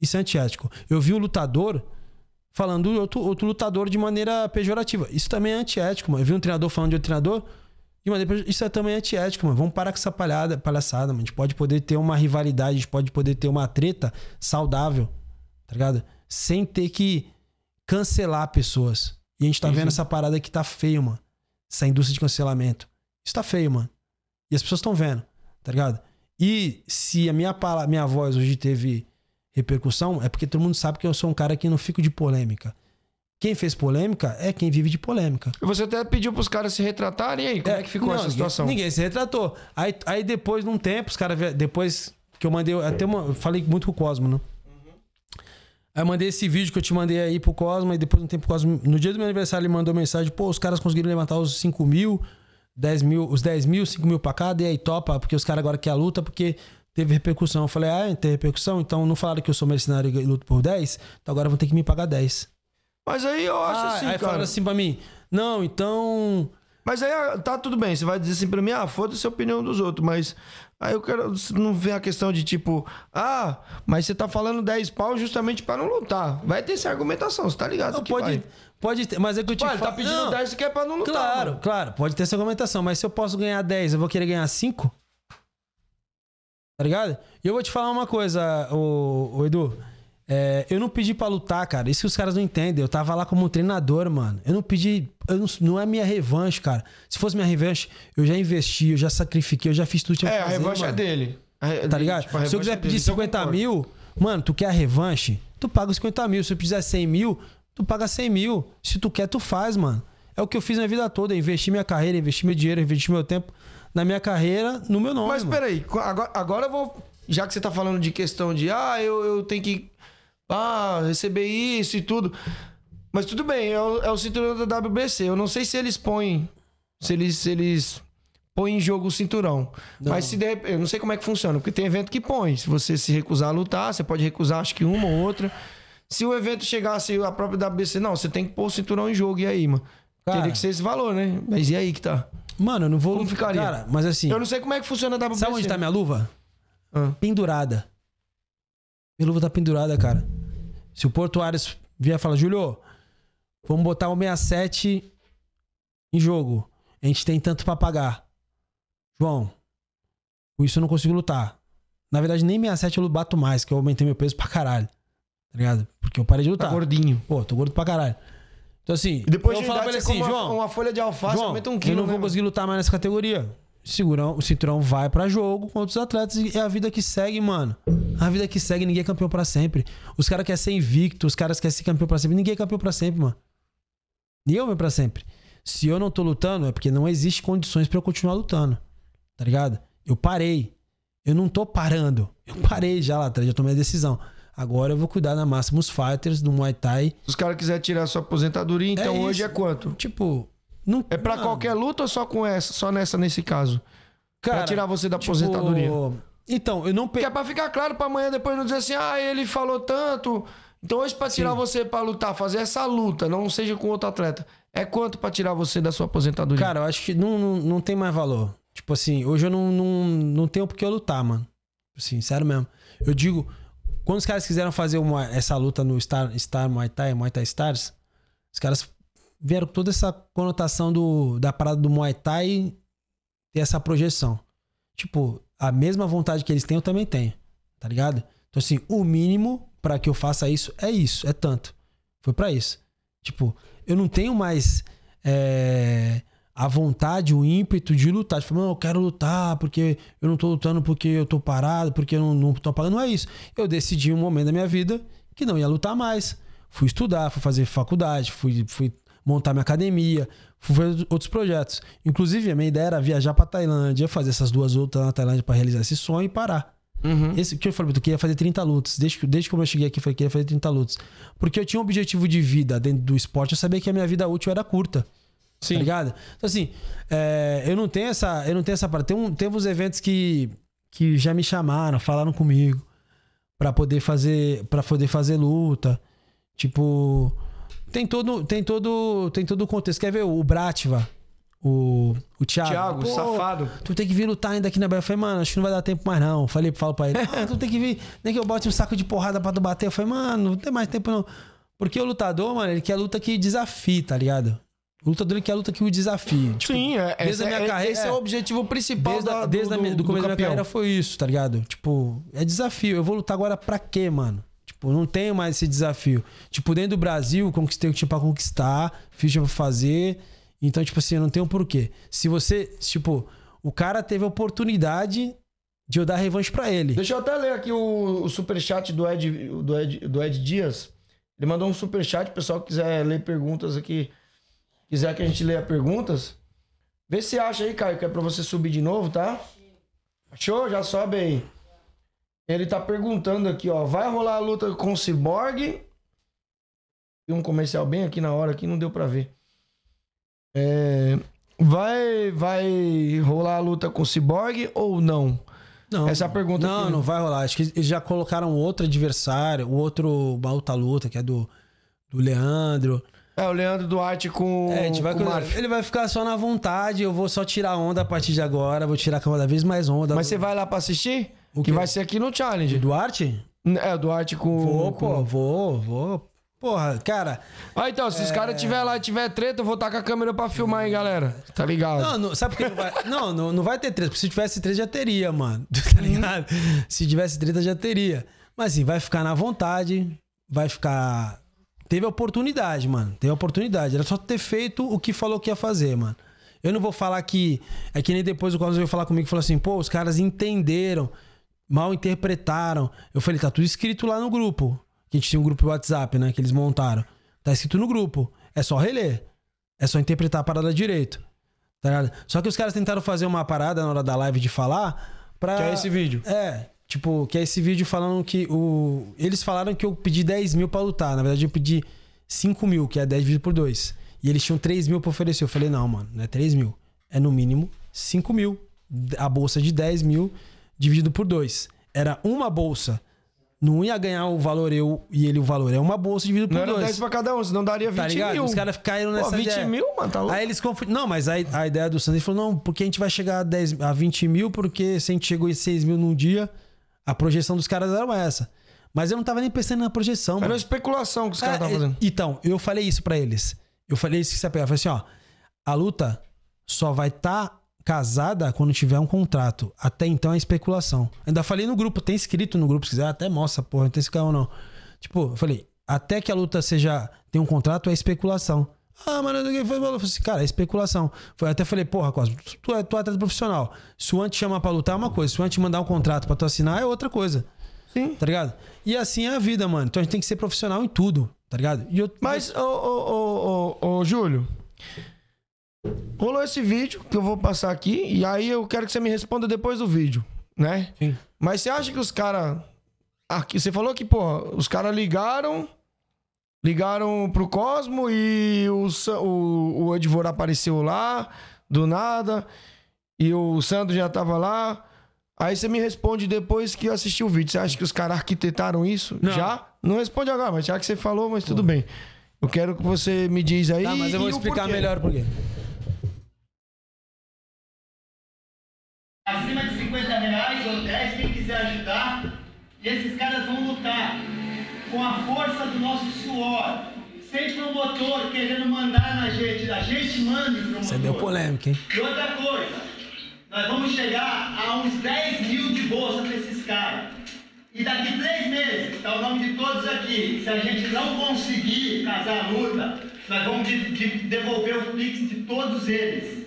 Isso é antiético. Eu vi o lutador falando do outro, outro lutador de maneira pejorativa. Isso também é antiético, mano. Eu vi um treinador falando de outro treinador de maneira pejor- Isso é também antiético, mano. Vamos parar com essa palhada, palhaçada, mano. A gente pode poder ter uma rivalidade, a gente pode poder ter uma treta saudável, tá ligado? Sem ter que cancelar pessoas. E a gente tá vendo essa parada que tá feio, mano. Essa indústria de cancelamento. Isso tá feio, mano. E as pessoas estão vendo, tá ligado? E se a minha, minha voz hoje teve repercussão, é porque todo mundo sabe que eu sou um cara que não fico de polêmica. Quem fez polêmica é quem vive de polêmica. Você até pediu pros caras se retratarem e aí, como é, que ficou não, essa situação? Ninguém, se retratou. Aí, aí depois de um tempo, os caras. Depois que eu mandei. Até uma, eu falei muito com o Cosmo, né? Aí eu mandei esse vídeo que eu te mandei aí pro Cosmo, e depois de um tempo o Cosmo. No dia do meu aniversário, ele mandou mensagem: pô, os caras conseguiram levantar os 5 mil, 10 mil, os 10 mil, 5 mil pra cada, e aí topa, porque os caras agora querem a luta, porque teve repercussão. Eu falei: ah, tem repercussão? Então não falaram que eu sou mercenário e luto por 10? Então agora vão ter que me pagar 10. Mas aí eu acho Ah, assim, aí cara. falaram assim pra mim: não, então. Mas aí ah, tá tudo bem, você vai dizer assim pra mim, ah, foda-se a opinião dos outros, mas aí eu quero. Não vem a questão de tipo, ah, mas você tá falando 10 pau justamente pra não lutar. Vai ter essa argumentação, você tá ligado? Não, pode, vai. pode ter, mas é que eu te ele tá falo- pedindo Não, 10 que é pra não lutar. Claro, mano. claro, pode ter essa argumentação, mas se eu posso ganhar 10, eu vou querer ganhar 5? Tá ligado? E eu vou te falar uma coisa, ô, ô Edu. É, eu não pedi pra lutar, cara. Isso que os caras não entendem. Eu tava lá como treinador, mano. Eu não pedi. eu não, não é minha revanche, cara. Se fosse minha revanche, eu já investi, eu já sacrifiquei, eu já fiz tudo que tinha que É, a fazer, revanche é mano. dele. A re- Tá ligado? tipo, Se eu quiser é pedir dele, isso eu 50 concordo. mil, mano, tu quer a revanche? Tu paga os 50 mil. Se eu quiser 100 mil, tu paga 100 mil. Se tu quer, tu faz, mano. É o que eu fiz na vida toda. Investi minha carreira, investi meu dinheiro, investi meu tempo na minha carreira, no meu nome. Mas mano. peraí, agora, agora eu vou. Já que você tá falando de questão de, ah, eu, eu tenho que ah, receber isso e tudo. Mas tudo bem, é o, é o cinturão da WBC. Eu não sei se eles põem. Se eles, se eles põem em jogo o cinturão. Mas se de rep- Eu não sei como é que funciona, porque tem evento que põe. Se você se recusar a lutar, você pode recusar, acho que uma ou outra. Se o evento chegasse a própria WBC, não, você tem que pôr o cinturão em jogo. E aí, mano? Cara. Teria que ser esse valor, né? Mas e aí que tá? Mano, eu não vou. Como ficaria? Cara, mas assim. Eu não sei como é que funciona a WBC. Sabe onde tá minha luva? Ah. Pendurada. Minha luva tá pendurada, cara. Se o Porto Ares vier e falar, Júlio, vamos botar o 67 em jogo. A gente tem tanto pra pagar. João, com isso eu não consigo lutar. Na verdade, nem 67 eu bato mais, que eu aumentei meu peso pra caralho. Tá ligado? Porque eu parei de lutar. Tá gordinho. Pô, tô gordo pra caralho. Então assim, E depois eu de idade, pra ele assim, uma- João, uma folha de alface, João, aumenta um eu quilo, não vou né, conseguir lutar mais nessa categoria. Segurão, o cinturão vai pra jogo com outros atletas e é a vida que segue, mano. A vida que segue, ninguém é campeão pra sempre. Os caras querem ser invicto, os caras querem ser campeão pra sempre. Ninguém é campeão pra sempre, mano. Nem eu mesmo pra sempre. Se eu não tô lutando, é porque não existe condições pra eu continuar lutando. Tá ligado? Eu parei. Eu não tô parando. Eu parei já lá atrás, já tomei a decisão. Agora eu vou cuidar da Maximus Fighters, do Muay Thai. Se os caras quiserem tirar sua aposentadoria, então É hoje é quanto? Tipo, não, É pra mano, qualquer luta ou só com essa, só nessa nesse caso? cara, pra tirar você da tipo, aposentadoria. Então, eu não pe... é pra ficar claro pra amanhã depois não dizer assim, ah, ele falou tanto. Então hoje pra tirar você pra lutar, fazer essa luta, não seja com outro atleta, é quanto pra tirar você da sua aposentadoria? Cara, eu acho que não, não, não tem mais valor. Tipo assim, hoje eu não, não, não tenho por que eu lutar, mano. Assim, sério mesmo. Eu digo, quando os caras quiseram fazer uma, essa luta no Star, Star Muay Thai, Muay Thai Stars, os caras vieram toda essa conotação do, da parada do Muay Thai ter essa projeção. Tipo, a mesma vontade que eles têm, eu também tenho. Tá ligado? Então, assim, o mínimo pra que eu faça isso é isso, é tanto. Foi pra isso. Tipo, eu não tenho mais. é, a vontade, o ímpeto de lutar. Tipo, não, eu quero lutar porque eu não tô lutando porque eu tô parado, porque eu não, não tô pagando. Não é isso. Eu decidi um momento da minha vida que não ia lutar mais. Fui estudar, fui fazer faculdade, fui, fui montar minha academia, fui fazer outros projetos. Inclusive, a minha ideia era viajar pra Tailândia, fazer essas duas lutas na Tailândia pra realizar esse sonho e parar. Esse que eu falei, eu queria fazer 30 lutas. Desde, que- desde que eu cheguei aqui, eu falei que queria fazer 30 lutas. Porque eu tinha um objetivo de vida dentro do esporte, eu sabia que a minha vida útil era curta. Sim. Tá ligado? Então, assim, é, eu não tenho essa. Eu não tenho essa parte. Tem, um, teve uns eventos que, que já me chamaram, falaram comigo pra poder fazer. para poder fazer luta. Tipo. Tem todo, tem todo, tem todo o contexto. Quer ver o Brativa? O, o Thiago. Thiago, Pô, safado. Tu tem que vir lutar ainda aqui na Bahia. Eu falei, mano, acho que não vai dar tempo mais não. Falei, falo pra ele, ah, tu tem que vir, nem que eu bote um saco de porrada pra tu bater. Eu falei, mano, não tem mais tempo não. Porque o lutador, mano, ele quer luta que desafie, tá ligado? O lutador ele quer luta que o desafie. Tipo, Sim, é, desde esse, a minha é, carreira- esse é, é. o objetivo principal Desde, a- da, desde a do, minha- do, do começo da minha carreira foi isso, tá ligado? Tipo, é desafio. Eu vou lutar agora pra quê, mano? Tipo, não tenho mais esse desafio. Tipo, dentro do Brasil, conquistei o que tinha pra conquistar, fiz o que pra fazer. Então, tipo assim, eu não tenho porquê. Se você, tipo, o cara teve a oportunidade de eu dar revanche pra ele. Deixa eu até ler aqui o, o superchat do Ed, do, Ed, do Ed Dias. Ele mandou um superchat, pessoal que quiser ler perguntas aqui, quiser que a gente leia perguntas. Vê se acha aí, Caio, que é pra você subir de novo, tá? Achou? Já sobe aí. Ele tá perguntando aqui, ó. Vai rolar a luta com o Cyborg? E um comercial bem aqui na hora, aqui não deu pra ver. É, vai, vai rolar a luta com o Cyborg ou não? Não, Essa é a pergunta Não, que- não vai rolar. Acho que eles já colocaram outro adversário, o outro, uma outra luta, que é do, do Leandro. É, o Leandro Duarte com, É, a gente vai com o com- ele vai ficar só na vontade. Eu vou só tirar onda a partir de agora. Vou tirar cada vez mais onda. Mas você vai lá pra assistir? O que quê? vai ser aqui no Challenge. Duarte? É, o Duarte com... Vou, com... pô, vou, vou. Porra, cara. Ah, então, se os caras tiver lá e tiver treta, eu vou estar com a câmera pra filmar, hein, galera? Tá ligado? Não, não, sabe por que não vai? Não, não, não vai ter treta. Porque se tivesse treta, já teria, mano. Tá ligado? Se tivesse treta, já teria. Mas assim, vai ficar na vontade. Vai ficar. Teve oportunidade, mano. Teve oportunidade. Era só ter feito o que falou que ia fazer, mano. Eu não vou falar que. É que nem depois o Carlos veio falar comigo e falou assim: pô, os caras entenderam, mal interpretaram. Eu falei: tá tudo escrito lá no grupo. Que a gente tinha um grupo de WhatsApp, né? Que eles montaram. Tá escrito no grupo. É só reler. É só interpretar a parada direito. Tá ligado? Só que os caras tentaram fazer uma parada na hora da live de falar pra. Que é esse vídeo. É. Tipo, que é esse vídeo falando que o. Eles falaram que eu pedi 10 mil pra lutar. Na verdade, eu pedi 5 mil, que é 10 dividido por 2. E eles tinham 3 mil pra oferecer. Eu falei, não, mano, não é 3 mil. É no mínimo 5 mil. A bolsa de 10 mil dividido por 2. Era uma bolsa. Não ia ganhar o valor eu e ele o valor. É uma bolsa dividido por Não era 2. 10 pra cada um, senão daria 20 Tá ligado? mil. Os caras caíram nessa Pô, 20 ideia. mil, mano, tá louco? Aí eles confundem. Não, mas a, a ideia do Santos falou: não, porque a gente vai chegar a, 10, a 20 mil, porque se a gente chegou em 6 mil num dia, a projeção dos caras era essa. Mas eu não tava nem pensando na projeção, Era uma mano. especulação que os caras É, estavam fazendo. Então, eu falei isso pra eles. Eu falei isso que você. Eu falei assim: ó, a luta só vai estar casada quando tiver um contrato. Até então é especulação. Ainda falei no grupo, tem escrito no grupo, se quiser, até mostra, porra, não tem esse carro não. Tipo, eu falei, até que a luta seja. tem um contrato, é especulação. Ah, mano, eu falei, eu falei assim, cara, é especulação. Eu até falei, porra, Cosmo, tu é, tu é atleta profissional. Se o Ant chamar pra lutar é uma coisa, se o Ant mandar um contrato pra tu assinar é outra coisa. Sim. Tá ligado? E assim é a vida, mano. Então a gente tem que ser profissional em tudo, tá ligado? E eu, Mas, ô, ô, ô, ô, ô, Júlio, rolou esse vídeo que eu vou passar aqui e aí eu quero que você me responda depois do vídeo, né? Sim. Mas você acha que os caras... Aqui, você falou que, pô, os caras ligaram... Ligaram pro Cosmo e o, o, o Edvor apareceu lá, do nada, e o Sandro já tava lá. Aí você me responde depois que eu assisti o vídeo. Você acha que os caras arquitetaram isso? Não. Já? Não responde agora, mas já que você falou, mas tudo bem. Eu quero que você me diz aí. Tá, mas eu vou explicar melhor por quê. Acima de 50 reais ou 10, quem quiser ajudar. E esses caras vão lutar com a força do nosso suor. Sem promotor querendo mandar na gente. A gente manda promotor. Você deu polêmica, hein? E outra coisa, nós vamos chegar a uns 10 mil de bolsa pra esses caras. E daqui três meses, tá o nome de todos aqui. Se a gente não conseguir casar a luta, nós vamos de- de- devolver o Pix de todos eles.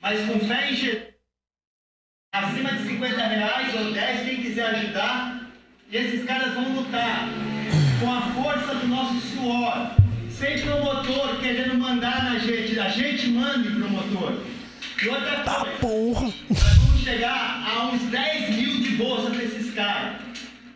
Mas com fé em Jesus, acima de 50 reais ou 10, quem quiser ajudar, e esses caras vão lutar com a força do nosso suor, sem promotor querendo mandar na gente, a gente manda em promotor. E outra Tá coisa, porra. nós vamos chegar a uns 10 mil de bolsa pra esses caras.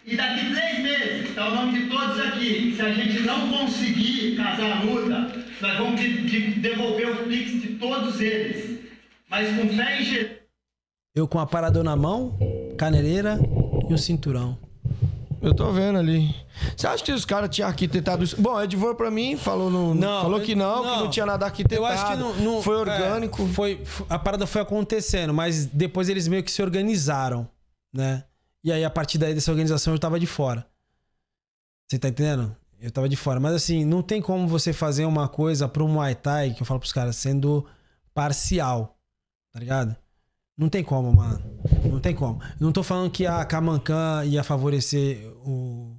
E daqui três meses, tá o nome de todos aqui. Se a gente não conseguir casar a luta, nós vamos de- de- devolver o Pix de todos eles. Mas com fé em Jesus. Eu com a paradona na mão, caneleira e um cinturão. Eu tô vendo ali. Você acha que os caras tinham arquitetado isso? Bom, Edvor pra mim falou, no, falou que não, que não tinha nada arquitetado. Eu acho que não, não- foi orgânico. é, foi, a parada foi acontecendo, mas depois eles meio que se organizaram, né? E aí, a partir daí dessa organização, eu tava de fora. Você tá entendendo? Eu tava de fora. Mas assim, não tem como você fazer uma coisa pro Muay Thai, que eu falo pros caras, sendo parcial. Tá ligado? Não tem como, mano. Não tem como. Não tô falando que a Kamankan ia favorecer o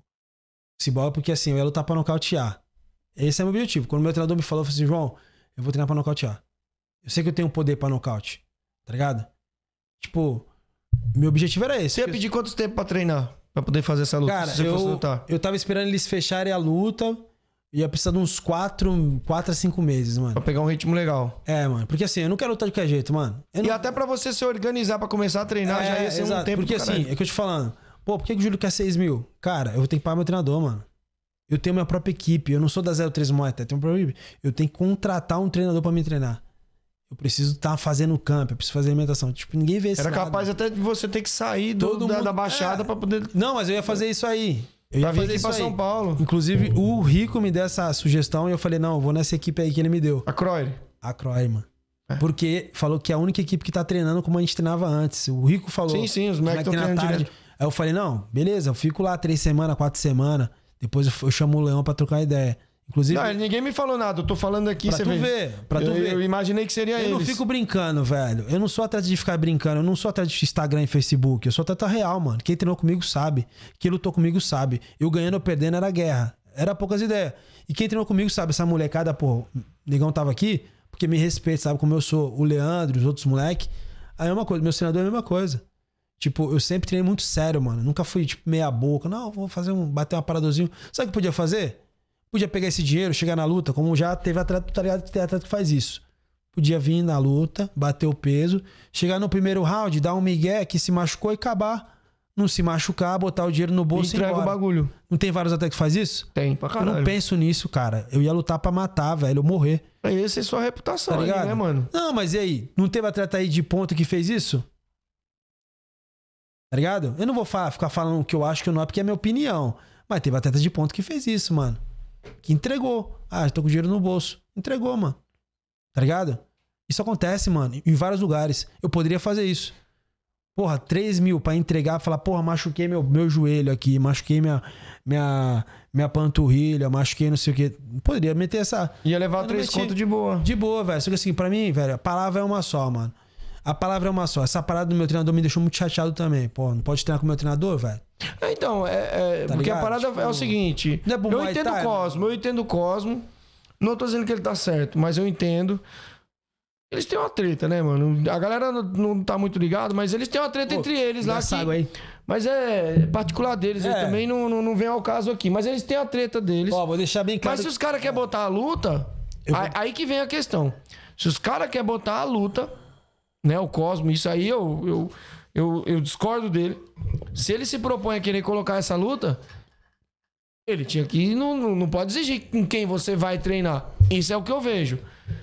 Cibol, porque assim, eu ia lutar pra nocautear. Esse é o meu objetivo. Quando o meu treinador me falou, eu falei assim, João, eu vou treinar pra nocautear. Eu sei que eu tenho poder pra nocaute. Tá ligado? Tipo, meu objetivo era esse. Você ia pedir quanto tempo pra treinar? Pra poder fazer essa luta? Cara, se você fosse eu, lutar. eu tava esperando eles fecharem a luta. Ia precisar de uns 4, 4 a 5 meses, mano. Pra pegar um ritmo legal. É, mano. Porque assim, eu não quero lutar de qualquer jeito, mano. Eu E não- até pra você se organizar pra começar a treinar, já ia ser um É, exato. tempo Porque assim, é que eu te falando. Pô, por que, que o Júlio quer 6 mil? Cara, eu vou ter que pagar meu treinador, mano. Eu tenho minha própria equipe. Eu não sou da 03 Muay Thai, eu tenho própria. Eu tenho que contratar um treinador pra me treinar. Eu preciso estar fazendo camp, eu preciso fazer alimentação. Tipo, ninguém vê isso. Era capaz até de você ter que sair do- Todo da, mundo- da baixada É. pra poder. Não, mas eu ia fazer isso aí. Eu ia Pra vir fazer isso pra. São Paulo. Inclusive, o Rico me deu essa sugestão e eu falei, não, eu vou nessa equipe aí que ele me deu. A Croy. A Croy, mano. Porque falou que é a única equipe que tá treinando como a gente treinava antes. O Rico falou. Sim, sim, os moleques moleques tão treinam treinando tarde. direto. Aí eu falei, não, beleza, eu fico lá três semanas, quatro semanas. Depois eu, eu chamo o Leão pra trocar ideia. Inclusive, Não, ninguém me falou nada. Eu tô falando aqui, pra você tu vê. ver, pra tu eu, ver. Eu imaginei que seria eu eles. não fico brincando, velho. Eu não sou atleta de ficar brincando. Eu não sou atleta de Instagram e Facebook. Eu sou atleta real, mano. Quem treinou comigo sabe. Quem lutou comigo sabe. Eu ganhando ou perdendo era guerra. Era poucas ideias. E quem treinou comigo sabe. Essa molecada, pô, Negão tava aqui porque me respeita, sabe como eu sou. O Leandro, os outros moleque. Aí é uma coisa. Meu treinador é a mesma coisa. Tipo, eu sempre treinei muito sério, mano. Nunca fui, tipo, meia boca. Não, vou fazer um... Bater uma paradorzinho. Sabe o que podia fazer? Podia pegar esse dinheiro, chegar na luta, como já teve atleta, tá ligado? que Tem atleta que faz isso. Podia vir na luta, bater o peso, chegar no primeiro round, dar um migué que se machucou e acabar. Não se machucar, botar o dinheiro no bolso e ir Entrega o bagulho. Não tem vários atletas que faz isso? Tem, pra Eu caralho. não penso nisso, cara. Eu ia lutar pra matar, velho, eu morrer. Essa é sua reputação, Tá aí, né, mano? Não, mas e aí? Não teve atleta aí de ponta que fez isso? Tá ligado? Eu não vou fa- ficar falando o que eu acho que eu não é, porque é minha opinião. Mas teve atleta de ponta que fez isso, mano. Que entregou. Ah, tô com dinheiro no bolso. Entregou, mano. Tá ligado? Isso acontece, mano, em vários lugares. Eu poderia fazer isso. Porra, 3 mil pra entregar, falar, porra, machuquei meu, meu joelho aqui, machuquei minha, minha, minha panturrilha, machuquei não sei o quê. Poderia meter essa. Ia levar três meti. contos de boa. De boa, velho. Só que assim, pra mim, velho, a palavra é uma só, mano. A palavra é uma só. Essa parada do meu treinador me deixou muito chateado também. Pô, não pode treinar com o meu treinador, velho? É, Então, é, é- Tá porque a ligado? parada Tipo, é o seguinte. é eu entendo o Cosmo, eu entendo o Cosmo. Não tô dizendo que ele tá certo, mas eu entendo. Eles têm uma treta, né, mano? A galera não, não tá muito ligado, mas eles têm uma treta Pô, entre eles lá. que- aí. Mas é particular deles, ele É. também não, não, não vem ao caso aqui. Mas eles têm a treta deles. Ó, vou deixar bem claro. Mas se os caras querem botar a luta, vou- aí, aí que vem a questão. Se os caras querem botar a luta, né, o Cosmo, isso aí eu, eu, eu, eu discordo dele. Se ele se propõe a querer colocar essa luta, ele tinha que. Não, não, pode exigir com quem você vai treinar. Isso é o que eu vejo.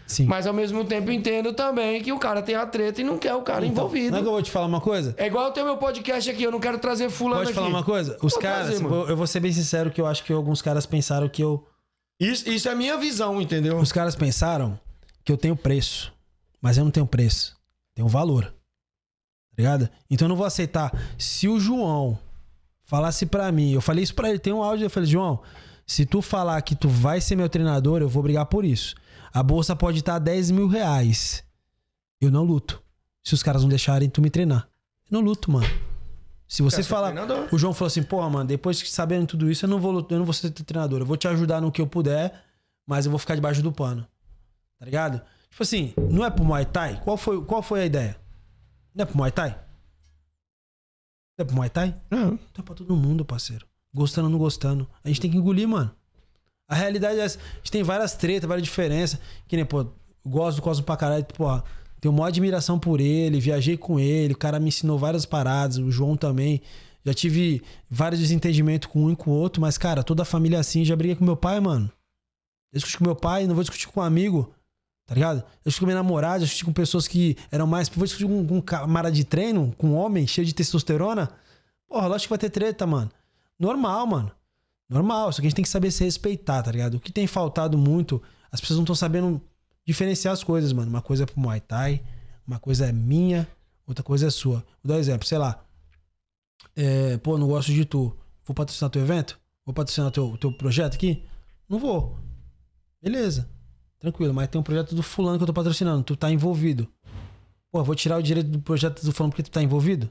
Sim. Mas ao mesmo tempo entendo também que o cara tem a treta e não quer o cara Então, envolvido. Não é que eu vou te falar uma coisa? É igual tenho meu podcast aqui, eu não quero trazer fulano Pode aqui. falar uma coisa? Os Vou caras, trazer, eu, vou ser bem sincero que eu acho que alguns caras pensaram que eu. Isso, isso é a minha visão, entendeu? Os caras pensaram que eu tenho preço. Mas eu não tenho preço. Tenho valor. Ligado? Então eu não vou aceitar. Se o João falasse pra mim, eu falei isso pra ele, tem um áudio, eu falei, João, se tu falar que tu vai ser meu treinador, eu vou brigar por isso. A bolsa pode estar 10 mil reais. Eu não luto. Se os caras não deixarem tu me treinar. Eu não luto, mano. Se você Quer ser falar. O João falou assim, porra, mano, depois que sabendo tudo isso, eu não vou eu não vou ser treinador. Eu vou te ajudar no que eu puder, mas eu vou ficar debaixo do pano. Tá ligado? Tipo assim, não é pro Muay Thai? Qual foi, qual foi a ideia? Não é pro Muay Thai? Não é pro Muay Thai? Não. Então é pra todo mundo, parceiro. Gostando ou não gostando. A gente tem que engolir, mano. A realidade é essa. A gente tem várias tretas, várias diferenças. Que nem, pô, gosto do Cosmo pra caralho. Porra, tenho maior admiração por ele. Viajei com ele. O cara me ensinou várias paradas. O João também. Já tive vários desentendimentos com um e com o outro. Mas, cara, toda a família é assim. Já briguei com meu pai, mano. Eu discuti com meu pai, não vou discutir com um amigo. Tá ligado? Eu discuti com minha namorada, eu discuti com pessoas que eram mais. Vou discutir com, com um camarada de treino, com um homem cheio de testosterona. Porra, lógico que vai ter treta, mano. Normal, mano. Normal. Só que a gente tem que saber se respeitar, tá ligado? O que tem faltado muito, as pessoas não estão sabendo diferenciar as coisas, mano. Uma coisa é pro Muay Thai, uma coisa é minha, outra coisa é sua. Vou dar um exemplo, sei lá. É, pô, não gosto de tu. Vou patrocinar teu evento? Vou patrocinar teu, teu projeto aqui? Não vou. Beleza. Tranquilo, mas tem um projeto do fulano que eu tô patrocinando. Tu tá envolvido. Pô, vou tirar o direito do projeto do fulano porque tu tá envolvido?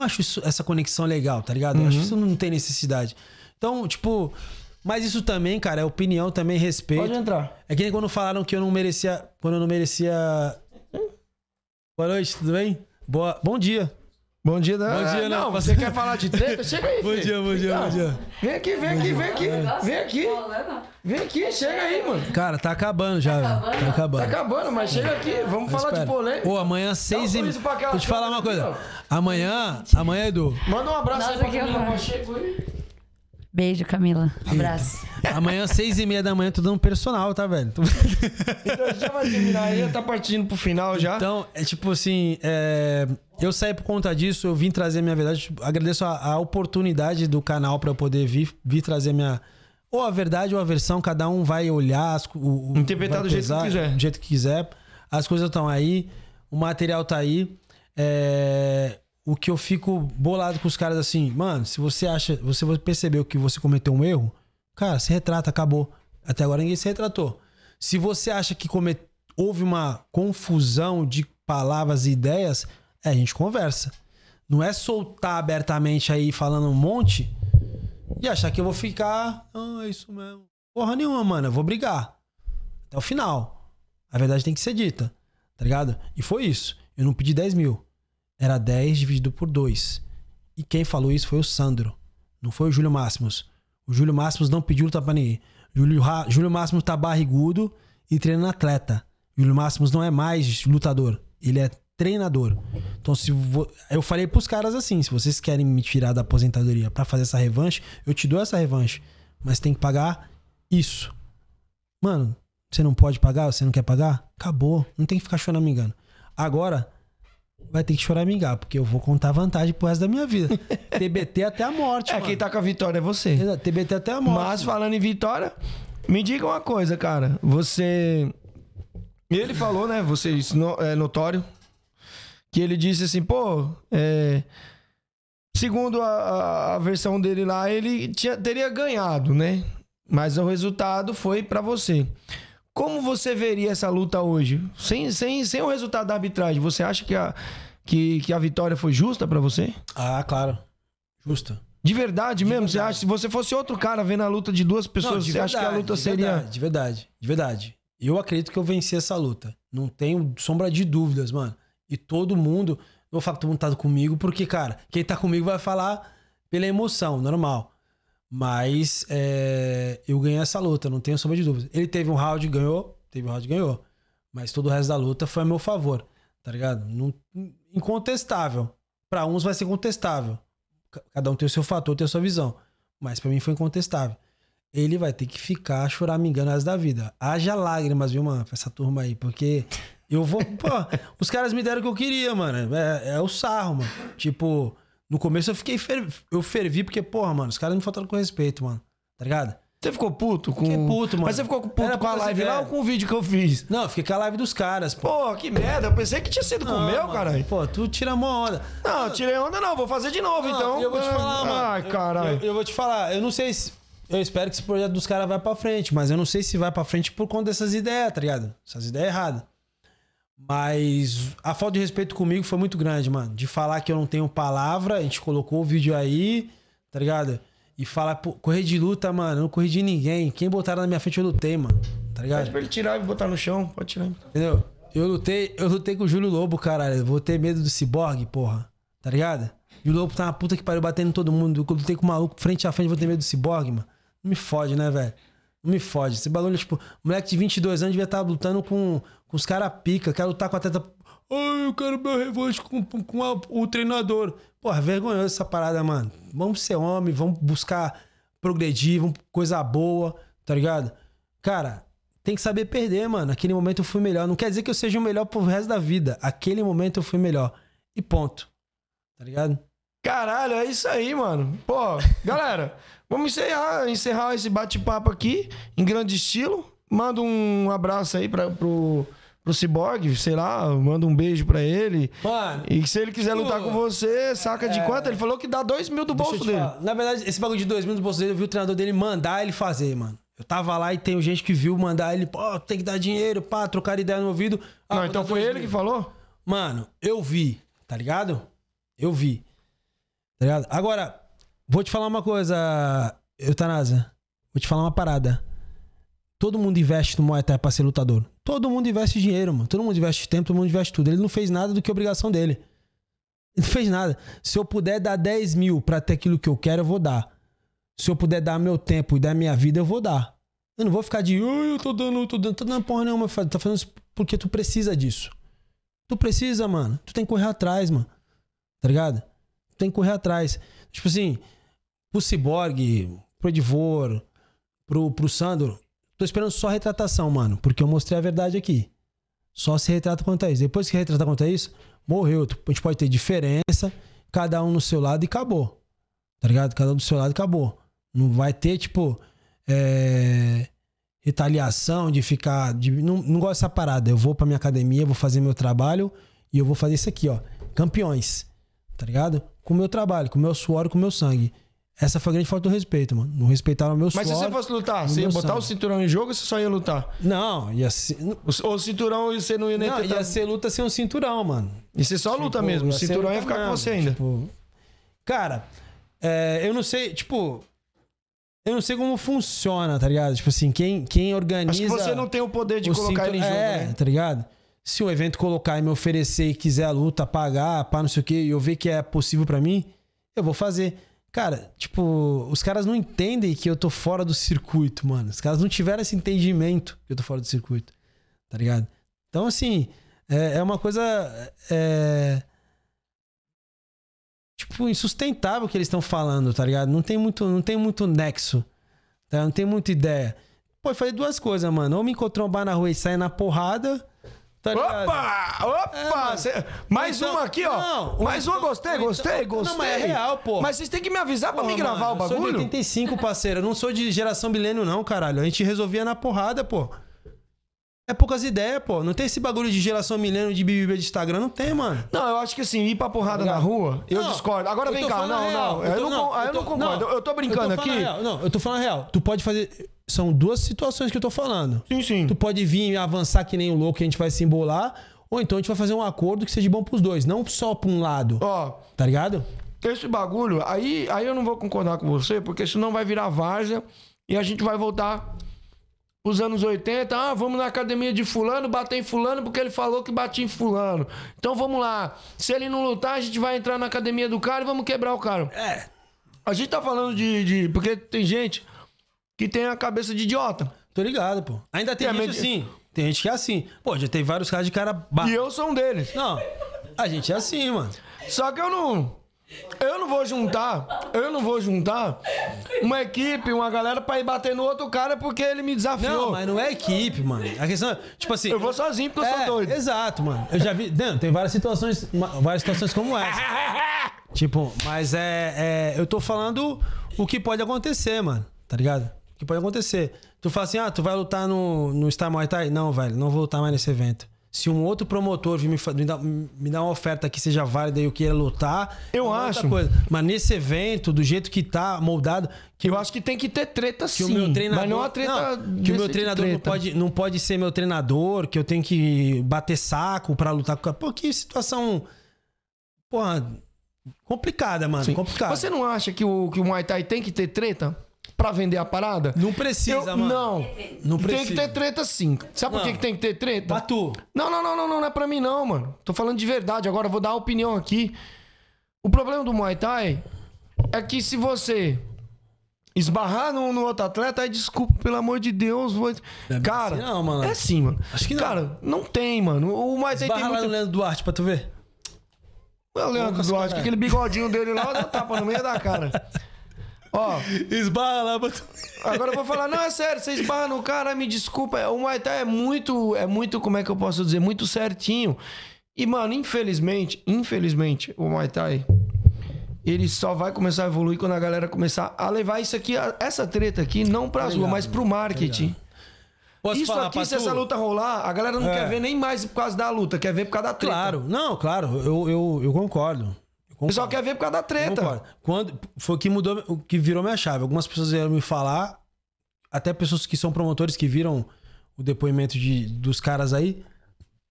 Eu acho isso- essa conexão legal, tá ligado? Eu acho que isso não tem necessidade. Então, tipo. Mas isso também, cara, é opinião, também respeito. Pode entrar. É que nem quando falaram que eu não merecia. Quando eu não merecia. Boa noite, tudo bem? Boa, bom dia. Bom dia, da... Bom dia, né? Não, você quer falar de treta? Chega aí, Bom filho. dia, bom dia, bom dia. Vem aqui, vem aqui, vem aqui. Vem aqui. Vem aqui, chega aí, mano. Cara, tá acabando já, velho. Tá Tá acabando. acabando, mas chega aqui. Vamos falar de polêmica. Ô, amanhã seis um e pra aquela Vou te falar uma coisa. aqui, Amanhã, amanhã, Edu. Manda um abraço aí Nossa, pra que Camila. Pacheco aí. Beijo, Camila. Abraço. Amanhã, seis e meia da manhã, tô dando personal, tá, velho? Tô- Então a gente já vai terminar aí, já tá partindo pro final já. Então, é tipo assim, é, eu saí por conta disso, eu vim trazer minha verdade. Agradeço a, a oportunidade do canal pra eu poder vir, vir trazer minha. Ou a verdade ou a versão, cada um vai olhar. As, o, Interpretar do jeito que pesar, quiser. Do jeito que quiser. As coisas estão aí, o material tá aí. É, o que eu fico bolado com os caras assim, mano, se você acha, você percebeu que você cometeu um erro, cara, se retrata, acabou. Até agora ninguém se retratou. Se você acha que come- houve uma confusão de palavras e ideias, é, a gente conversa. Não é soltar abertamente aí falando um monte e achar que eu vou ficar. Ah, é isso mesmo. Porra nenhuma, mano. Eu vou brigar. Até o final. A verdade tem que ser dita. Tá ligado? E foi isso. Eu não pedi 10 mil. Era 10 dividido por 2. E quem falou isso foi o Sandro. Não foi o Júlio Máximos. O Júlio Máximos não pediu luta pra ninguém. Júlio, Júlio Máximos tá barrigudo e treinando atleta. Júlio Máximos não é mais lutador. Ele é treinador. Então, se vo... eu falei pros caras assim: se vocês querem me tirar da aposentadoria pra fazer essa revanche, eu te dou essa revanche. Mas tem que pagar isso. Mano, você não pode pagar, você não quer pagar? Acabou. Não tem que ficar chorando me engano. Agora, vai ter que chorar me porque eu vou contar vantagem pro resto da minha vida. TBT até a morte. É, mano. quem tá com a vitória é você. Exato, TBT até a morte. Mas falando em vitória, me diga uma coisa, cara. Você. Ele falou, né? Você, isso é notório. Que ele disse assim, pô, é, segundo a, a- versão dele lá, ele tinha- teria ganhado, né? Mas o resultado foi pra você. Como você veria essa luta hoje? Sem, sem, sem o resultado da arbitragem, você acha que a, que, que a vitória foi justa pra você? Ah, claro. Justa. De verdade mesmo? Você acha? Se você fosse outro cara vendo a luta de duas pessoas, Não, de você acha que a verdade, luta de seria. Verdade, de verdade, de verdade. Eu acredito que eu venci essa luta. Não tenho sombra de dúvidas, mano. E todo mundo. Não vou falar que todo mundo tá comigo, porque, cara, quem tá comigo vai falar pela emoção, normal. Mas é, eu ganhei essa luta, não tenho sombra de dúvidas. Ele teve um round, ganhou. Teve um round, ganhou. Mas todo o resto da luta foi a meu favor, tá ligado? Não- incontestável. Pra uns vai ser contestável. Ca- Cada um tem o seu fator, tem a sua visão. Mas pra mim foi incontestável. Ele vai ter que ficar choramingando resto da vida. Haja lágrimas, viu, mano? Pra essa turma aí. Porque eu vou. Pô, os caras me deram o que eu queria, mano. É, é o sarro, mano. Tipo, no começo eu fiquei. Fer... Eu fervi porque, porra, mano, os caras me faltaram com respeito, mano. Tá ligado? Você ficou puto com. Fiquei puto, mano. Mas você ficou puto Era com a live lá ou com o vídeo que eu fiz? Não, eu fiquei com a live dos caras, pô. Pô, que merda. Eu pensei que tinha sido com o meu, caralho. Pô, tu tira mó onda. Não, eu tirei onda não. Vou fazer de novo, Não, então. Eu vou te falar, mano. Ai, caralho. Eu, eu vou te falar. Eu não sei se. Eu espero que esse projeto dos caras vá pra frente, mas eu não sei se vai pra frente por conta dessas ideias, tá ligado? Essas ideias erradas. Mas a falta de respeito comigo foi muito grande, mano. De falar que eu não tenho palavra, a gente colocou o vídeo aí, tá ligado? E falar, pô, correr de luta, mano, eu não corri de ninguém. Quem botaram na minha frente eu lutei, mano. tá ligado? Pede pra ele tirar e botar no chão. Pode tirar. Entendeu? Eu lutei, eu lutei com o Júlio Lobo, caralho. Eu vou ter medo do ciborgue, porra. Tá ligado? Júlio Lobo tá uma puta que pariu batendo em todo mundo. Eu lutei com o maluco frente a frente, vou ter medo do ciborgue, mano. Não me fode, né, velho? Não me fode. Esse bagulho, tipo, moleque de 22 anos devia estar lutando com, com os caras pica. Quer lutar com a teta. Ai, eu quero meu revanche com, com, a- o treinador. Porra, vergonhoso essa parada, mano. Vamos ser homem, vamos buscar progredir, vamos coisa boa, tá ligado? Cara, tem que saber perder, mano. Naquele momento eu fui melhor. Não quer dizer que eu seja o melhor pro resto da vida. Aquele momento eu fui melhor. E ponto. Tá ligado? Caralho, é isso aí, mano. Pô, galera, vamos encerrar, encerrar esse bate-papo aqui em grande estilo. Manda um abraço aí pra, pro, pro Cyborg, sei lá, manda um beijo pra ele. Mano. E se ele quiser lutar com você, saca de É. quanto? Ele falou que dá dois mil do bolso dele. falar. Na verdade, esse bagulho de 2 mil do bolso dele, eu vi o treinador dele mandar ele fazer, mano. Eu tava lá e tem gente que viu mandar ele, pô, tem que dar dinheiro, pá, trocar ideia no ouvido. Ah, Não, então foi dois ele mil. que falou? Mano, eu vi, tá ligado? Eu vi. Tá ligado? Agora, vou te falar uma coisa, Eutanásia. Vou te falar uma parada. Todo mundo investe no Muay Thai pra ser lutador. Todo mundo investe dinheiro, mano. Todo mundo investe tempo, todo mundo investe tudo. Ele não fez nada do que obrigação dele. Ele não fez nada. Se eu puder dar 10 mil pra ter aquilo que eu quero, eu vou dar. Se eu puder dar meu tempo e dar minha vida, eu vou dar. Eu não vou ficar de, ai, eu tô dando, eu tô dando, tô dando porra nenhuma. Tá fazendo isso porque tu precisa disso. Tu precisa, mano. Tu tem que correr atrás, mano. Tá ligado? Tu tem que correr atrás. Tipo assim, pro Cyborg, pro Edivor, pro, pro Sandro, tô esperando só retratação, mano. Porque eu mostrei a verdade aqui. Só se retrata quanto a isso. Depois que retrata quanto a isso, morreu. A gente pode ter diferença, cada um no seu lado e acabou. Tá ligado? Cada um do seu lado e acabou. Não vai ter, tipo, é, retaliação de ficar. De, não, não gosto dessa parada. Eu vou pra minha academia, vou fazer meu trabalho e eu vou fazer isso aqui, ó. Campeões. Tá ligado? Com o meu trabalho, com o meu suor com o meu sangue. Essa foi a grande falta do respeito, mano. Não respeitaram o meu suor. Mas se você fosse lutar, você ia botar sangue. o cinturão em jogo ou você só ia lutar? Não, ia ser. Ou o cinturão e você não ia nem Não, ter ia ser luta sem um cinturão, mano. E você só luta Tipo, mesmo. O cinturão ia luta ficar com mesmo, você ainda. tipo, cara, é, eu não sei, tipo. Eu não sei como funciona, tá ligado? Tipo assim, quem, quem organiza. Acho que você não tem o poder de o colocar cinto- ele em jogo, É, né? tá ligado? Se o evento colocar e me oferecer e quiser a luta, pagar, pá, não sei o quê, e eu ver que é possível pra mim, eu vou fazer. Cara, tipo, os caras não entendem que eu tô fora do circuito, mano. Os caras não tiveram esse entendimento que eu tô fora do circuito, tá ligado? Então, assim, é, é uma coisa. É, tipo, insustentável o que eles estão falando, tá ligado? Não tem muito, não tem muito nexo, tá? Não tem muita ideia. Pô, eu falei duas coisas, mano. Ou me encontrou um bar na rua e sai na porrada. Tá? Opa! Opa! Cê- Mais Então, uma aqui, ó. não, Mais ou uma, então- gostei, ou então- gostei, não, gostei. mas é real, pô. Mas vocês têm que me avisar pra mim gravar mano, o Eu sou de bagulho. 85, parceiro. Eu não sou de geração milênio, não, caralho. A gente resolvia na porrada, pô. É poucas ideias, pô. Não tem esse bagulho de geração milênio de BBB de Instagram. Não tem, mano. Não, eu acho que assim, ir pra porrada Tá na rua, eu Não, discordo. Agora eu vem cá, não, não. Eu Eu tô- não, con- eu tô- não concordo. Eu tô brincando eu tô aqui. real. Não, eu tô falando real. Tu pode fazer. São duas situações que eu tô falando. Sim, sim. Tu pode vir e avançar que nem o louco que a gente vai se embolar. Ou então a gente vai fazer um acordo que seja bom pros dois, não só pra um lado. Ó, Tá ligado? esse bagulho, aí, aí eu não vou concordar com você, porque senão vai virar várzea e a gente vai voltar os anos 80. Ah, vamos na academia de fulano, bater em fulano porque ele falou que batia em fulano. Então vamos lá. Se ele não lutar, a gente vai entrar na academia do cara e vamos quebrar o cara. É. A gente tá falando de... de- porque tem gente que tem a cabeça de idiota. Tô ligado, pô. Ainda tem É, gente mas- assim. Tem gente que é assim. Pô, já tem vários casos de cara. E eu sou um deles. Não. A gente é assim, mano. Só que eu não. Eu não vou juntar. Eu não vou juntar uma equipe, uma galera pra ir bater no outro cara porque ele me desafiou. Não, mas não é equipe, mano. A questão é, tipo assim. Eu vou sozinho porque eu é, sou doido. Exato, mano. Eu já vi. Não, tem várias situações, várias situações como essa. tipo, mas é, é. Eu tô falando o que pode acontecer, mano. Tá ligado? O que pode acontecer. Tu fala assim, ah, tu vai lutar no, no Star Muay Thai? Não, velho, não vou lutar mais nesse evento. Se um outro promotor vir me, me, dar, me dar uma oferta que seja válida e eu queira lutar, Eu é outra acho. Coisa. Mas nesse evento, do jeito que tá moldado, Que eu acho que tem que ter treta que sim. o meu treinador, Mas não a treta. Não, que o meu desse treinador não pode, não pode ser meu treinador, que eu tenho que bater saco pra lutar com. Pô, que situação. Porra, complicada, mano. Sim. Complicada. Você não acha que o, que o Muay Thai tem que ter treta? Pra vender a parada? Não precisa, Eu- mano. Não. Não Tem precisa. que ter treta sim. Sabe por que, que tem que ter treta? Pra tu. Não, não, não, não, não, não é pra mim não, mano. Tô falando de verdade. Agora eu vou dar a opinião aqui. O problema do Muay Thai é que se você esbarrar no, no outro atleta, aí desculpa, pelo amor de Deus. Vou... Cara, assim não, mano. é sim, mano. Acho que não. Cara, não tem, mano. O Muay Thai tem muito... no Leandro Duarte pra tu ver. É o Leandro Duarte, aquele bigodinho dele lá, dá tapa no meio da cara. Ó, Esbarra lá pra agora eu vou falar, não, é sério, você esbarra no cara, me desculpa, o Muay Thai é muito, é muito, como é que eu posso dizer, muito certinho. E, mano, infelizmente, infelizmente, o Muay Thai, ele só vai começar a evoluir quando a galera começar a levar isso aqui, essa treta aqui, não pras Tá ruas, mas pro marketing. Posso isso aqui, pra se tu? essa luta rolar, a galera não É. quer ver nem mais por causa da luta, quer ver por causa da treta. Claro, não, claro, eu, eu, eu concordo. O concordo. pessoal quer ver por causa da treta. concordo. Quando, foi o que mudou, o que virou minha chave. Algumas pessoas vieram me falar, até pessoas que são promotores que viram o depoimento de, dos caras aí,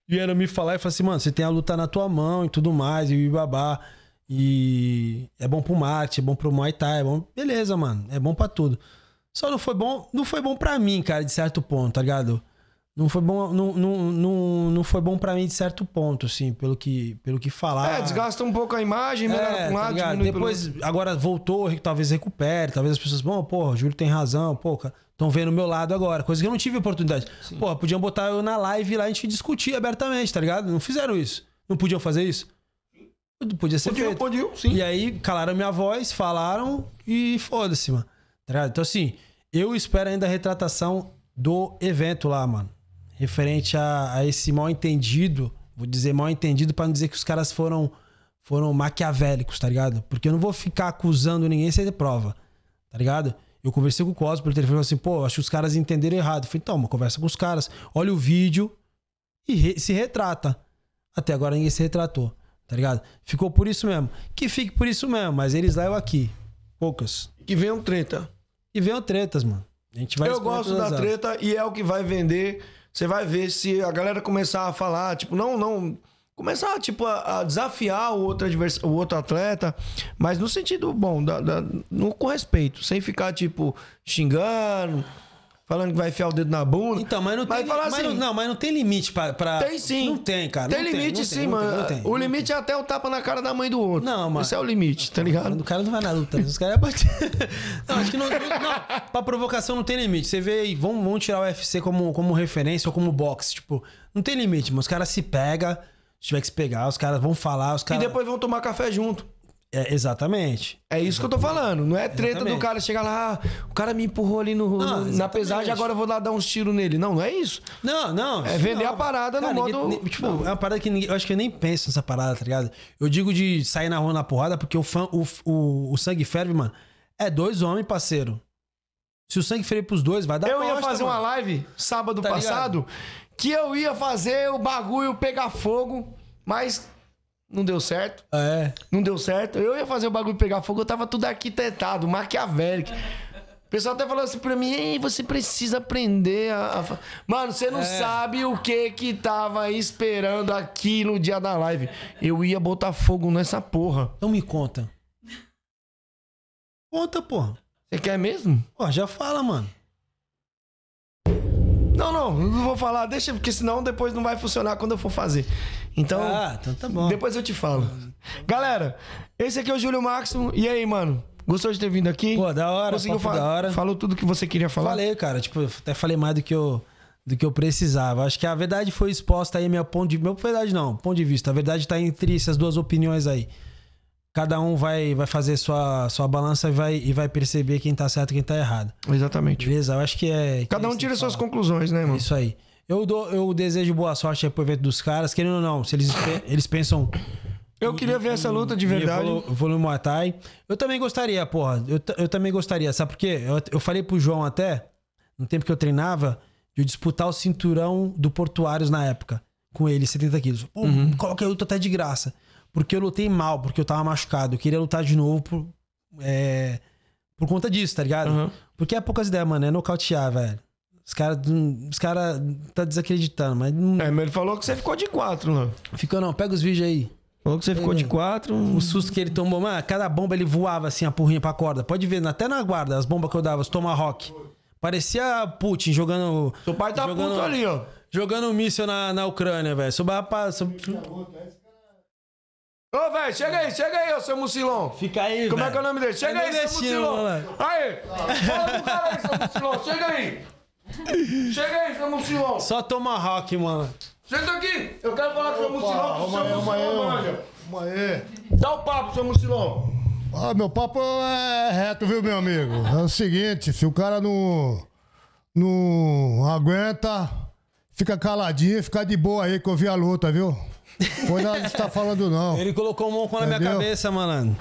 vieram me falar e falaram assim, mano, você tem a luta na tua mão e tudo mais, e babá. E é bom pro marketing, é bom pro Muay Thai, é bom. Beleza, mano, é bom pra tudo. Só não foi bom, não foi bom pra mim, cara, de certo ponto, tá ligado? Não foi bom, não, não, não, não foi bom pra mim de certo ponto, assim, pelo que, pelo que falar. É, desgasta um pouco a imagem, pra um tá lado, pelo Depois, agora voltou, talvez recupere, talvez as pessoas, bom, porra, o Júlio tem razão, pô, estão vendo o meu lado agora, coisa que eu não tive oportunidade. Porra, podiam botar eu na live lá e a gente discutir abertamente, tá ligado? Não fizeram isso. Não podiam fazer isso? Podia ser Podiam, feito. podiam, sim. E aí calaram minha voz, falaram e foda-se, mano. Tá ligado? Então, assim, eu espero ainda a retratação do evento lá, mano. Referente a, a esse mal entendido. Vou dizer mal entendido pra não dizer que os caras foram, foram maquiavélicos, tá ligado? Porque eu não vou ficar acusando ninguém sem ter prova, tá ligado? Eu conversei com o Cosmo pelo telefone e falou assim, pô, acho que os caras entenderam errado. Eu falei, então, uma conversa com os caras, olha o vídeo e re- se retrata. Até agora ninguém se retratou, tá ligado? Ficou por isso mesmo. Que fique por isso mesmo, mas eles levam aqui. Poucas. Que venham treta. E venham tretas, mano. A gente vai eu gosto da treta e é o que vai vender. Você vai ver se a galera começar a falar, tipo, não, não. Começar, tipo, a, a desafiar o outro, advers... o outro atleta, mas no sentido bom, da, da- no, com respeito, sem ficar, tipo, xingando, falando que vai enfiar o dedo na bunda. Então, mas não tem, Mas mas assim, não, não, mas não tem limite pra, pra- Tem sim. Não tem, cara. Tem não limite não sim, não mano. não tem, o não limite é até o tapa na cara da mãe do outro. Não, mano. Esse é o limite, tá ligado? O cara não vai na luta. Os caras iam bater. Não, acho que não, não. Pra provocação não tem limite. Você vê aí, vamos, vamos tirar o UFC como, como referência ou como boxe. Tipo, não tem limite, mano. Os caras se pegam, se tiver que se pegar, os caras vão falar, os E caras. depois vão tomar café junto. É, exatamente. É isso que eu tô falando. Não é treta Exatamente. do cara chegar lá, "Ah, o cara me empurrou ali no, Não, no- na exatamente. pesagem, agora eu vou lá dar uns tiros nele. Não, não é isso. Não, não. É vender não. a parada no Cara, ninguém- modo- nem- tipo, Não. é uma parada que ninguém, eu acho que eu nem penso nessa parada, tá ligado? Eu digo de sair na rua na porrada porque o, fã, o, o, o sangue ferve, mano. É dois homens, parceiro. Se o sangue ferve pros dois, vai dar eu ia fazer mano. uma live sábado Tá passado que eu ia fazer o bagulho pegar fogo, mas não deu certo. É. Não deu certo. Eu ia fazer o bagulho pegar fogo, eu tava tudo arquitetado, maquiavélico. O pessoal até falou assim pra mim, Ei, você precisa aprender a... a fa-". Mano, você não É. sabe o que que tava esperando aqui no dia da live. Eu ia botar fogo nessa porra. Então me conta. Conta, porra. Você quer mesmo? Pô, já fala, mano. Não, não, não vou falar, deixa, porque senão depois não vai funcionar quando eu for fazer. Então, Ah, então tá bom. depois eu te falo. Galera, esse aqui é o Júlio Máximo. E aí, mano? Gostou de ter vindo aqui? Pô, da hora, Conseguiu papo fa- da hora. Falou tudo que você queria falar? Falei, cara, tipo, até falei mais do que eu, do que eu precisava. Acho que a verdade foi exposta aí, meu ponto de. Meu verdade não, ponto de vista. A verdade tá entre essas duas opiniões aí. Cada um vai, vai fazer sua, sua balança e vai, e vai perceber quem tá certo e quem tá errado. Exatamente. Beleza? Eu acho que é. que Cada é um tira suas fala. conclusões, né, mano? Isso aí. Eu, dou, eu desejo boa sorte aí pro evento dos caras, querendo ou não, se eles, eles pensam. Eu queria ver essa luta de verdade. Volume Muay Thai. Eu também gostaria, porra. Eu, eu também gostaria. Sabe por quê? Eu, eu falei pro João até, no tempo que eu treinava, de eu disputar o cinturão do Portuários na época. Com ele, 70 quilos. Pô, Uhum. coloca a luta até de graça. Porque eu lutei mal, porque eu tava machucado. Eu queria lutar de novo por, é, por conta disso, tá ligado? Uhum. Porque é poucas ideias, mano. É nocautear, velho. Os caras os cara tá desacreditando, mas não É, mas ele falou que você ficou de quatro, né? ficou não. Pega os vídeos aí. Falou que você ficou de quatro. O susto que ele tomou, mano, cada bomba ele voava assim, a porrinha pra corda. Pode ver, até na guarda, as bombas que eu dava, os Tomahawk. Parecia Putin jogando. Seu pai tá jogando, puto ali, ó. Jogando um míssil na, na Ucrânia, velho. Sobrava pra. Ô, velho, chega aí, chega aí, ô seu Mucilão. Fica aí, Como é velho. que é o nome dele? Chega É aí, seu Mucilão. Aí, fala pro cara aí, seu Mucilão. Chega aí. Chega aí, seu Mucilão. Só Tomahawk, mano. Senta aqui. Eu quero falar com o seu Mucilão, que o seu Calma aí, calma aí, Mucilão calma manja. Calma aí. Dá o papo, seu Mucilão. Ah, meu papo é reto, viu, meu amigo? É o seguinte, se o cara não, não aguenta, fica caladinho, fica de boa aí que eu vi a luta, viu? Foi nada que você tá falando, não. Ele colocou um mão na minha Entendeu? cabeça, malandro.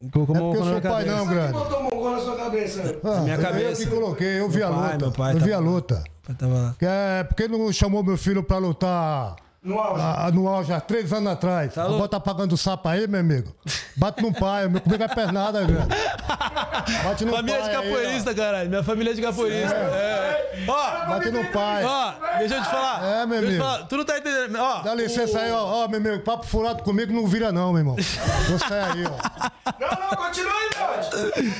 Ele colocou É porque eu na minha sou pai cabeça. não, grande. Botou um mongol na sua cabeça. Ah, minha Eu cabeça. que coloquei, eu vi Meu a pai, luta. meu pai eu vi tava a luta. Eu tava é, por que não chamou meu filho pra lutar No auge. a- a- no auge há três anos atrás? Tá tá pagando sapo aí, meu amigo. Bate no pai, meu comigo é pernada, grande. Bate no Família pai. de aí, capoeirista, caralho. Minha família é de capoeirista. É. ó. Ó, Bate no pai. ó, deixa eu te falar. É, meu amigo. falar. Tu não tá entendendo. Ó, Dá licença aí, ó. Ó, meu amigo, papo furado comigo não vira não, meu irmão. Vou sair aí, ó. Não, não, continua aí,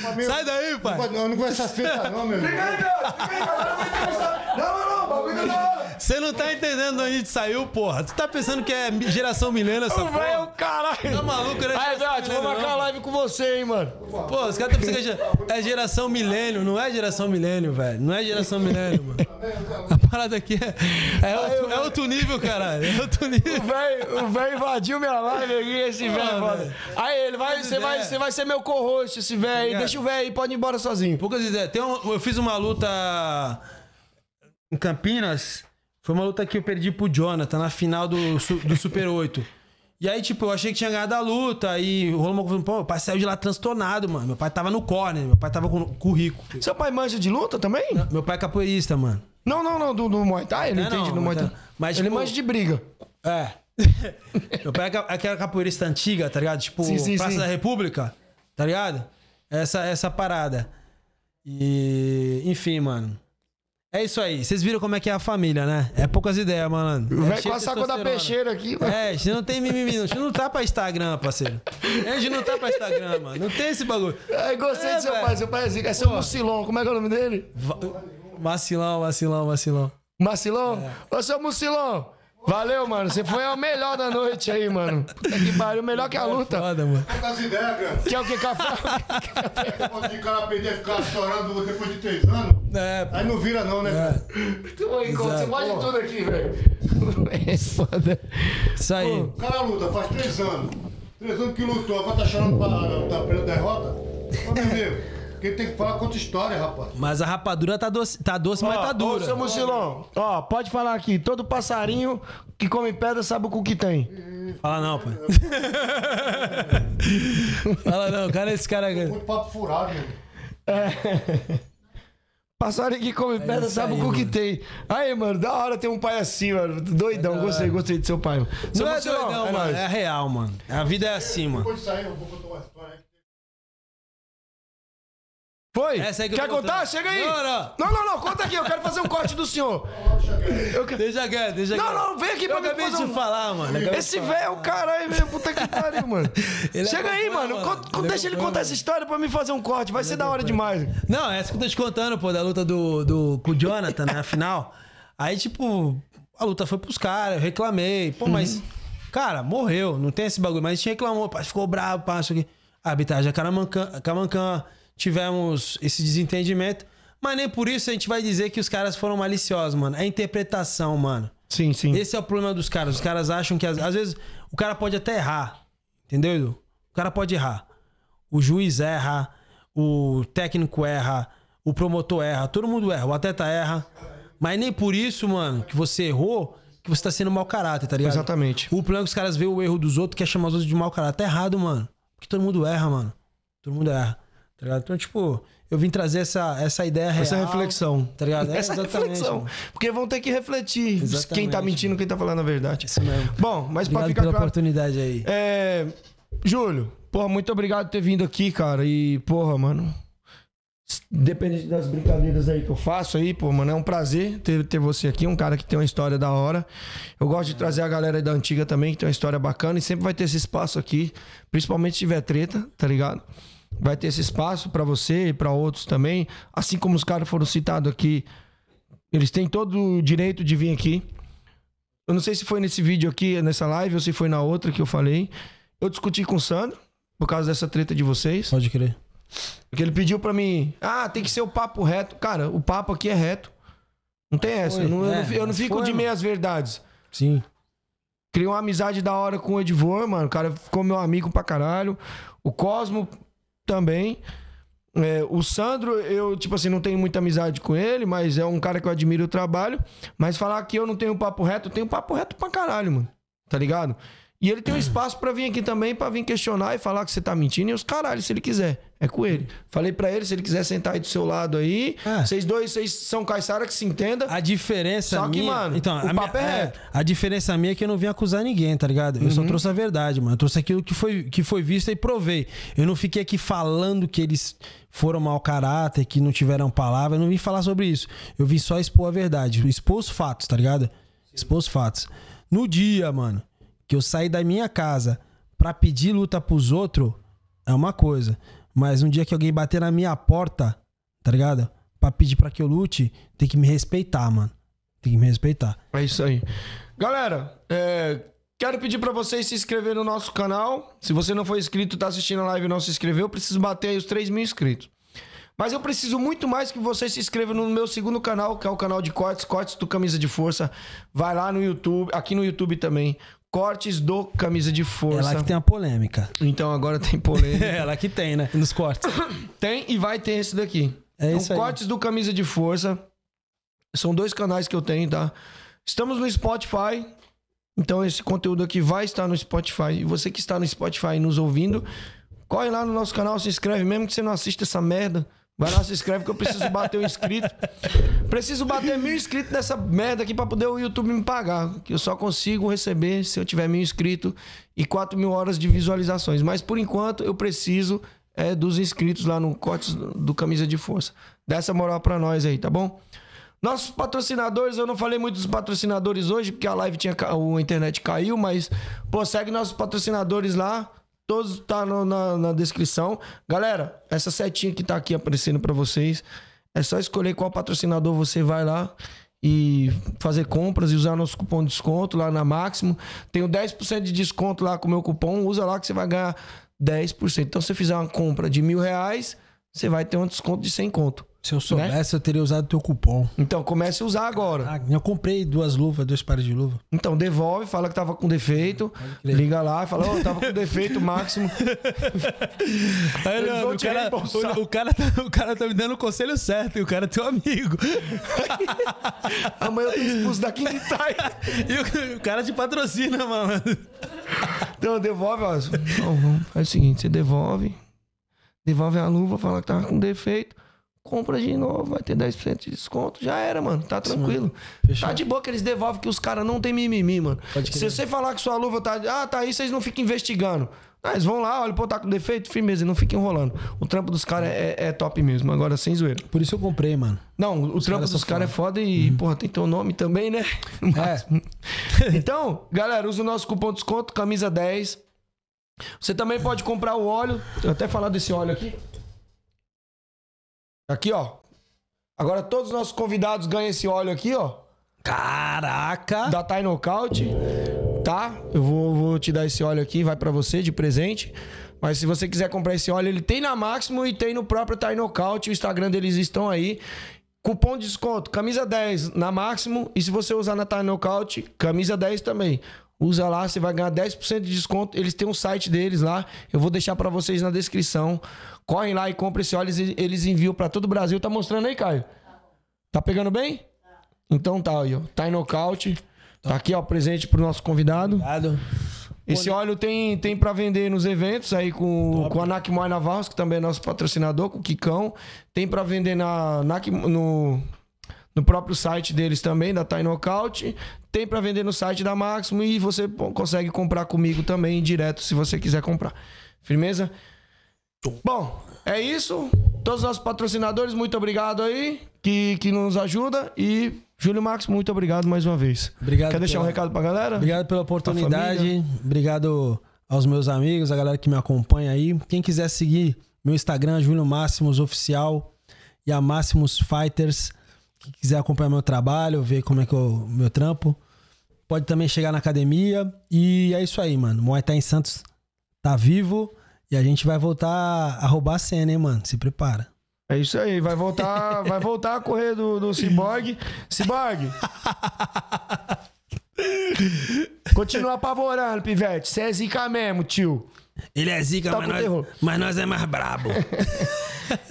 Bode. sai daí, pai. Eu não vou essas fitas não, meu Fica irmão. aí. Fica aí, cara. Não, não, não. Bagulho hora. Você não tá entendendo de onde a gente saiu, porra. Tu tá pensando que é geração milênio essa O velho é o porra? caralho. Tá maluco, né? Aí, Bode, vou marcar a live com você, hein, mano. Pô, os caras estão pensando que é é geração milênio. Não é geração milênio, velho. Não é geração milênio, mano. A parada aqui é, é, outro, é outro nível, caralho. É outro nível. O velho, invadiu minha live aqui, esse velho. é velho. Aí ele vai, você vai, você vai ser meu co-host, esse velho. Deixa o velho aí, pode ir embora sozinho. Poucas ideias. Tem um- eu fiz uma luta em Campinas. Foi uma luta que eu perdi pro Jonathan na final do, do Super 8. E aí, tipo, eu achei que tinha ganhado a luta. E rolou uma coisa. Pô, meu pai saiu de lá transtornado, mano. Meu pai tava no corner, meu pai tava com, com o rico. Seu pai manja de luta também? Meu pai é capoeirista, mano. Não, não, não, do, do Muay Thai, ele Não, entende não, no Muay mas- Thai. mas, ele tipo- manja de briga. É. Meu pai é aquela capoeirista antiga, tá ligado? Tipo, Sim, sim, Praça sim. da República, tá ligado? Essa, essa parada. E, enfim, mano. É isso aí. Vocês viram como é que é a família, né? É poucas ideias, malandro. É velho cheio com a saco da peixeira aqui, mano. É, a gente não tem mimimi, não. A gente não tá pra Instagram, parceiro. A gente não tá pra Instagram, mano. Não tem esse bagulho. Ai, gostei É, do seu velho. pai. Seu pai é zica. É seu Pô. Mucilão. Como é que é o nome dele? Va- Vacilão, vacilão, vacilão. Macilão? Ô, seu Mucilão. Valeu, mano. Você foi o melhor da noite aí, mano. Puta que pariu. Melhor que a luta. Foda, mano. As ideias, grande. Que é o que? Café? Depois de cara perder, ficar chorando depois de três anos. É, Aí não vira não, né, cara? Oi, Você pode tudo aqui, velho. É foda. isso aí. O cara luta faz três anos. Três anos que lutou, agora tá chorando pra, tá pela derrota. Ô, meu amigo, quem tem que falar conta história, rapaz. Mas a rapadura tá doce, tá doce mas tá Ó, dura. Ô, seu Mucilão, ó, pode falar aqui. Todo passarinho que come pedra sabe o cu que tem. Fala não, pai. Fala não, cara, esse cara. Muito papo furado, meu. É. Passarinho que come pedra isso sabe aí, o que mano. tem. Aí, mano, da hora ter um pai assim, mano. Doidão, gostei, gostei do seu pai. Mano. Seu Não é doidão, é mano. nóis. É real, mano. A vida é assim, mano. Depois de sair, eu vou contar uma história. Foi? Essa aí que eu Quer tô contar? contando. Chega aí. Não, não. não, não, não, conta aqui. Eu quero fazer um corte do senhor. Eu quero... Deixa quieto, deixa Não, quieto. não, vem aqui Eu pra mim acabei de fazer um- falar, mano. Acabei de Esse falar. velho é o caralho mesmo, puta que pariu, mano. Ele é Chega aí, mano. mano. Conta- Ele é deixa ele contar mano. essa história pra mim fazer um corte. Vai ser da hora demais. Não, essa que eu tô te contando, pô, da luta do, do, com o Jonathan, né? Afinal. Aí, tipo, a luta foi pros caras, eu reclamei. Pô, mas, cara, morreu, não tem esse bagulho. Mas a gente reclamou, pá, ficou bravo, pá, isso aqui. A arbitragem é Caramancan, Camancã, tivemos esse desentendimento. Mas nem por isso a gente vai dizer que os caras foram maliciosos, mano. É interpretação, mano. Sim, sim. Esse é o problema dos caras. Os caras acham que às, às vezes o cara pode até errar. Entendeu, Edu? O cara pode errar. O juiz erra, o técnico erra, o promotor erra, todo mundo erra, o atleta erra. Mas nem por isso, mano, que você errou, que você tá sendo mau caráter, tá ligado? Exatamente. O problema é que os caras veem o erro dos outros quer chamar os outros de mau caráter. Tá errado, mano. Porque todo mundo erra, mano. Todo mundo erra. Tá ligado? Então, tipo, eu vim trazer essa, essa ideia real. Essa reflexão. Tá ligado? É, Essa reflexão. mano. Porque vão ter que refletir Exatamente, quem tá mentindo, quem tá falando a verdade. Isso mesmo. Bom, mas pra Obrigado ficar pela claro. oportunidade aí. É. Júlio, porra, muito obrigado por ter vindo aqui, cara. E, porra, mano. Dependente das brincadeiras aí que eu faço aí, pô, mano, é um prazer ter, ter você aqui, um cara que tem uma história da hora. Eu gosto de trazer a galera aí da antiga também, que tem uma história bacana, e sempre vai ter esse espaço aqui, principalmente se tiver treta, tá ligado? Vai ter esse espaço pra você e pra outros também. Assim como os caras foram citados aqui, eles têm todo o direito de vir aqui. Eu não sei se foi nesse vídeo aqui, nessa live, ou se foi na outra que eu falei. Eu discuti com o Sandro, por causa dessa treta de vocês. Pode crer. Porque ele pediu pra mim, ah, tem que ser o papo reto. Cara, o papo aqui é reto. Não tem essa. Foi, Eu não, eu é, não, eu não fico foi, de meias verdades. Sim. Criei uma amizade da hora com o Edvor, mano. O cara ficou meu amigo pra caralho. O Cosmo também. É, o Sandro, eu, tipo assim, não tenho muita amizade com ele, mas é um cara que eu admiro o trabalho. Mas falar que eu não tenho papo reto, eu tenho papo reto pra caralho, mano. Tá ligado? E ele tem um espaço pra vir aqui também, pra vir questionar e falar que você tá mentindo. E os caralho, se ele quiser. É com ele. Falei pra ele, se ele quiser sentar aí do seu lado aí. Vocês dois, vocês são caiçara que se entenda. A diferença Só que, minha... mano, então, o a papo minha- é reto. A diferença minha é que eu não vim acusar ninguém, tá ligado? Eu só Uhum. trouxe a verdade, mano. Eu trouxe aquilo que foi, que foi visto e provei. Eu não fiquei aqui falando que eles foram mau caráter, que não tiveram palavra. Eu não vim falar sobre isso. Eu vim só expor a verdade. Expor os fatos, tá ligado? Expor os fatos. No dia, mano, que eu saí da minha casa pra pedir luta pros outros, é uma coisa. Mas um dia que alguém bater na minha porta, tá ligado? Pra pedir pra que eu lute, tem que me respeitar, mano. Tem que me respeitar. É isso aí. Galera, é, quero pedir pra vocês se inscreverem no nosso canal. Se você não for inscrito, tá assistindo a live e não se inscreveu, eu preciso bater aí os 3 mil inscritos. Mas eu preciso muito mais que você se inscreva no meu segundo canal, que é o canal de cortes, cortes do Camisa de Força. Vai lá no YouTube, aqui no YouTube também. Cortes do Camisa de É Força. lá que tem a polêmica. Então agora tem polêmica. É lá que tem, né? Nos cortes. Tem e vai ter esse daqui. É Então, isso aí. Cortes do Camisa de Força. São dois canais que eu tenho, tá? Estamos no Spotify. Então esse conteúdo aqui vai estar no Spotify. E você que está no Spotify nos ouvindo, corre lá no nosso canal, se inscreve, mesmo que você não assista essa merda. Vai lá, se inscreve que eu preciso bater um inscrito. Preciso bater mil inscritos nessa merda aqui pra poder o YouTube me pagar. Que eu só consigo receber se eu tiver mil inscritos e 4 mil horas de visualizações. Mas por enquanto eu preciso é, dos inscritos lá no Cortes do Camisa de Força. Dá essa moral pra nós aí, tá bom? Nossos patrocinadores, eu não falei muito dos patrocinadores hoje, porque a live tinha. A internet caiu, mas, pô, segue nossos patrocinadores lá. Todos tá no- na, na descrição. Galera, essa setinha que tá aqui aparecendo pra vocês. É só escolher qual patrocinador você vai lá e fazer compras e usar nosso cupom de desconto lá na Máximo. Tenho 10% de desconto lá com o meu cupom. Usa lá que você vai ganhar 10%. Então, se você fizer uma compra de mil reais, você vai ter um desconto de 100 conto. Se eu soubesse, eu teria usado teu cupom. Então comece a usar agora. Ah, eu comprei duas luvas, dois pares de luva. Então devolve, fala que tava com defeito. Liga lá, fala, ô, tava com defeito máximo. Aí, não, o, cara, o, o cara tá, o cara tá me dando o conselho certo e o cara é teu amigo. Amanhã eu tô expulso Itaí. E o, o cara te patrocina, mano. Então devolve, ó. Não, faz o seguinte, você devolve. Devolve a luva, fala que tava com defeito. Compra de novo, vai ter 10% de desconto. Já era, mano. Tá tranquilo. Tá de boa que eles devolvem que os caras não tem mimimi, mano. Se você falar que sua luva tá. Ah, tá aí, vocês não ficam investigando. Ah, eles vão lá, olha, pô, tá com defeito, firmeza, e não fica enrolando. O trampo dos caras é, é top mesmo, agora sem zoeira. Por isso eu comprei, mano. Não, o trampo caras dos caras é foda e, porra, tem teu nome também, né? Mas- então, galera, usa o nosso cupom de desconto, camisa 10. Você também pode comprar o óleo. Eu até falar desse óleo aqui. Aqui, ó. Agora todos os nossos convidados ganham esse óleo aqui, ó. Caraca! Da Thai Knockout. Tá? Eu vou, vou te dar esse óleo aqui, vai pra você de presente. Mas se você quiser comprar esse óleo, ele tem na Máximo e tem no próprio Thai Knockout. O Instagram deles estão aí. Cupom de desconto, camisa 10 na Máximo. E se você usar na Thai Knockout, camisa 10 também. Usa lá, você vai ganhar 10% de desconto. Eles têm um site deles lá. Eu vou deixar pra vocês na descrição. Correm lá e comprem esse óleo. Eles- Eles enviam pra todo o Brasil. Tá mostrando aí, Caio? Tá pegando bem? Então tá aí, ó. Thai Knockout. Tá aqui, ó, presente pro nosso convidado. Obrigado. Esse óleo tem, tem para vender nos eventos aí com, com a Nakmoy Navals, que também é nosso patrocinador, com o Kikão. Tem para vender na, Nak- no, no próprio site deles também, da Thai Knockout. Tem para vender no site da Máximo e você consegue comprar comigo também direto se você quiser comprar. Firmeza? Bom, é isso. Todos os nossos patrocinadores, muito obrigado aí, que, que nos ajuda. E Júlio Marcos, muito obrigado mais uma vez. Obrigado Quer deixar pela- um recado pra galera? Obrigado pela oportunidade. Obrigado aos meus amigos, a galera que me acompanha aí. Quem quiser seguir meu Instagram, Júlio Máximos Oficial e a Máximos Fighters. Quem quiser acompanhar meu trabalho, ver como é que eu meu trampo, pode também chegar na academia. E é isso aí, mano. Muay Thai em Santos tá vivo e a gente vai voltar a roubar a cena, hein, mano? Se prepara. É isso aí, vai voltar, vai voltar a correr do, do Cyborg. Cyborg! Continua apavorando, Pivete. Você é zica mesmo, tio. Ele é zica, Tá mas, nós, mas nós é mais brabo.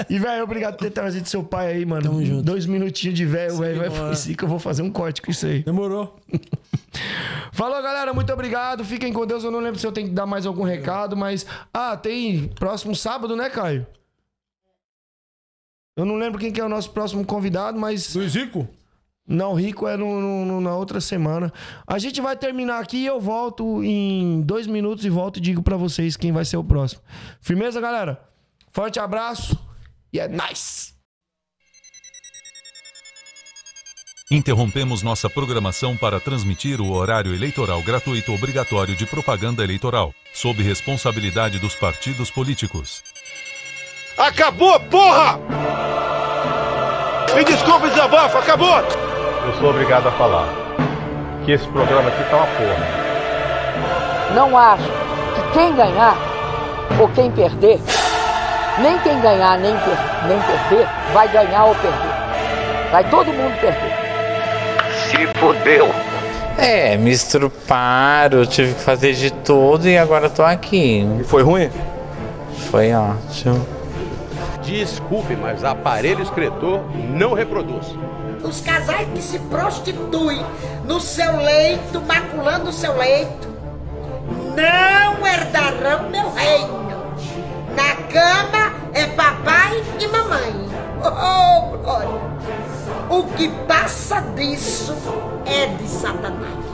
E, velho, obrigado por ter trazido seu pai aí, mano. Tamo junto. Dois minutinhos de velho, velho. Vai que eu vou fazer um corte com isso aí. Demorou. Falou, galera. Muito obrigado. Fiquem com Deus. Eu não lembro se eu tenho que dar mais algum recado, mas. Ah, tem próximo sábado, né, Caio? Eu não lembro quem que é o nosso próximo convidado, mas. Luiz Rico? Não, Rico é no, no- no- na outra semana. A gente vai terminar aqui e eu volto em dois minutos e volto e digo pra vocês quem vai ser o próximo. Firmeza, galera? Forte abraço e é nice! Interrompemos nossa programação para transmitir o horário eleitoral gratuito obrigatório de propaganda eleitoral, sob responsabilidade dos partidos políticos. Acabou, porra! Me desculpe, desabafo, acabou! Eu sou obrigado a falar que esse programa aqui tá uma porra. Não acho que quem ganhar ou quem perder, nem quem ganhar nem, per- nem perder, vai ganhar ou perder. Vai todo mundo perder. Se fudeu. É, me estruparam, tive que fazer de tudo e agora tô aqui. E foi ruim? Foi ótimo. Desculpe, mas aparelho escritor não reproduz. Os casais que se prostituem no seu leito, maculando o seu leito, não herdarão meu reino. Na cama é papai e mamãe. Oh, glória! O que passa disso é de Satanás.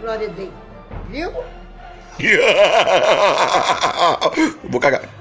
Glória a Deus. Viu? Vou cagar.